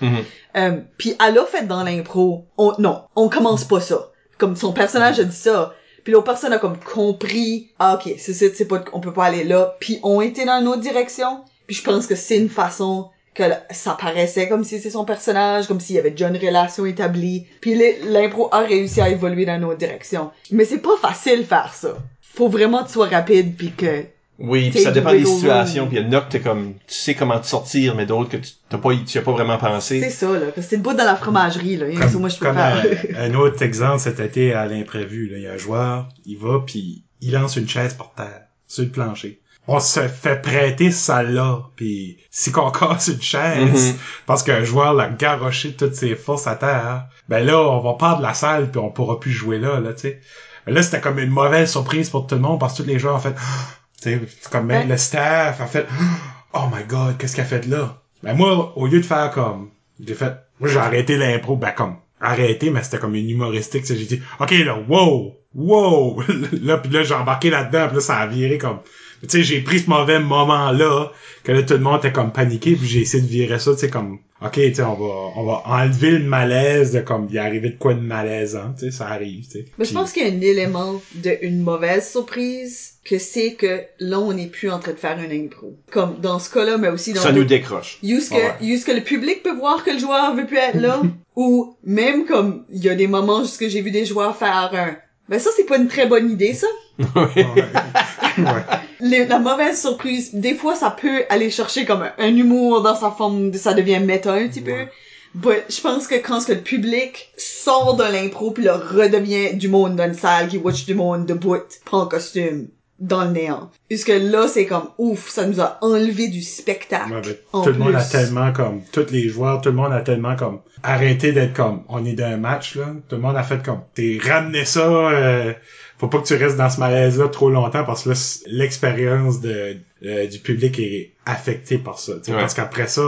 Euh, puis elle a fait dans l'impro, on, non, on commence pas ça. Comme son personnage a dit ça. Puis l'autre personne a comme compris, ah ok, c'est c'est c'est pas, on peut pas aller là. Puis ont été dans une autre direction. Puis je pense que c'est une façon que ça paraissait comme si c'est son personnage, comme s'il y avait déjà une relation établie. Puis l'impro a réussi à évoluer dans une autre direction. Mais c'est pas facile faire ça. Faut vraiment que tu sois rapide puis que Oui, puis ça dépend des situations. Puis il y en a que t'es comme, tu sais comment te sortir, mais d'autres que tu t'as pas, tu y as pas vraiment c'est pensé. ça là. Parce que c'est une bout dans la fromagerie là. Ça, moi je peux comme faire. un, un autre exemple cet été à l'imprévu. là. Il y a un joueur, il va puis il lance une chaise par terre sur le plancher. On se fait prêter ça là, puis si qu'on casse une chaise Mhm. parce qu'un joueur l'a garoché toutes ses forces à terre, ben là on va perdre la salle puis on pourra plus jouer là, là tu sais. Mais Là c'était comme une mauvaise surprise pour tout le monde parce que tous les joueurs ont fait, tu sais, c'est comme même Ouais. le staff a fait, oh my god, qu'est-ce qu'elle a fait là? Ben moi, au lieu de faire comme, j'ai fait, moi j'ai arrêté l'impro, ben comme, arrêté, mais c'était comme une humoristique, tu sais, j'ai dit, ok là, wow, wow, là puis là j'ai embarqué là-dedans, puis là ça a viré comme, tu sais, j'ai pris ce mauvais moment-là, que là tout le monde était comme paniqué, puis j'ai essayé de virer ça, tu sais, comme, ok, tu sais, on va, on va enlever le malaise de comme, il est arrivé de quoi de malaisant, tu sais, ça arrive, tu sais. Mais je pense qu'il y a un élément d'une mauvaise surprise que c'est que là on n'est plus en train de faire une impro. Comme dans ce cas-là, mais aussi dans Ça nous décroche. Use que, Ouais. use que le public peut voir que le joueur veut plus être là, ou même comme il y a des moments jusque j'ai vu des joueurs faire un. Ben ça c'est pas une très bonne idée ça. Ouais. Ouais. Les- la mauvaise surprise, des fois ça peut aller chercher comme un, un humour dans sa forme, ça devient méta un petit peu. But je pense que quand ce que le public sort de l'impro puis le redevient du monde dans une salle qui watch du monde debout, pas en costume, dans le néant. Puisque là c'est comme ouf, ça nous a enlevé du spectacle. Ouais, tout le monde a tellement comme tous les joueurs, tout le monde a tellement comme arrêté d'être comme on est d'un match là. Tout le monde a fait comme t'es ramené ça. euh, faut pas que tu restes dans ce malaise là trop longtemps parce que là l'expérience de euh, du public est affectée par ça. Ouais. Parce qu'après ça,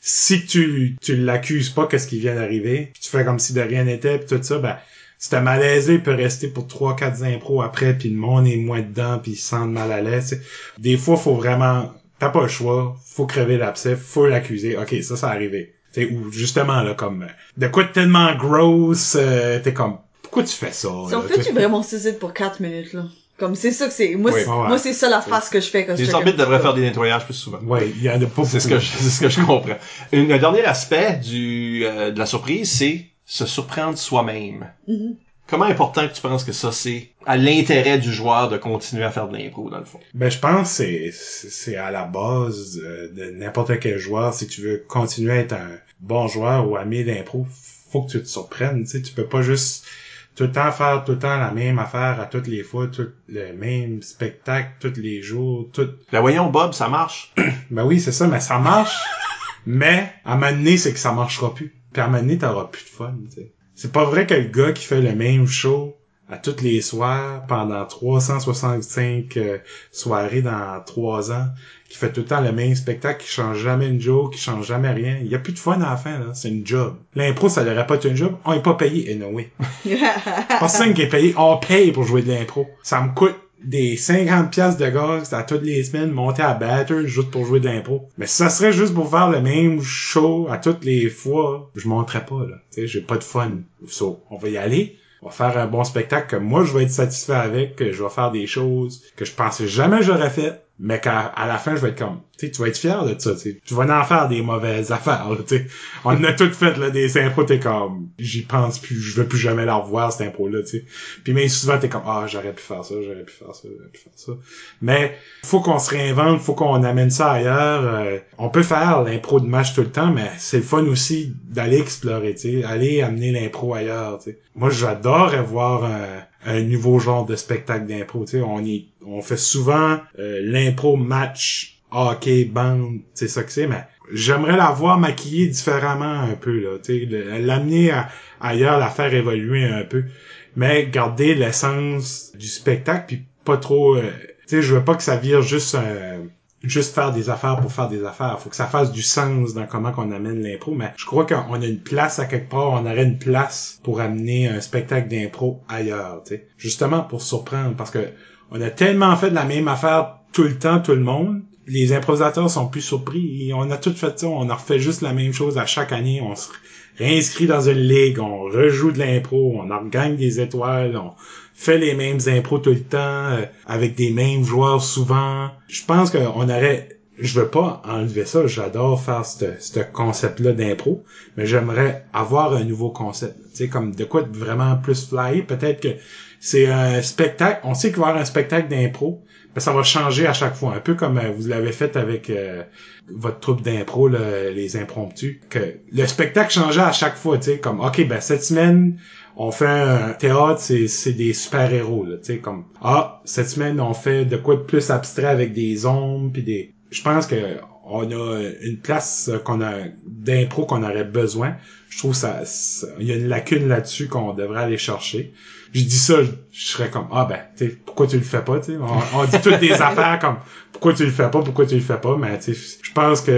si tu tu l'accuses pas qu'est-ce qui vient d'arriver, tu fais comme si de rien n'était puis tout ça, ben ce malaise peut rester pour trois quatre impros après puis le monde est moins dedans puis ils se sentent mal à l'aise. Des fois faut vraiment t'as pas le choix, faut crever l'abcès, faut l'accuser. Ok, ça, ça arrivé. T'sais, ou justement là comme de quoi de tellement gross, euh, t'es comme pourquoi tu fais ça? Si on tu vraiment saisit pour 4 minutes là. Comme c'est ça que c'est. Moi, Oui. c'est, Ouais. moi c'est ça la face que je fais quand je Les check arbitres un devraient faire des nettoyages plus souvent. Ouais, il y en a pas C'est ce que je, c'est ce que je comprends. Une- un dernier aspect du, euh, de la surprise, c'est se surprendre soi-même. Mhm. Comment important que tu penses que ça, c'est à l'intérêt du joueur de continuer à faire de l'impro, dans le fond? Ben je pense que c'est c'est à la base euh, de n'importe quel joueur. Si tu veux continuer à être un bon joueur ou ami d'impro, faut que tu te surprennes. Tu sais, tu peux pas juste tout le temps faire tout le temps la même affaire à toutes les fois, tout le même spectacle tous les jours, tout Ben voyons, Bob, ça marche. Ben oui, c'est ça, mais ça marche. mais, à un moment donné, c'est que ça marchera plus. Puis à un moment donné, t'auras plus de fun, tu sais. C'est pas vrai que le gars qui fait le même show à tous les soirs pendant 365 euh, soirées dans trois ans, qui fait tout le temps le même spectacle, qui change jamais une joke, qui change jamais rien. Il y a plus de fun à la fin, là. C'est une job. L'impro, ça devrait pas être une job. On est pas payé, anyway. Personne qui est payé, on paye pour jouer de l'impro. Ça me coûte des 50 pièces de gaz à toutes les semaines monter à batteur juste pour jouer de l'impro. Mais si ça serait juste pour faire le même show à toutes les fois, je monterais pas là. Tu sais, j'ai pas de fun. So, on va y aller. On va faire un bon spectacle que moi je vais être satisfait avec, que je vais faire des choses que je pensais jamais j'aurais fait, mais qu'à à la fin je vais être comme tu sais, tu vas être fier de ça, tu sais. Tu vas en faire des mauvaises affaires, tu sais. On en a toutes fait, là, des impros, t'es comme, j'y pense plus, je veux plus jamais la revoir, cette impro-là, tu sais. Puis mais souvent, t'es comme, ah, j'aurais pu faire ça, j'aurais pu faire ça, j'aurais pu faire ça. Mais, faut qu'on se réinvente, faut qu'on amène ça ailleurs. euh, on peut faire l'impro de match tout le temps, mais c'est le fun aussi d'aller explorer, tu sais, aller amener l'impro ailleurs, tu sais. Moi, j'adore voir un, un nouveau genre de spectacle d'impro, tu sais. On y, on fait souvent euh, l'impro match hockey, bande, c'est ça que c'est, mais j'aimerais la voir maquillée différemment un peu, là, tu l'amener ailleurs, la faire évoluer un peu, mais garder l'essence du spectacle, puis pas trop, euh, tu sais, je veux pas que ça vire juste euh, juste faire des affaires pour faire des affaires. Faut que ça fasse du sens dans comment qu'on amène l'impro, mais je crois qu'on a une place à quelque part, on aurait une place pour amener un spectacle d'impro ailleurs, tu sais. Justement pour surprendre, parce que on a tellement fait de la même affaire tout le temps, tout le monde, les improvisateurs sont plus surpris. On a tout fait ça, on a refait juste la même chose à chaque année, on se réinscrit dans une ligue, on rejoue de l'impro, on en gagne des étoiles, on fait les mêmes impros tout le temps, euh, avec des mêmes joueurs souvent. Je pense qu'on aurait je veux pas enlever ça, j'adore faire ce ce concept-là d'impro, mais j'aimerais avoir un nouveau concept. Tu sais, comme de quoi de vraiment plus fly. Peut-être que c'est un spectacle, on sait qu'il va y avoir un spectacle d'impro, mais ça va changer à chaque fois. Un peu comme euh, vous l'avez fait avec euh, votre troupe d'impro, les impromptus, que le spectacle changeait à chaque fois, tu sais, comme, OK, ben cette semaine, on fait un théâtre, c'est, c'est des super-héros, tu sais, comme, ah, cette semaine, on fait de quoi de plus abstrait avec des ombres, puis des... Je pense que on a une place qu'on a d'impro qu'on aurait besoin. Je trouve ça, ça- il y a une lacune là-dessus qu'on devrait aller chercher. Je dis ça, je, je serais comme ah ben, tu sais, pourquoi tu le fais pas, tu. On, on dit toutes des affaires comme pourquoi tu le fais pas, pourquoi tu le fais pas, mais tu je pense que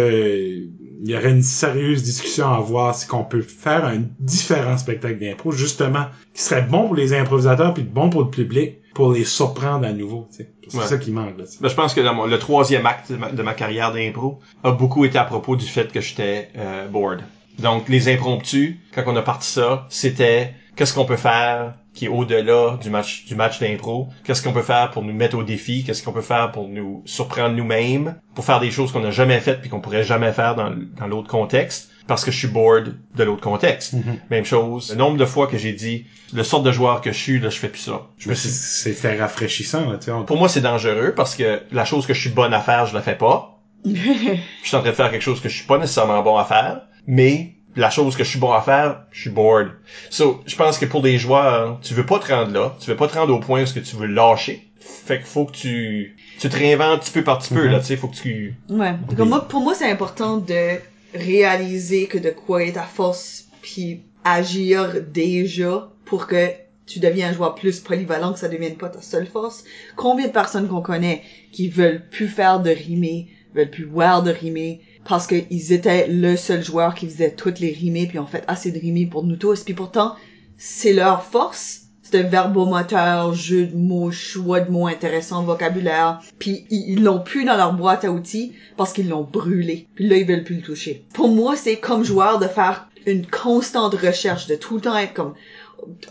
il y aurait une sérieuse discussion à voir si qu'on peut faire un différent spectacle d'impro justement qui serait bon pour les improvisateurs puis bon pour le public pour les surprendre à nouveau. C'est Ouais. Ça qui manque là. Ben, je pense que dans mon- le troisième acte de ma, de ma carrière d'impro a beaucoup été à propos du fait que j'étais euh, bored. Donc, les impromptus, quand on a parti ça, c'était qu'est-ce qu'on peut faire qui est au-delà du match du match d'impro, qu'est-ce qu'on peut faire pour nous mettre au défi, qu'est-ce qu'on peut faire pour nous surprendre nous-mêmes, pour faire des choses qu'on n'a jamais faites puis qu'on pourrait jamais faire dans, l'autre contexte, parce que je suis bored de l'autre contexte. Même chose. Le nombre de fois que j'ai dit, le sorte de joueur que je suis, là, je fais plus ça. Je me suis c'était rafraîchissant, là, on- pour moi, c'est dangereux parce que la chose que je suis bonne à faire, je la fais pas. je suis en train de faire quelque chose que je suis pas nécessairement bon à faire, mais la chose que je suis bon à faire, je suis bored. So, je pense que pour des joueurs, tu veux pas te rendre là, tu veux pas te rendre au point où ce que tu veux lâcher. Fait qu'il faut que tu, tu te réinventes petit peu par petit peu, Mhm. là, tu sais, faut que tu, Ouais. Comme moi, pour moi, c'est important de réaliser que de quoi est ta force, puis agir déjà pour que tu deviens un joueur plus polyvalent, que ça devienne pas ta seule force. Combien de personnes qu'on connaît qui veulent plus faire de rimer, veulent plus voir de rimer, parce qu'ils étaient le seul joueur qui faisait toutes les rimées, puis ont fait assez de rimer pour nous tous, puis pourtant, c'est leur force. C'est un verbomoteur, jeu de mots, choix de mots intéressants, vocabulaire. Puis ils l'ont plus dans leur boîte à outils parce qu'ils l'ont brûlé. Puis là, ils veulent plus le toucher. Pour moi, c'est comme joueur de faire une constante recherche, de tout le temps être comme,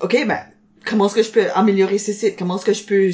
OK, ben, comment est-ce que je peux améliorer ce site? Comment est-ce que je peux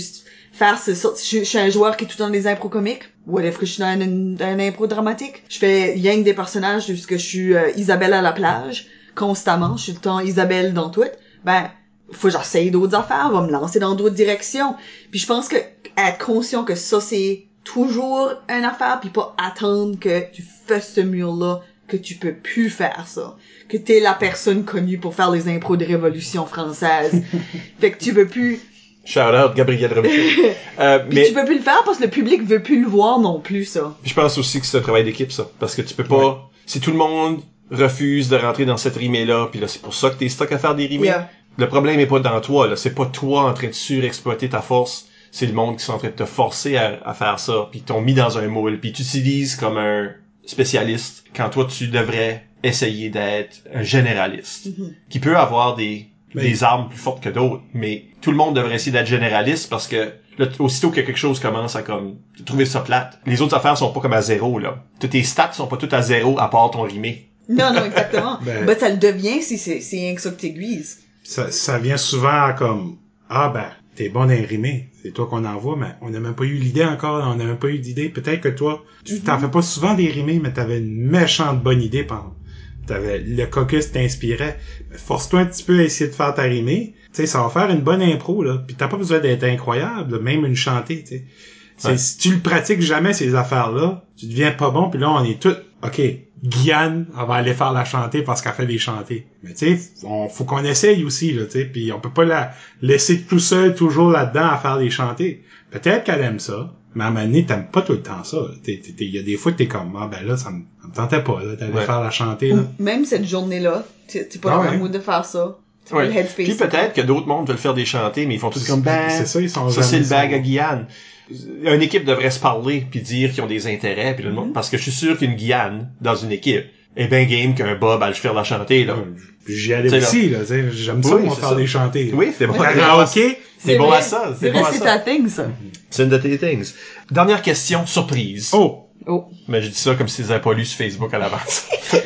faire ce sort? Je, je suis un joueur qui est tout dans les impros comiques. What if que je suis dans un, impro dramatique? Je fais que des personnages puisque je suis euh, Isabelle à la plage, constamment. Je suis le temps Isabelle dans tout. Ben, faut que j'essaye d'autres affaires, va me lancer dans d'autres directions. Puis je pense que être conscient que ça c'est toujours une affaire, puis pas attendre que tu fasses ce mur-là, que tu peux plus faire ça. Que t'es la personne connue pour faire les impros de Révolution française. fait que tu veux plus, shout out Gabriel Robichaud. euh, mais tu peux plus le faire parce que le public veut plus le voir non plus, ça. je pense aussi que c'est un travail d'équipe, ça. Parce que tu peux pas, si tout le monde refuse de rentrer dans cette rimée-là, puis là, c'est pour ça que t'es stock à faire des rimées. Yeah. Le problème est pas dans toi, là. C'est pas toi en train de surexploiter ta force. C'est le monde qui sont en train de te forcer à, à faire ça, puis t'ont mis dans un moule, puis t'utilises comme un spécialiste quand toi tu devrais essayer d'être un généraliste, qui peut avoir des Mais- des armes plus fortes que d'autres, mais tout le monde devrait essayer d'être généraliste parce que là, aussitôt que quelque chose commence à comme trouver ça plate, les autres affaires sont pas comme à zéro là. Toutes tes stats sont pas toutes à zéro à part ton rimé. Non, non, exactement. Ben- Ben, ça le devient si c'est, rien que ça que t'aiguises. ça, ça vient souvent comme ah ben t'es bon à rimer, c'est toi qu'on envoie, mais on n'a même pas eu l'idée encore, on n'a même pas eu d'idée. Peut-être que toi, tu t'en fais pas souvent des rimés, mais t'avais une méchante bonne idée pendant. T'avais le caucus t'inspirait. Force-toi un petit peu à essayer de faire ta rimée. Tu sais, ça va faire une bonne impro là. Puis t'as pas besoin d'être incroyable, là, même une chantée. Tu sais. C'est- Ouais. Si tu le pratiques jamais ces affaires là, tu deviens pas bon. Puis là on est tout. Ok, Guyane, on va aller faire la chanter parce qu'elle fait des chantées. Mais tu sais, faut qu'on essaye aussi là. Tu sais, puis on peut pas la laisser tout seul toujours là-dedans à faire des chantées. Peut-être qu'elle aime ça. Mais à un moment donné, t'aimes pas tout le temps ça. Il y a des fois que t'es comme, ah ben là, ça me, ça me tentait pas, là, d'aller Ouais. faire la chanter, là. Ou même cette journée-là, t'es t'es pas Ah dans ouais. le mood de faire ça. Ouais. le. Puis peut-être que d'autres mondes veulent faire des chantés, mais ils font tout comme ben. C'est ça, ils sont Ça, c'est le bag à Guyane. Une équipe devrait se parler puis dire qu'ils ont des intérêts puis le monde, parce que je suis sûr qu'une Guyane dans une équipe est bien game qu'un Bob à le faire la chanter là. J'y allais C'est là. aussi, là, sais, j'aime ça, Oui, moi, c'est faire ça. des chanter. Oui, c'est bon. Karaoké, C'est bon à ça. C'est C'est bon à c'est ça. ta thing, ça. C'est une de tes things. Dernière question, surprise. oh, Oh. Mais je dis ça comme si ils avaient pas lu sur Facebook à l'avance.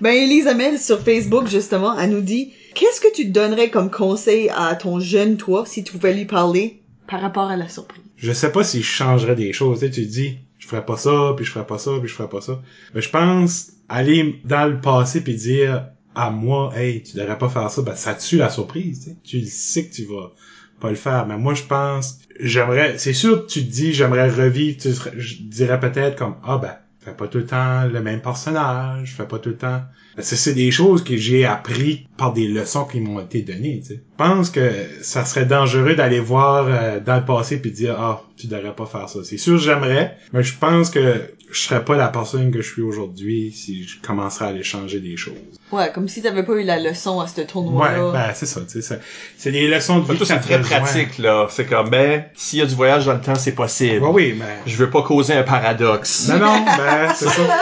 Ben, Elise Amel, sur Facebook, justement, elle nous dit, qu'est-ce que tu donnerais comme conseil à ton jeune toi si tu pouvais lui parler par rapport à la surprise? je sais pas si je changerais des choses, tu sais, tu te dis, je ferais pas ça, puis je ferais pas ça, puis je ferais pas ça. Mais je pense, aller dans le passé puis dire à moi, hey, tu devrais pas faire ça, ben, ça tue la surprise, tu sais. Tu sais que tu vas pas le faire. Mais moi, je pense, j'aimerais, c'est sûr que tu te dis, j'aimerais revivre, tu je dirais peut-être comme, ah ben, fais pas tout le temps le même personnage, fais pas tout le temps. Parce que c'est des choses que j'ai appris par des leçons qui m'ont été données, tu sais. Je pense que ça serait dangereux d'aller voir euh, dans le passé puis dire, ah, tu devrais pas faire ça. C'est sûr, j'aimerais, mais je pense que je serais pas la personne que je suis aujourd'hui si je commencerais à aller changer des choses. Ouais, comme si t'avais pas eu la leçon à ce Ouais, tournoi-là. ben c'est ça, tu sais, c'est- des leçons de vie. c'est très pratique là. C'est comme ben s'il y a du voyage dans le temps, c'est possible. Ouais, oui, mais Je veux pas causer un paradoxe. Non, non, ben, c'est ça.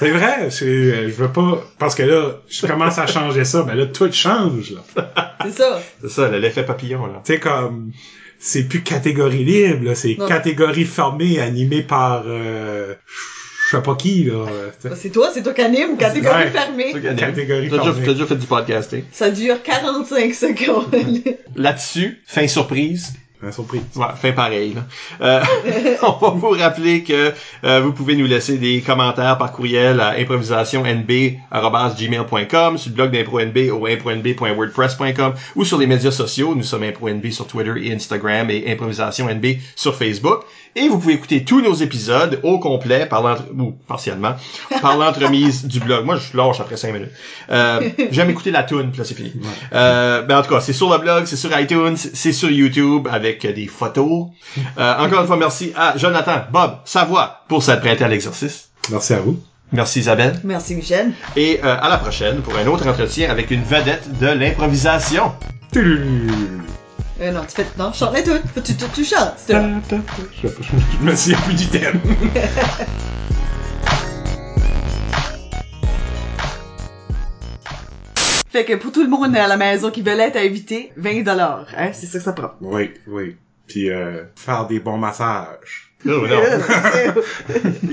C'est vrai, je, euh, je veux pas, parce que là, je commence à changer ça, ben là, tout change, là. C'est ça. C'est ça, l'effet papillon là. Tu sais, comme, c'est plus catégorie libre, là, c'est Non. catégorie fermée, animée par, euh, je sais pas qui, là. C'est toi, c'est toi qui anime, catégorie Ouais. fermée. Catégorie T'as déjà, fermée. t'as déjà fait du podcasting. Ça dure 45 secondes. Là-dessus, fin surprise. Ouais, fin pareil. Là. Euh, on va vous rappeler que euh, vous pouvez nous laisser des commentaires par courriel à improvisationnb@gmail.com, sur le blog d'ImproNB au impronb.wordpress.com ou sur les médias sociaux. Nous sommes ImproNB sur Twitter et Instagram et ImprovisationNB sur Facebook. Et vous pouvez écouter tous nos épisodes au complet par l'entre... ou partiellement par l'entremise du blog. Moi, je lâche après cinq minutes. Euh, J'aime écouter la tune, puis là c'est fini. Euh, ben en tout cas, c'est sur le blog, c'est sur iTunes, c'est sur YouTube avec des photos. Euh, encore une fois, merci à Jonathan, Bob, Savoie pour s'être prêté à l'exercice. Merci à vous. Merci Isabelle. Merci Michel. Et euh, à la prochaine pour un autre entretien avec une vedette de l'improvisation. Euh, non, tu fais, non, chante la toute. Tu, tu, tu chantes. c'est ça. Je, me souviens plus du thème. Fait que pour tout le monde à la maison qui veut être invité, 20 dollars, hein, c'est ça que ça prend. Oui, oui. Puis, euh, faire des bons massages. Oh, non.